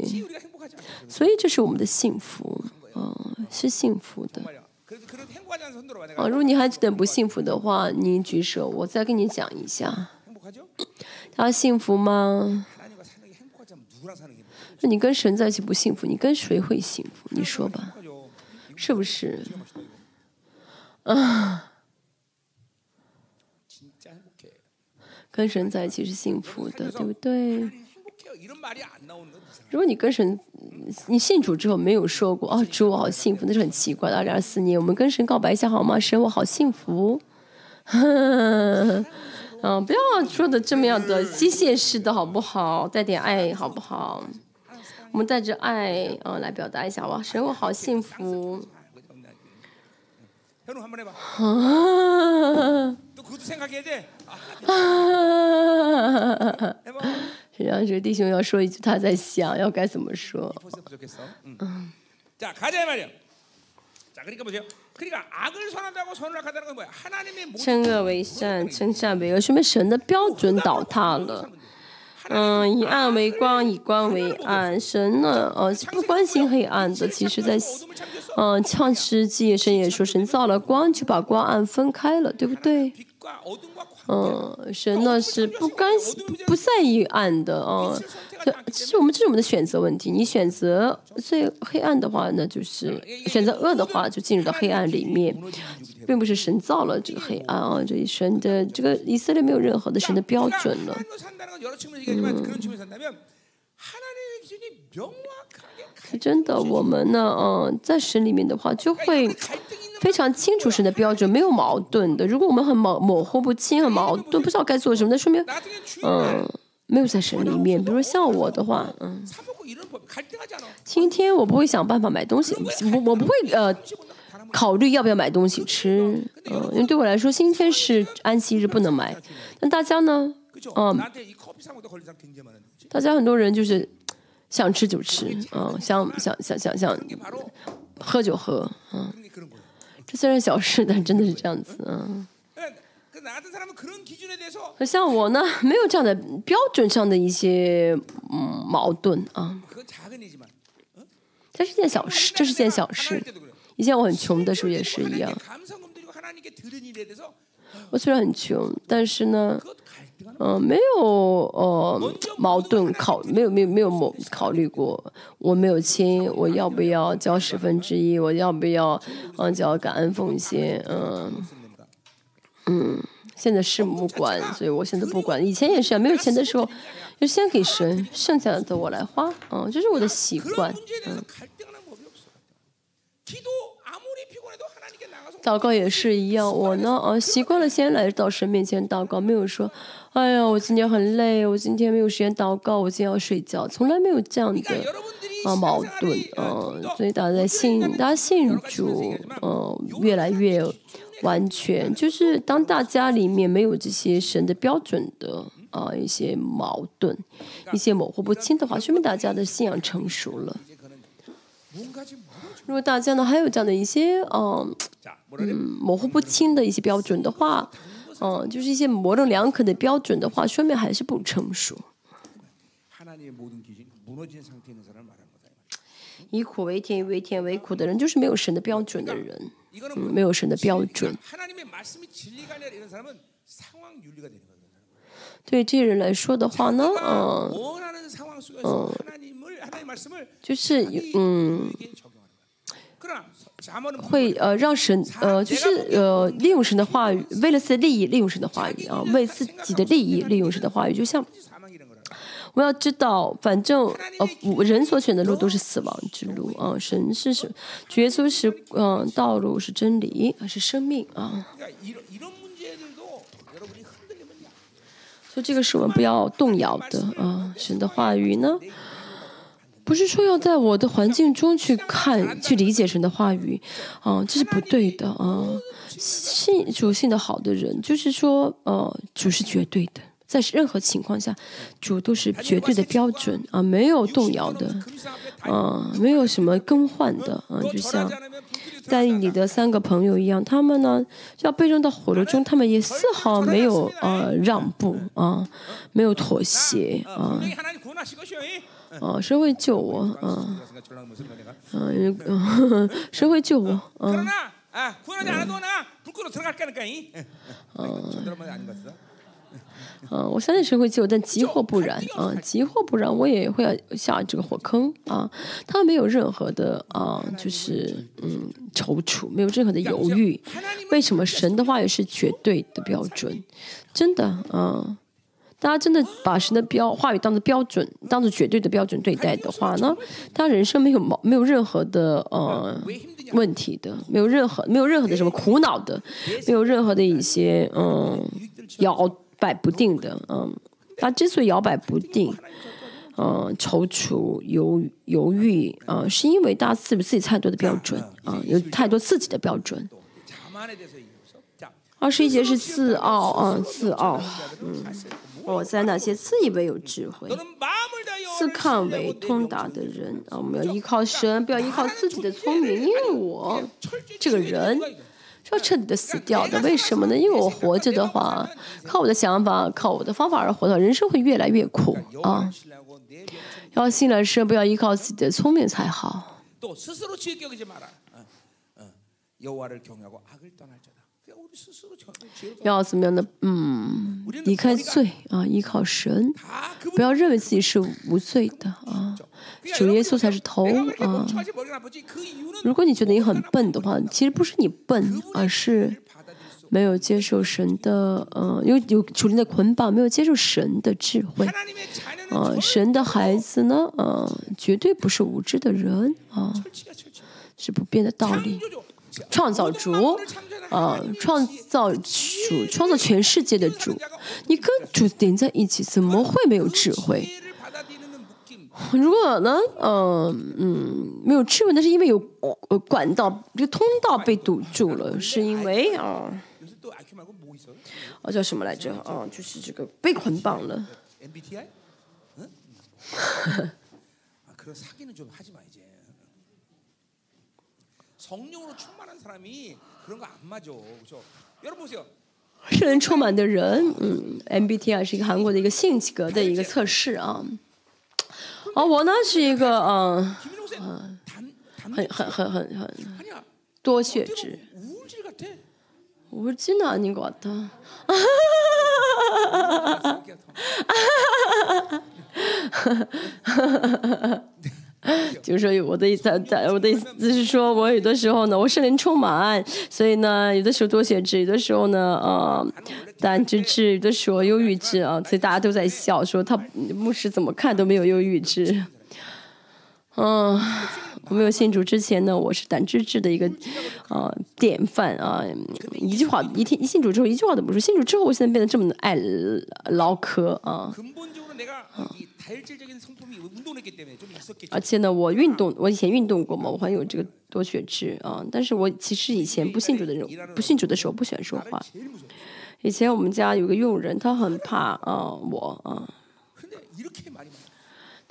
所以这是我们的幸福啊是幸福的。啊，如果你还觉得不幸福的话，你举手，我再跟你讲一下。他幸福吗？那你跟神在一起不幸福，你跟谁会幸福？你说吧，是不是？啊，跟神在一起是幸福的，对不对？如果你跟神你信主之后没有说过啊主我好幸福那是很奇怪的二零二四年我们跟神告白一下好吗？神我好幸福。*laughs* 嗯不要说的这么样的机械式的好不好？带点爱好不好？我们带着爱嗯来表达一下哇神我好幸福。해봐. 实际上，这个弟兄要说一句，他在想要该怎么说。 벌써 부족했어. 응. 자 가자 말이야. 자 그러니까 보세요. 그러니까 악을 선한다고 선을 악하다는 건 뭐야? 하나님의 모든 称恶为善，称善为恶，说明神的标准倒塌了。嗯，以暗为光，以光为暗。神呢，呃，是不关心黑暗的。其实在， 어둠을 창조했어. 嗯，创世纪神也说，神造了光，就把光暗分开了，对不对？ 嗯，神呢是不甘心，不在意暗的啊。这其实我们这是我们的选择问题，你选择最黑暗的话呢，就是选择恶的话，就进入到黑暗里面，并不是神造了这个黑暗啊。这一神的这个以色列没有任何的神的标准了，是真的。我们呢，嗯，在神里面的话就会。非常清楚神的标准，没有矛盾的。如果我们很模模糊不清，很矛盾，不知道该做什么，那说明嗯，没有在神里面。比如说像我的话，嗯，今天我不会想办法买东西，我我不会呃考虑要不要买东西吃。嗯，因为对我来说，今天是安息日，不能买。但大家呢，嗯，大家很多人就是想吃就吃，嗯，想想想想想喝就喝。嗯。这虽然小事，但真的是这样子，嗯。可像我呢，*laughs* 没有这样的标准上的一些嗯矛盾啊。这是件小事，这是件小事。以前我很穷的时候也是一样。我虽然很穷，但是呢。嗯，没有呃矛盾考，没有没有没有某考虑过，我没有亲，我要不要交十分之一？我要不要嗯交感恩奉献？嗯嗯，现在是不管，所以我现在不管。以前也是啊，没有钱的时候就先给神，剩下的我来花。嗯，这是我的习惯。嗯。祷告也是一样，我呢，呃，习惯了先来到神面前祷告，没有说，哎呀，我今天很累，我今天没有时间祷告，我今天要睡觉，从来没有这样的啊矛盾，嗯，所以大家信，大家信主，嗯，越来越完全，就是当大家里面没有这些神的标准的啊一些矛盾，一些模糊不清的话，说明大家的信仰成熟了。如果大家呢还有这样的一些嗯。嗯，模糊不清的一些标准的话，嗯，就是一些模棱两可的标准的话，说明还是不成熟。以苦为甜，为甜为苦的人，就是没有神的标准的人，嗯，没有神的标准。对这些人来说的话呢，嗯，嗯，就是嗯。会呃让神呃就是呃利用神的话语，为了自己的利益利用神的话语啊，为自己的利益利用神的话语，就像我要知道，反正呃人所选的路都是死亡之路啊，神是什主耶稣是嗯道路是真理是生命啊，所以这个是我们不要动摇的啊，神的话语呢。不是说要在我的环境中去看、去理解神的话语，啊，这是不对的啊。信主信的好的人，就是说，呃，主是绝对的，在任何情况下，主都是绝对的标准啊，没有动摇的，啊，没有什么更换的啊，就像在你的三个朋友一样，他们呢要被扔到火炉中，他们也丝毫没有呃让步啊，没有妥协啊。哦，谁会救我？嗯，嗯，*laughs* 谁会救我？嗯，*laughs* *laughs* 嗯，我相信谁会救，但急或不然啊！急或不然，我也会要下这个火坑啊！他没有任何的啊，就是嗯，踌躇，没有任何的犹豫。为什么神的话也是绝对的标准？真的啊！大家真的把神的标话语当做标准，当做绝对的标准对待的话呢，他人生没有毛，没有任何的呃问题的，没有任何没有任何的什么苦恼的，没有任何的一些嗯摇摆不定的嗯，他之所以摇摆不定，嗯踌躇犹犹豫啊，是因为大家自自己太多的标准啊，有太多自己的标准。二十一节是自傲啊，自傲，嗯。我在那些自以为有智慧、自看为通达的人啊，我们要依靠神，不要依靠自己的聪明。因为我这个人是要彻底的死掉的。为什么呢？因为我活着的话，靠我的想法、靠我的方法而活的话，人生会越来越苦啊。要信了神，不要依靠自己的聪明才好。要怎么样的？嗯，离开罪啊，依靠神，不要认为自己是无罪的啊。主耶稣才是头啊。如果你觉得你很笨的话，其实不是你笨，而是没有接受神的，呃，有有主灵的捆绑，没有接受神的智慧。啊，神的孩子呢，呃，绝对不是无知的人啊，是不变的道理。创造主，啊，创造主，创造全世界的主，你跟主连在一起，怎么会没有智慧？如果呢，嗯嗯，没有智慧，那是因为有呃管道，这个通道被堵住了，是因为啊，啊叫什么来着？啊，就是这个被捆绑了。*laughs* 그 사기는 좀 하지 마 이제. 성령으로 충만한 사람이 그런 거 안 맞아. 그렇죠? 여러분 보세요. 圣人充满的人，嗯，MBTI 是一个韩国的一个性格的一个测试啊。而我呢是一个嗯， 김인호 쌤 단, 단, 很很很很很 아니야. 多血 어떻게 质， 보면 우울질 같아. 우울증은 아닌 것 같아. *laughs* *laughs* 就是说我的意思，我的意思就是说我有的时候呢，我是灵充满，所以呢，有的时候多写脂，有的时候呢，呃，胆汁质，有的时候忧郁质啊，所以大家都在笑说他牧师怎么看都没有忧郁质。嗯，我没有信主之前呢，我是胆汁质的一个呃典范啊、一句话一听一信主之后一句话都不说，信主之后我现在变得这么爱唠嗑啊。而且呢，我运动，我以前运动过嘛，我还有这个多血质啊。但是我其实以前不信主的人，不信主的时候不喜欢说话。以前我们家有个佣人，他很怕啊我啊。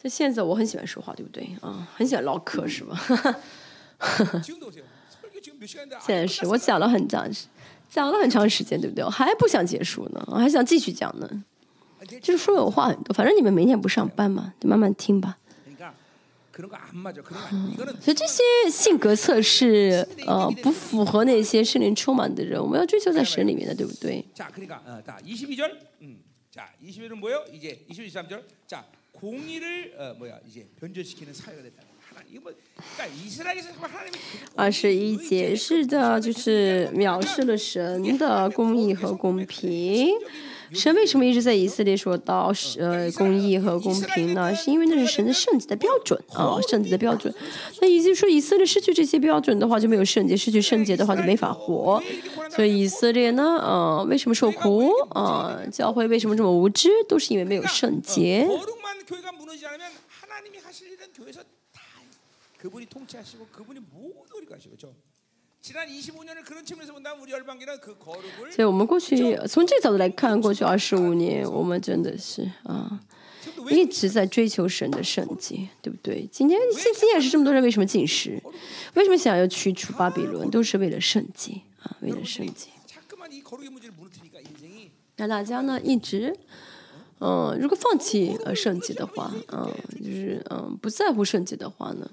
他现在我很喜欢说话，对不对啊？很喜欢唠嗑是吧？*laughs* 现在是，我讲了很长，讲了很长时间，对不对？我还不想结束呢，我还想继续讲呢。就是说有话很多，反正你们明天不上班嘛，就慢慢听吧。所以这些性格测试，呃，不符合那些圣灵充满的人。我们要追求在神里面的，对不对？二十一节是的，就是藐视了神的公义和公平。神为什么一直在以色列说到呃公义和公平呢？是因为那是神的圣洁的标准啊，圣洁的标准。那也就是说，以色列失去这些标准的话，就没有圣洁；失去圣洁的话，就没法活。所以以色列呢，呃，为什么受苦啊？教会为什么这么无知？都是因为没有圣洁。 그분이 통치하시고 그분이 모두 우리가 하시고 그렇죠? 지난 25년을 그런 측면에서 본다면 우리 열방기는 그 거룩을 所以我们过去从这个角度来看，过去二十五年，我们真的是啊。 지금도 왜 一直在追求神的圣洁，对不对？今天现今也是这么多人为什么进食？为什么想要驱除巴比伦？都是为了圣洁啊，为了圣洁。 자꾸만 이 거룩의 문제를 무너뜨리니까 인생이 那大家呢一直，嗯、如果放弃呃圣洁的话，嗯、就是嗯、不在乎圣洁的话呢，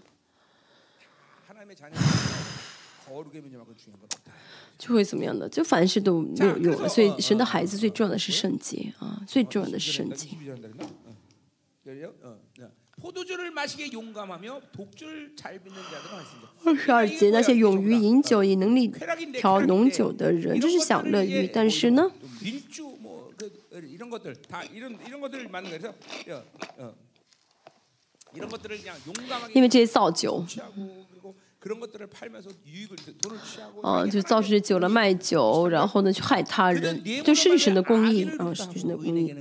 *laughs* 就会怎么样的？就凡事都没有用了。所以神的孩子最重要的是圣洁啊，最重要的是圣洁。二十二节，那些勇于饮酒、以能力调浓酒的人，就是享乐欲。但是呢？因为这些造酒。啊，就造出酒来卖酒，然后呢去害他人，就失去神的公义，啊，失去神的公义。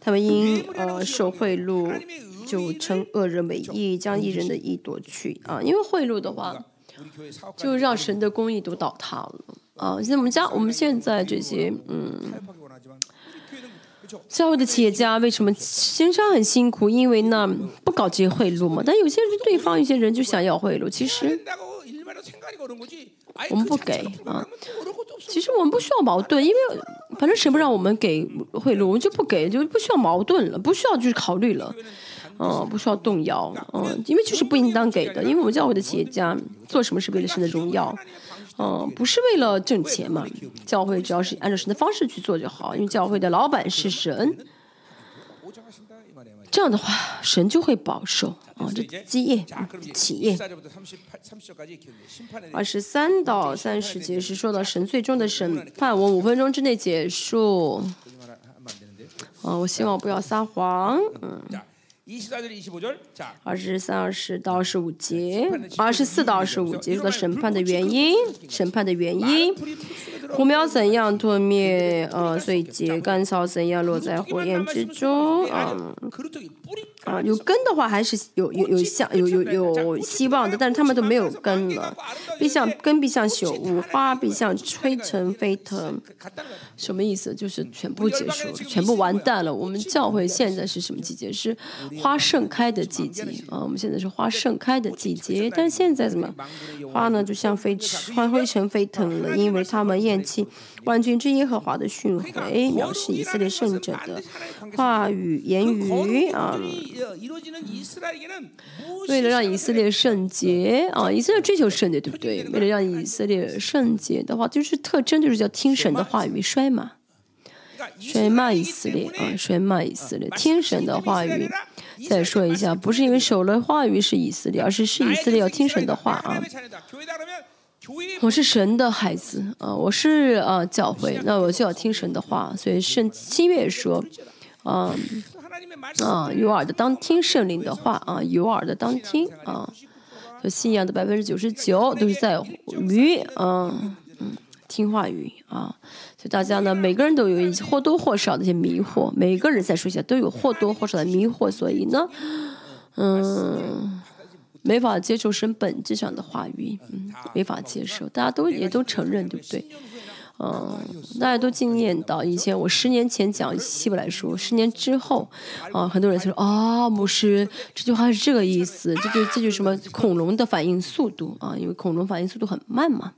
他们因呃受贿赂，就称恶人为义，将义人的义夺去啊，因为贿赂的话，就让神的公义都倒塌了啊。现在我们家我们现在这些嗯。教会的企业家为什么经商很辛苦？因为呢，不搞这些贿赂嘛。但有些人对方，有些人就想要贿赂。其实我们不给啊。其实我们不需要矛盾，因为反正谁不让我们给贿赂，我们就不给，就不需要矛盾了，不需要去考虑了，嗯，不需要动摇，嗯，因为就是不应当给的。因为我们教会的企业家做什么是为了神的荣耀。嗯，不是为了挣钱嘛。教会只要是按照神的方式去做就好，因为教会的老板是神，这样的话神就会保守啊。这基业啊，企业二十三到三十节是说到神，最终的审判我五分钟之内结束。嗯，我希望不要撒谎。嗯。二十三二十到二十五节。二十四到二十五节的审判的原因审判的原因。火苗怎样吞灭呃碎秸干草怎样落在火焰之中啊啊，有根的话还是有有有像有有有希望的，但是他们都没有根了。必像根必像朽物，花必像吹尘飞腾。什么意思？就是全部结束，全部完蛋了。我们教会现在是什么季节？是花盛开的季节啊！我们现在是花盛开的季节，但是现在怎么花呢？就像飞花灰尘飞腾了，因为他们厌弃。万军之耶和华的训诲，藐视以色列圣者的话语言语啊。为了让以色列圣洁啊，以色列追求圣洁，对不对？为了让以色列圣洁的话，就是特征，就是叫听神的话语，摔嘛，摔骂以色列啊，摔骂以色列，听神的话语。再说一下，不是因为守了话语是以色列，而是是以色列要听神的话啊。我是神的孩子啊，我是啊教会，那我就要听神的话。所以圣新月说，啊啊有耳的当听圣灵的话啊，有耳的当听啊。信仰的百分之九十九都是在于嗯嗯听话语啊。所以大家呢，每个人都有一些或多或少的一些迷惑，每个人再说一下都有或多或少的迷惑。所以呢，嗯。没法接受神本质上的话语，嗯，没法接受，大家都也都承认，对不对？嗯，大家都经验到，以前我十年前讲希伯来书，十年之后，啊，很多人就说啊，牧师这句话是这个意思，这就这就是什么恐龙的反应速度啊，因为恐龙反应速度很慢嘛，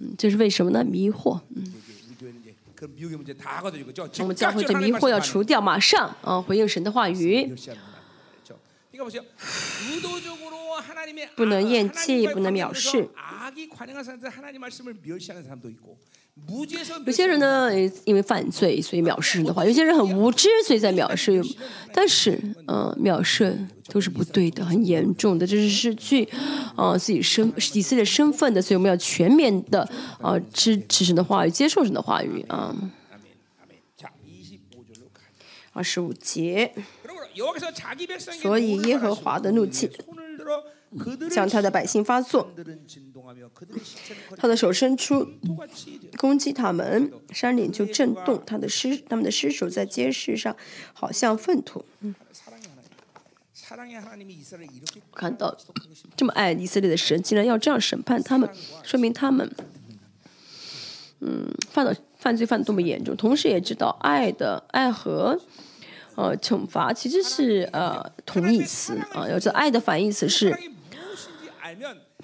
嗯，这是为什么呢？迷惑，嗯，我们教会这迷惑要除掉，马上啊，回应神的话语。不能厌弃，不能藐视。有些人呢，因为犯罪，所以藐视的话；有些人很无知，所以在藐视。但是，嗯，藐视都是不对的，很严重的，这是失去啊自己身以色列身份的。所以我们要全面的啊支持神的话语，接受神的话语啊。二十五节。所以耶和华的怒气向他的百姓发作，他的手伸出攻击他们，山岭就震动，他的尸他们的尸首在街市上好像粪土。看到这么爱以色列的神，竟然要这样审判他们，说明他们嗯犯了犯罪犯的多么严重，同时也知道爱的爱和。呃，惩罚其实是呃同义词啊，要知道爱的反义词是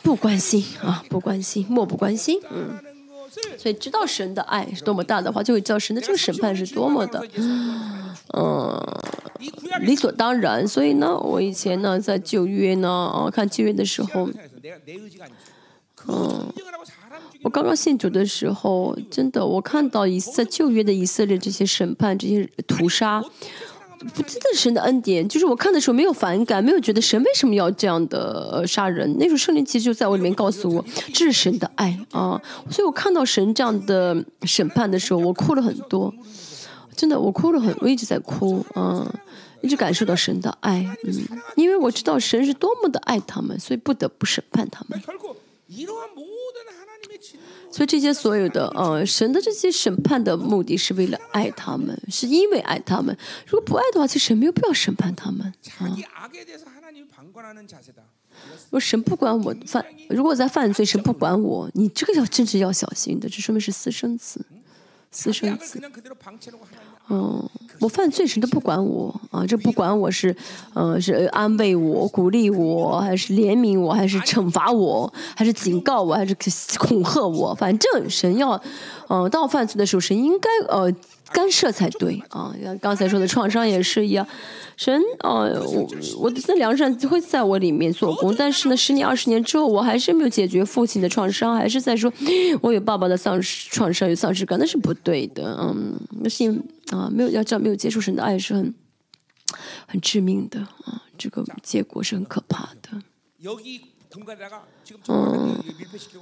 不关心啊，不关心，漠不关心，嗯，所以知道神的爱是多么大的话，就会知道神的这个审判是多么的，嗯，理所当然。所以呢，我以前呢在旧约呢，啊，看旧约的时候，嗯，我刚刚信主的时候，真的，我看到以在旧约的以色列这些审判、这些屠杀。不，真的神的恩典，就是我看的时候没有反感，没有觉得神为什么要这样的杀人。那时候圣灵其实就在我里面告诉我，这是神的爱啊。所以我看到神这样的审判的时候，我哭了很多，真的，我哭了很，我一直在哭啊，一直感受到神的爱，嗯，因为我知道神是多么的爱他们，所以不得不审判他们。所以这些所有的呃神的这些审判的目的是为了爱他们，是因为爱他们。如果不爱的话，其实神没有必要审判他们。啊，如果神不管我犯，如果在犯罪，神不管我，你这个要真是要小心的，这说明是私生子，私生子。嗯，我犯罪神都不管我啊，这不管我是，呃，是安慰我、鼓励我，还是怜悯我，还是惩罚我，还是警告我，还是恐吓我，反正神要，呃，当我犯罪的时候，神应该呃。干涉才对啊！像刚才说的创伤也是一样，神啊，我我的这良善会在我里面做工，但是呢，十年二十年之后，我还是没有解决父亲的创伤，还是在说*gasps* 我有爸爸的丧失创伤，有丧失感，那是不对的。嗯，那是啊，没有要这样，没有接受神的爱是很很致命的啊，这个结果是很可怕的。嗯。是我们这个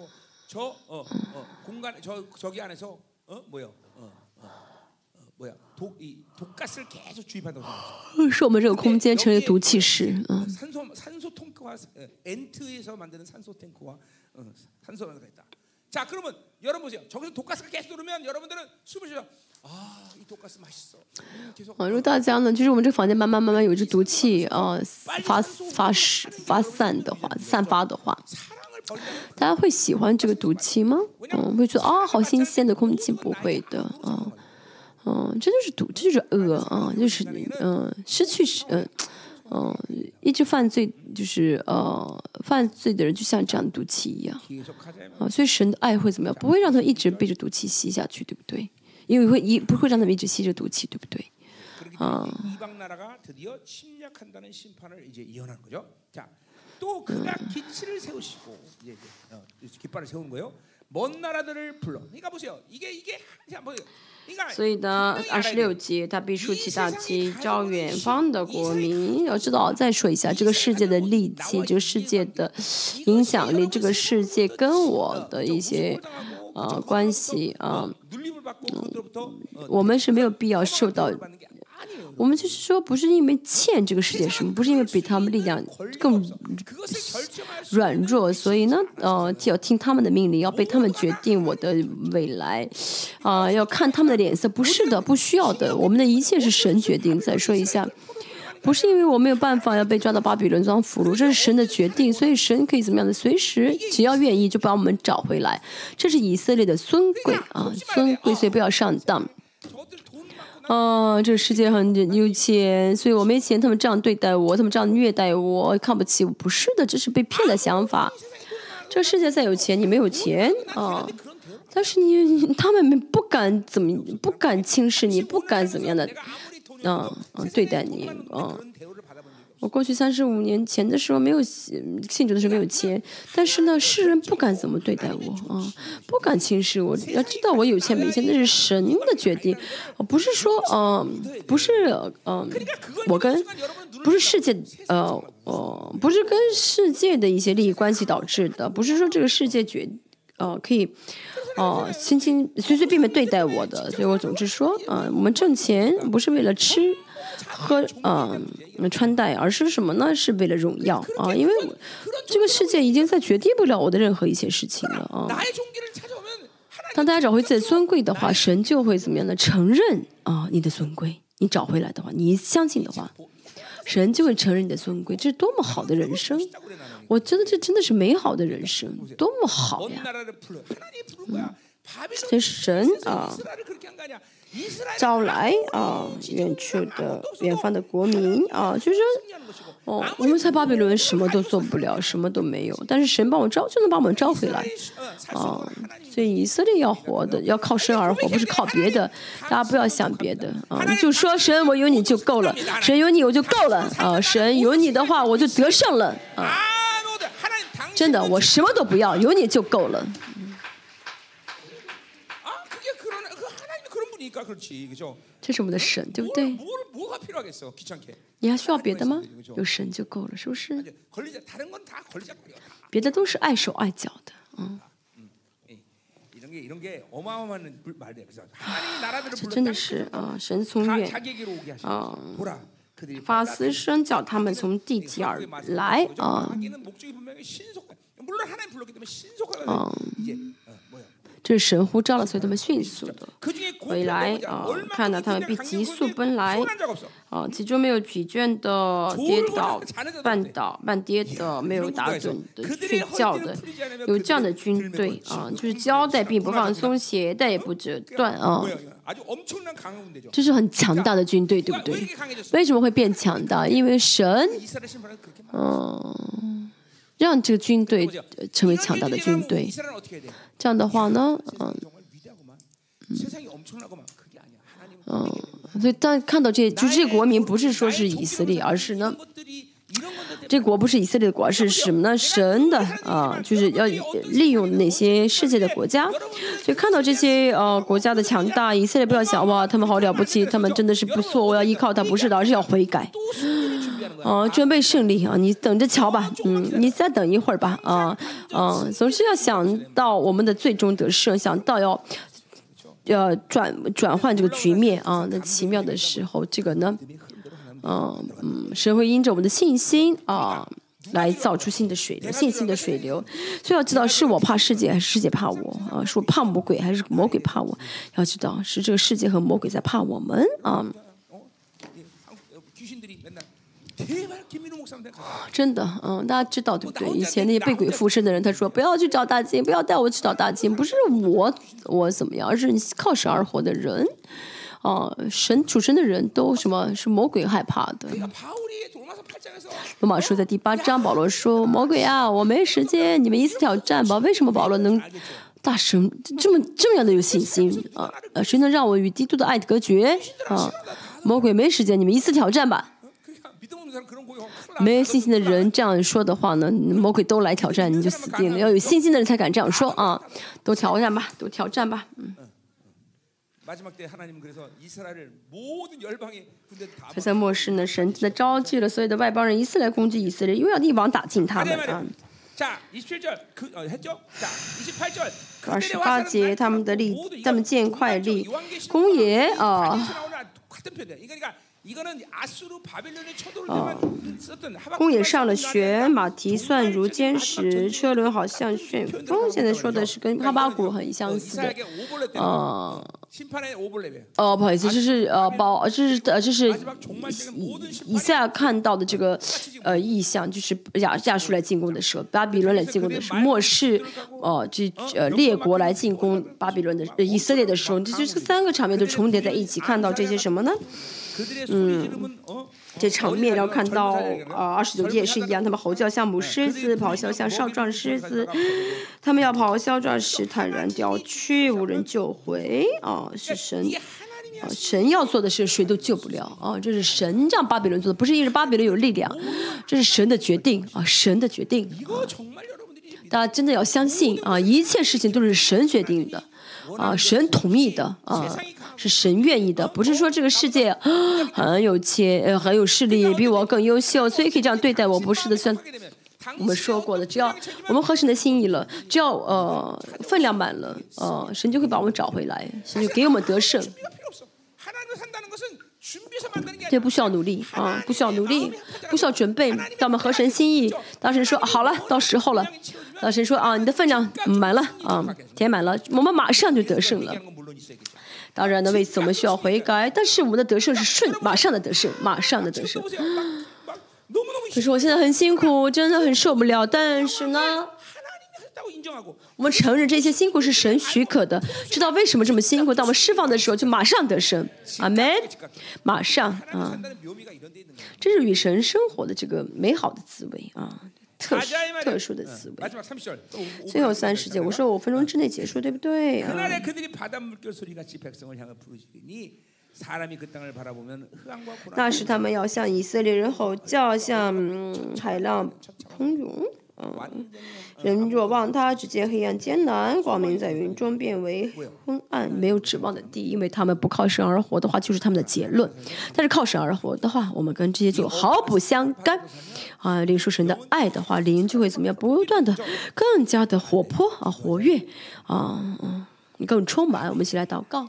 空间成为毒气室。嗯。 자, 그러면 여러분 보세요. 저기서 독가스가 계 是我们这个空间成为毒气室啊假如大家呢就是我们这个房间慢慢慢慢有这毒气啊发发发散的话散发的话。大家会喜欢这个毒气吗？嗯会觉得啊好新鲜的空气不会的啊嗯这就是赌这就是恶啊就是嗯失去是嗯嗯一直犯罪就是呃犯罪的人就像这样毒气一样啊所以神的爱会怎么样？不会让他一直背着毒气吸下去对不对？因为会一不会让他们一直吸着毒气对不对？啊。所以呢，二十六节他必竖起大旗，招远方的国民。要知道，再说一下，这个世界的力气，这个世界的影响力，这个世界跟我的一些呃关系啊、呃嗯，我们是没有必要受到我们就是说，不是因为欠这个世界什么，不是因为比他们力量更软弱，所以呢，呃，要听他们的命令，要被他们决定我的未来，啊，要看他们的脸色。不是的，不需要的，我们的一切是神决定。再说一下，不是因为我没有办法要被抓到巴比伦当俘虏，这是神的决定，所以神可以怎么样的，随时只要愿意就把我们找回来。这是以色列的尊贵啊，尊贵，所以不要上当。哦，这个世界很有钱，所以我没钱，他们这样对待我，他们这样虐待我，看不起我，不是的，这是被骗的想法。这个世界再有钱，你没有钱啊，但是你，他们不敢怎么，不敢轻视你，不敢怎么样的，嗯嗯，对待你嗯。我过去三十五年前的时候没有信庆祝的时候没有钱，但是呢，世人不敢怎么对待我啊，不敢轻视我。要知道我有钱没钱那是神的决定，不是说呃不是呃我跟不是世界呃呃不是跟世界的一些利益关系导致的，不是说这个世界决呃可以呃轻轻随随便便对待我的。所以我总是说，嗯，我们挣钱不是为了吃。喝嗯，穿戴，而是什么呢？是为了荣耀啊！因为这个世界已经在决定不了我的任何一些事情了啊！当大家找回自己的尊贵的话，神就会怎么样的承认啊你的尊贵？你找回来的话，你相信的话，神就会承认你的尊贵。这是多么好的人生！我觉得这真的是美好的人生，多么好呀！这神啊！招来啊远处的远方的国民啊就是哦我们在巴比伦什么都做不了什么都没有但是神帮我招就能把我们招回来啊所以以色列要活的要靠神而活不是靠别的大家不要想别的啊就说神我有你就够了神有你我就够了啊神有你的话我就得胜了啊。真的我什么都不要有你就够了这是我们的神，对不对？你还需要别的吗？有神就够了，是不是？别的都是碍手碍脚的。嗯。这真的是啊，神从远啊，法斯生叫他们从地底而来啊。这是神呼召了所以他们迅速的回来啊看到他们并急速奔来啊其中没有疲倦的跌倒绊倒绊跌的没有打盹的睡觉的有这样的军队啊就是交代并不放松鞋带也不折断啊这是很强大的军队对不对为什么会变强大因为神嗯让这个军队成为强大的军队。这样的话呢，嗯，嗯，嗯所以当看到这就这国民不是说是以色列，而是呢，这国不是以色列的国，是什么呢？神的啊，就是要利用那些世界的国家。就看到这些呃国家的强大，以色列不要想哇，他们好了不起，他们真的是不错，我要依靠他，不是的，而是要悔改。哦，准备胜利啊！你等着瞧吧，嗯，你再等一会儿吧，啊，嗯，总是要想到我们的最终得胜，想到要要转转换这个局面啊。那奇妙的时候，这个呢，嗯嗯，神会因着我们的信心啊，来造出新的水流，信心的水流。所以要知道，是我怕世界，还是世界怕我？啊，是我怕魔鬼，还是魔鬼怕我？要知道，是这个世界和魔鬼在怕我们啊。真的嗯大家知道对不对？以前那些被鬼附身的人他说不要去找大金不要带我去找大金。不是我我怎么样？而是你靠神而活的人。哦神主神的人都什么是魔鬼害怕的罗马书的第八章保罗说魔鬼啊我没时间你们一次挑战吧。为什么保罗能大神这么这么样的有信心？啊谁能让我与基督的爱隔绝？啊魔鬼没时间你们一次挑战吧没有信心的人这样说的话呢，魔鬼都来挑战，你就死定了。要有信心的人才敢这样说啊！都挑战吧，都挑战吧。嗯。他在末世呢，神真的召集了所有的外邦人，一次来攻击以色列，又要一网打尽他们啊。二十八节，他们的力，他们建快力，公爷啊。公也上了学，马蹄算如坚石，车轮好像旋风。现在说的是跟哈巴谷很相似的，呃，哦，不好意思，这是呃，包，这是呃，这是以以赛亚看到的这个呃意象，就是亚亚述来进攻的时候，巴比伦来进攻的时候，末世呃这呃列国来进攻巴比伦的、呃、以色列的时候，这就是三个场面都重叠在一起，看到这些什么呢？嗯这场面要看到啊二十九节也是一样他们吼叫像母狮子咆哮像少壮狮子他们要咆哮壮士坦然掉去无人救回啊是神啊神要做的事谁都救不了啊这是神让巴比伦做的不是因为巴比伦有力量这是神的决定啊神的决定啊大家真的要相信啊一切事情都是神决定的啊神同意的啊是神愿意的，不是说这个世界 *gasps* 很有钱，呃，很有势力，比我更优秀。所以可以这样对待我，不是的。算我们说过的，只要我们合神的心意了，只要呃分量满了，呃，神就会把我们找回来，神就给我们得胜。这不需要努力啊，不需要努力，不需要准备。当我们合神心意，当时说好了，到时候了，当时说啊，你的分量满了啊，填满了，我们马上就得胜了。当然呢为此我们需要悔改但是我们的得胜是顺马上的得胜马上的得胜。可是我现在很辛苦真的很受不了但是呢我们承认这些辛苦是神许可的知道为什么这么辛苦当我们释放的时候就马上得胜。amen 马上啊。这是与神生活的这个美好的滋味啊。特殊的思维，最后三十节，我说五分钟之内结束，对不对啊？那时他们要向以色列人吼叫，像海浪汹涌。人若望他，只见黑暗艰难，光明在云中变为昏暗，没有指望的地。因为他们不靠神而活的话，就是他们的结论；但是靠神而活的话，我们跟这些就毫不相干。啊，领受神的爱的话，灵就会怎么样？不断的更加的活泼啊，活跃。啊，嗯，更充满。我们一起来祷告。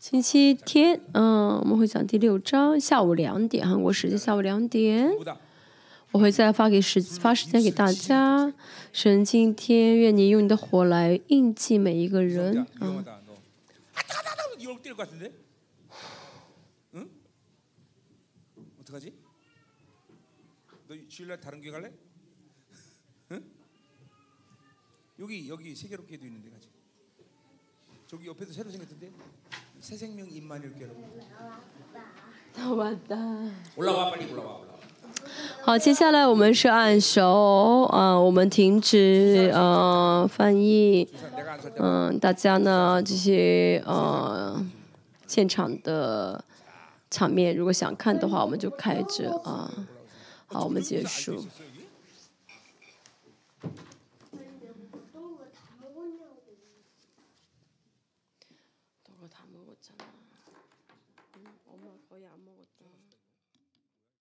星期天，嗯，我们会讲第六章，下午两点，韩国时间下午两点，我会再发给时发时间给大家。神，今天愿你用你的火来印记每一个人。嗯。嗯嗯여 啊。 위험하다 너. 아따 아따 아따 이걸 때릴 것 같은데? 응? 어떡하지? 너 주일날 다른 교회 갈래? 응? 여기 여기 세계롭게도 있는데 가지. 저기 옆에도 새로 생겼던데 새생명 임마누엘 교회라고. 完蛋！ 올라와 빨리 올라와 올라와. 好，接下来我们是按手，啊、我们停止呃翻译， 우선 내가 안 설 때. 嗯、大家呢这些呃现场的场面，如果想看的话，我们就开着啊。好，我们结束。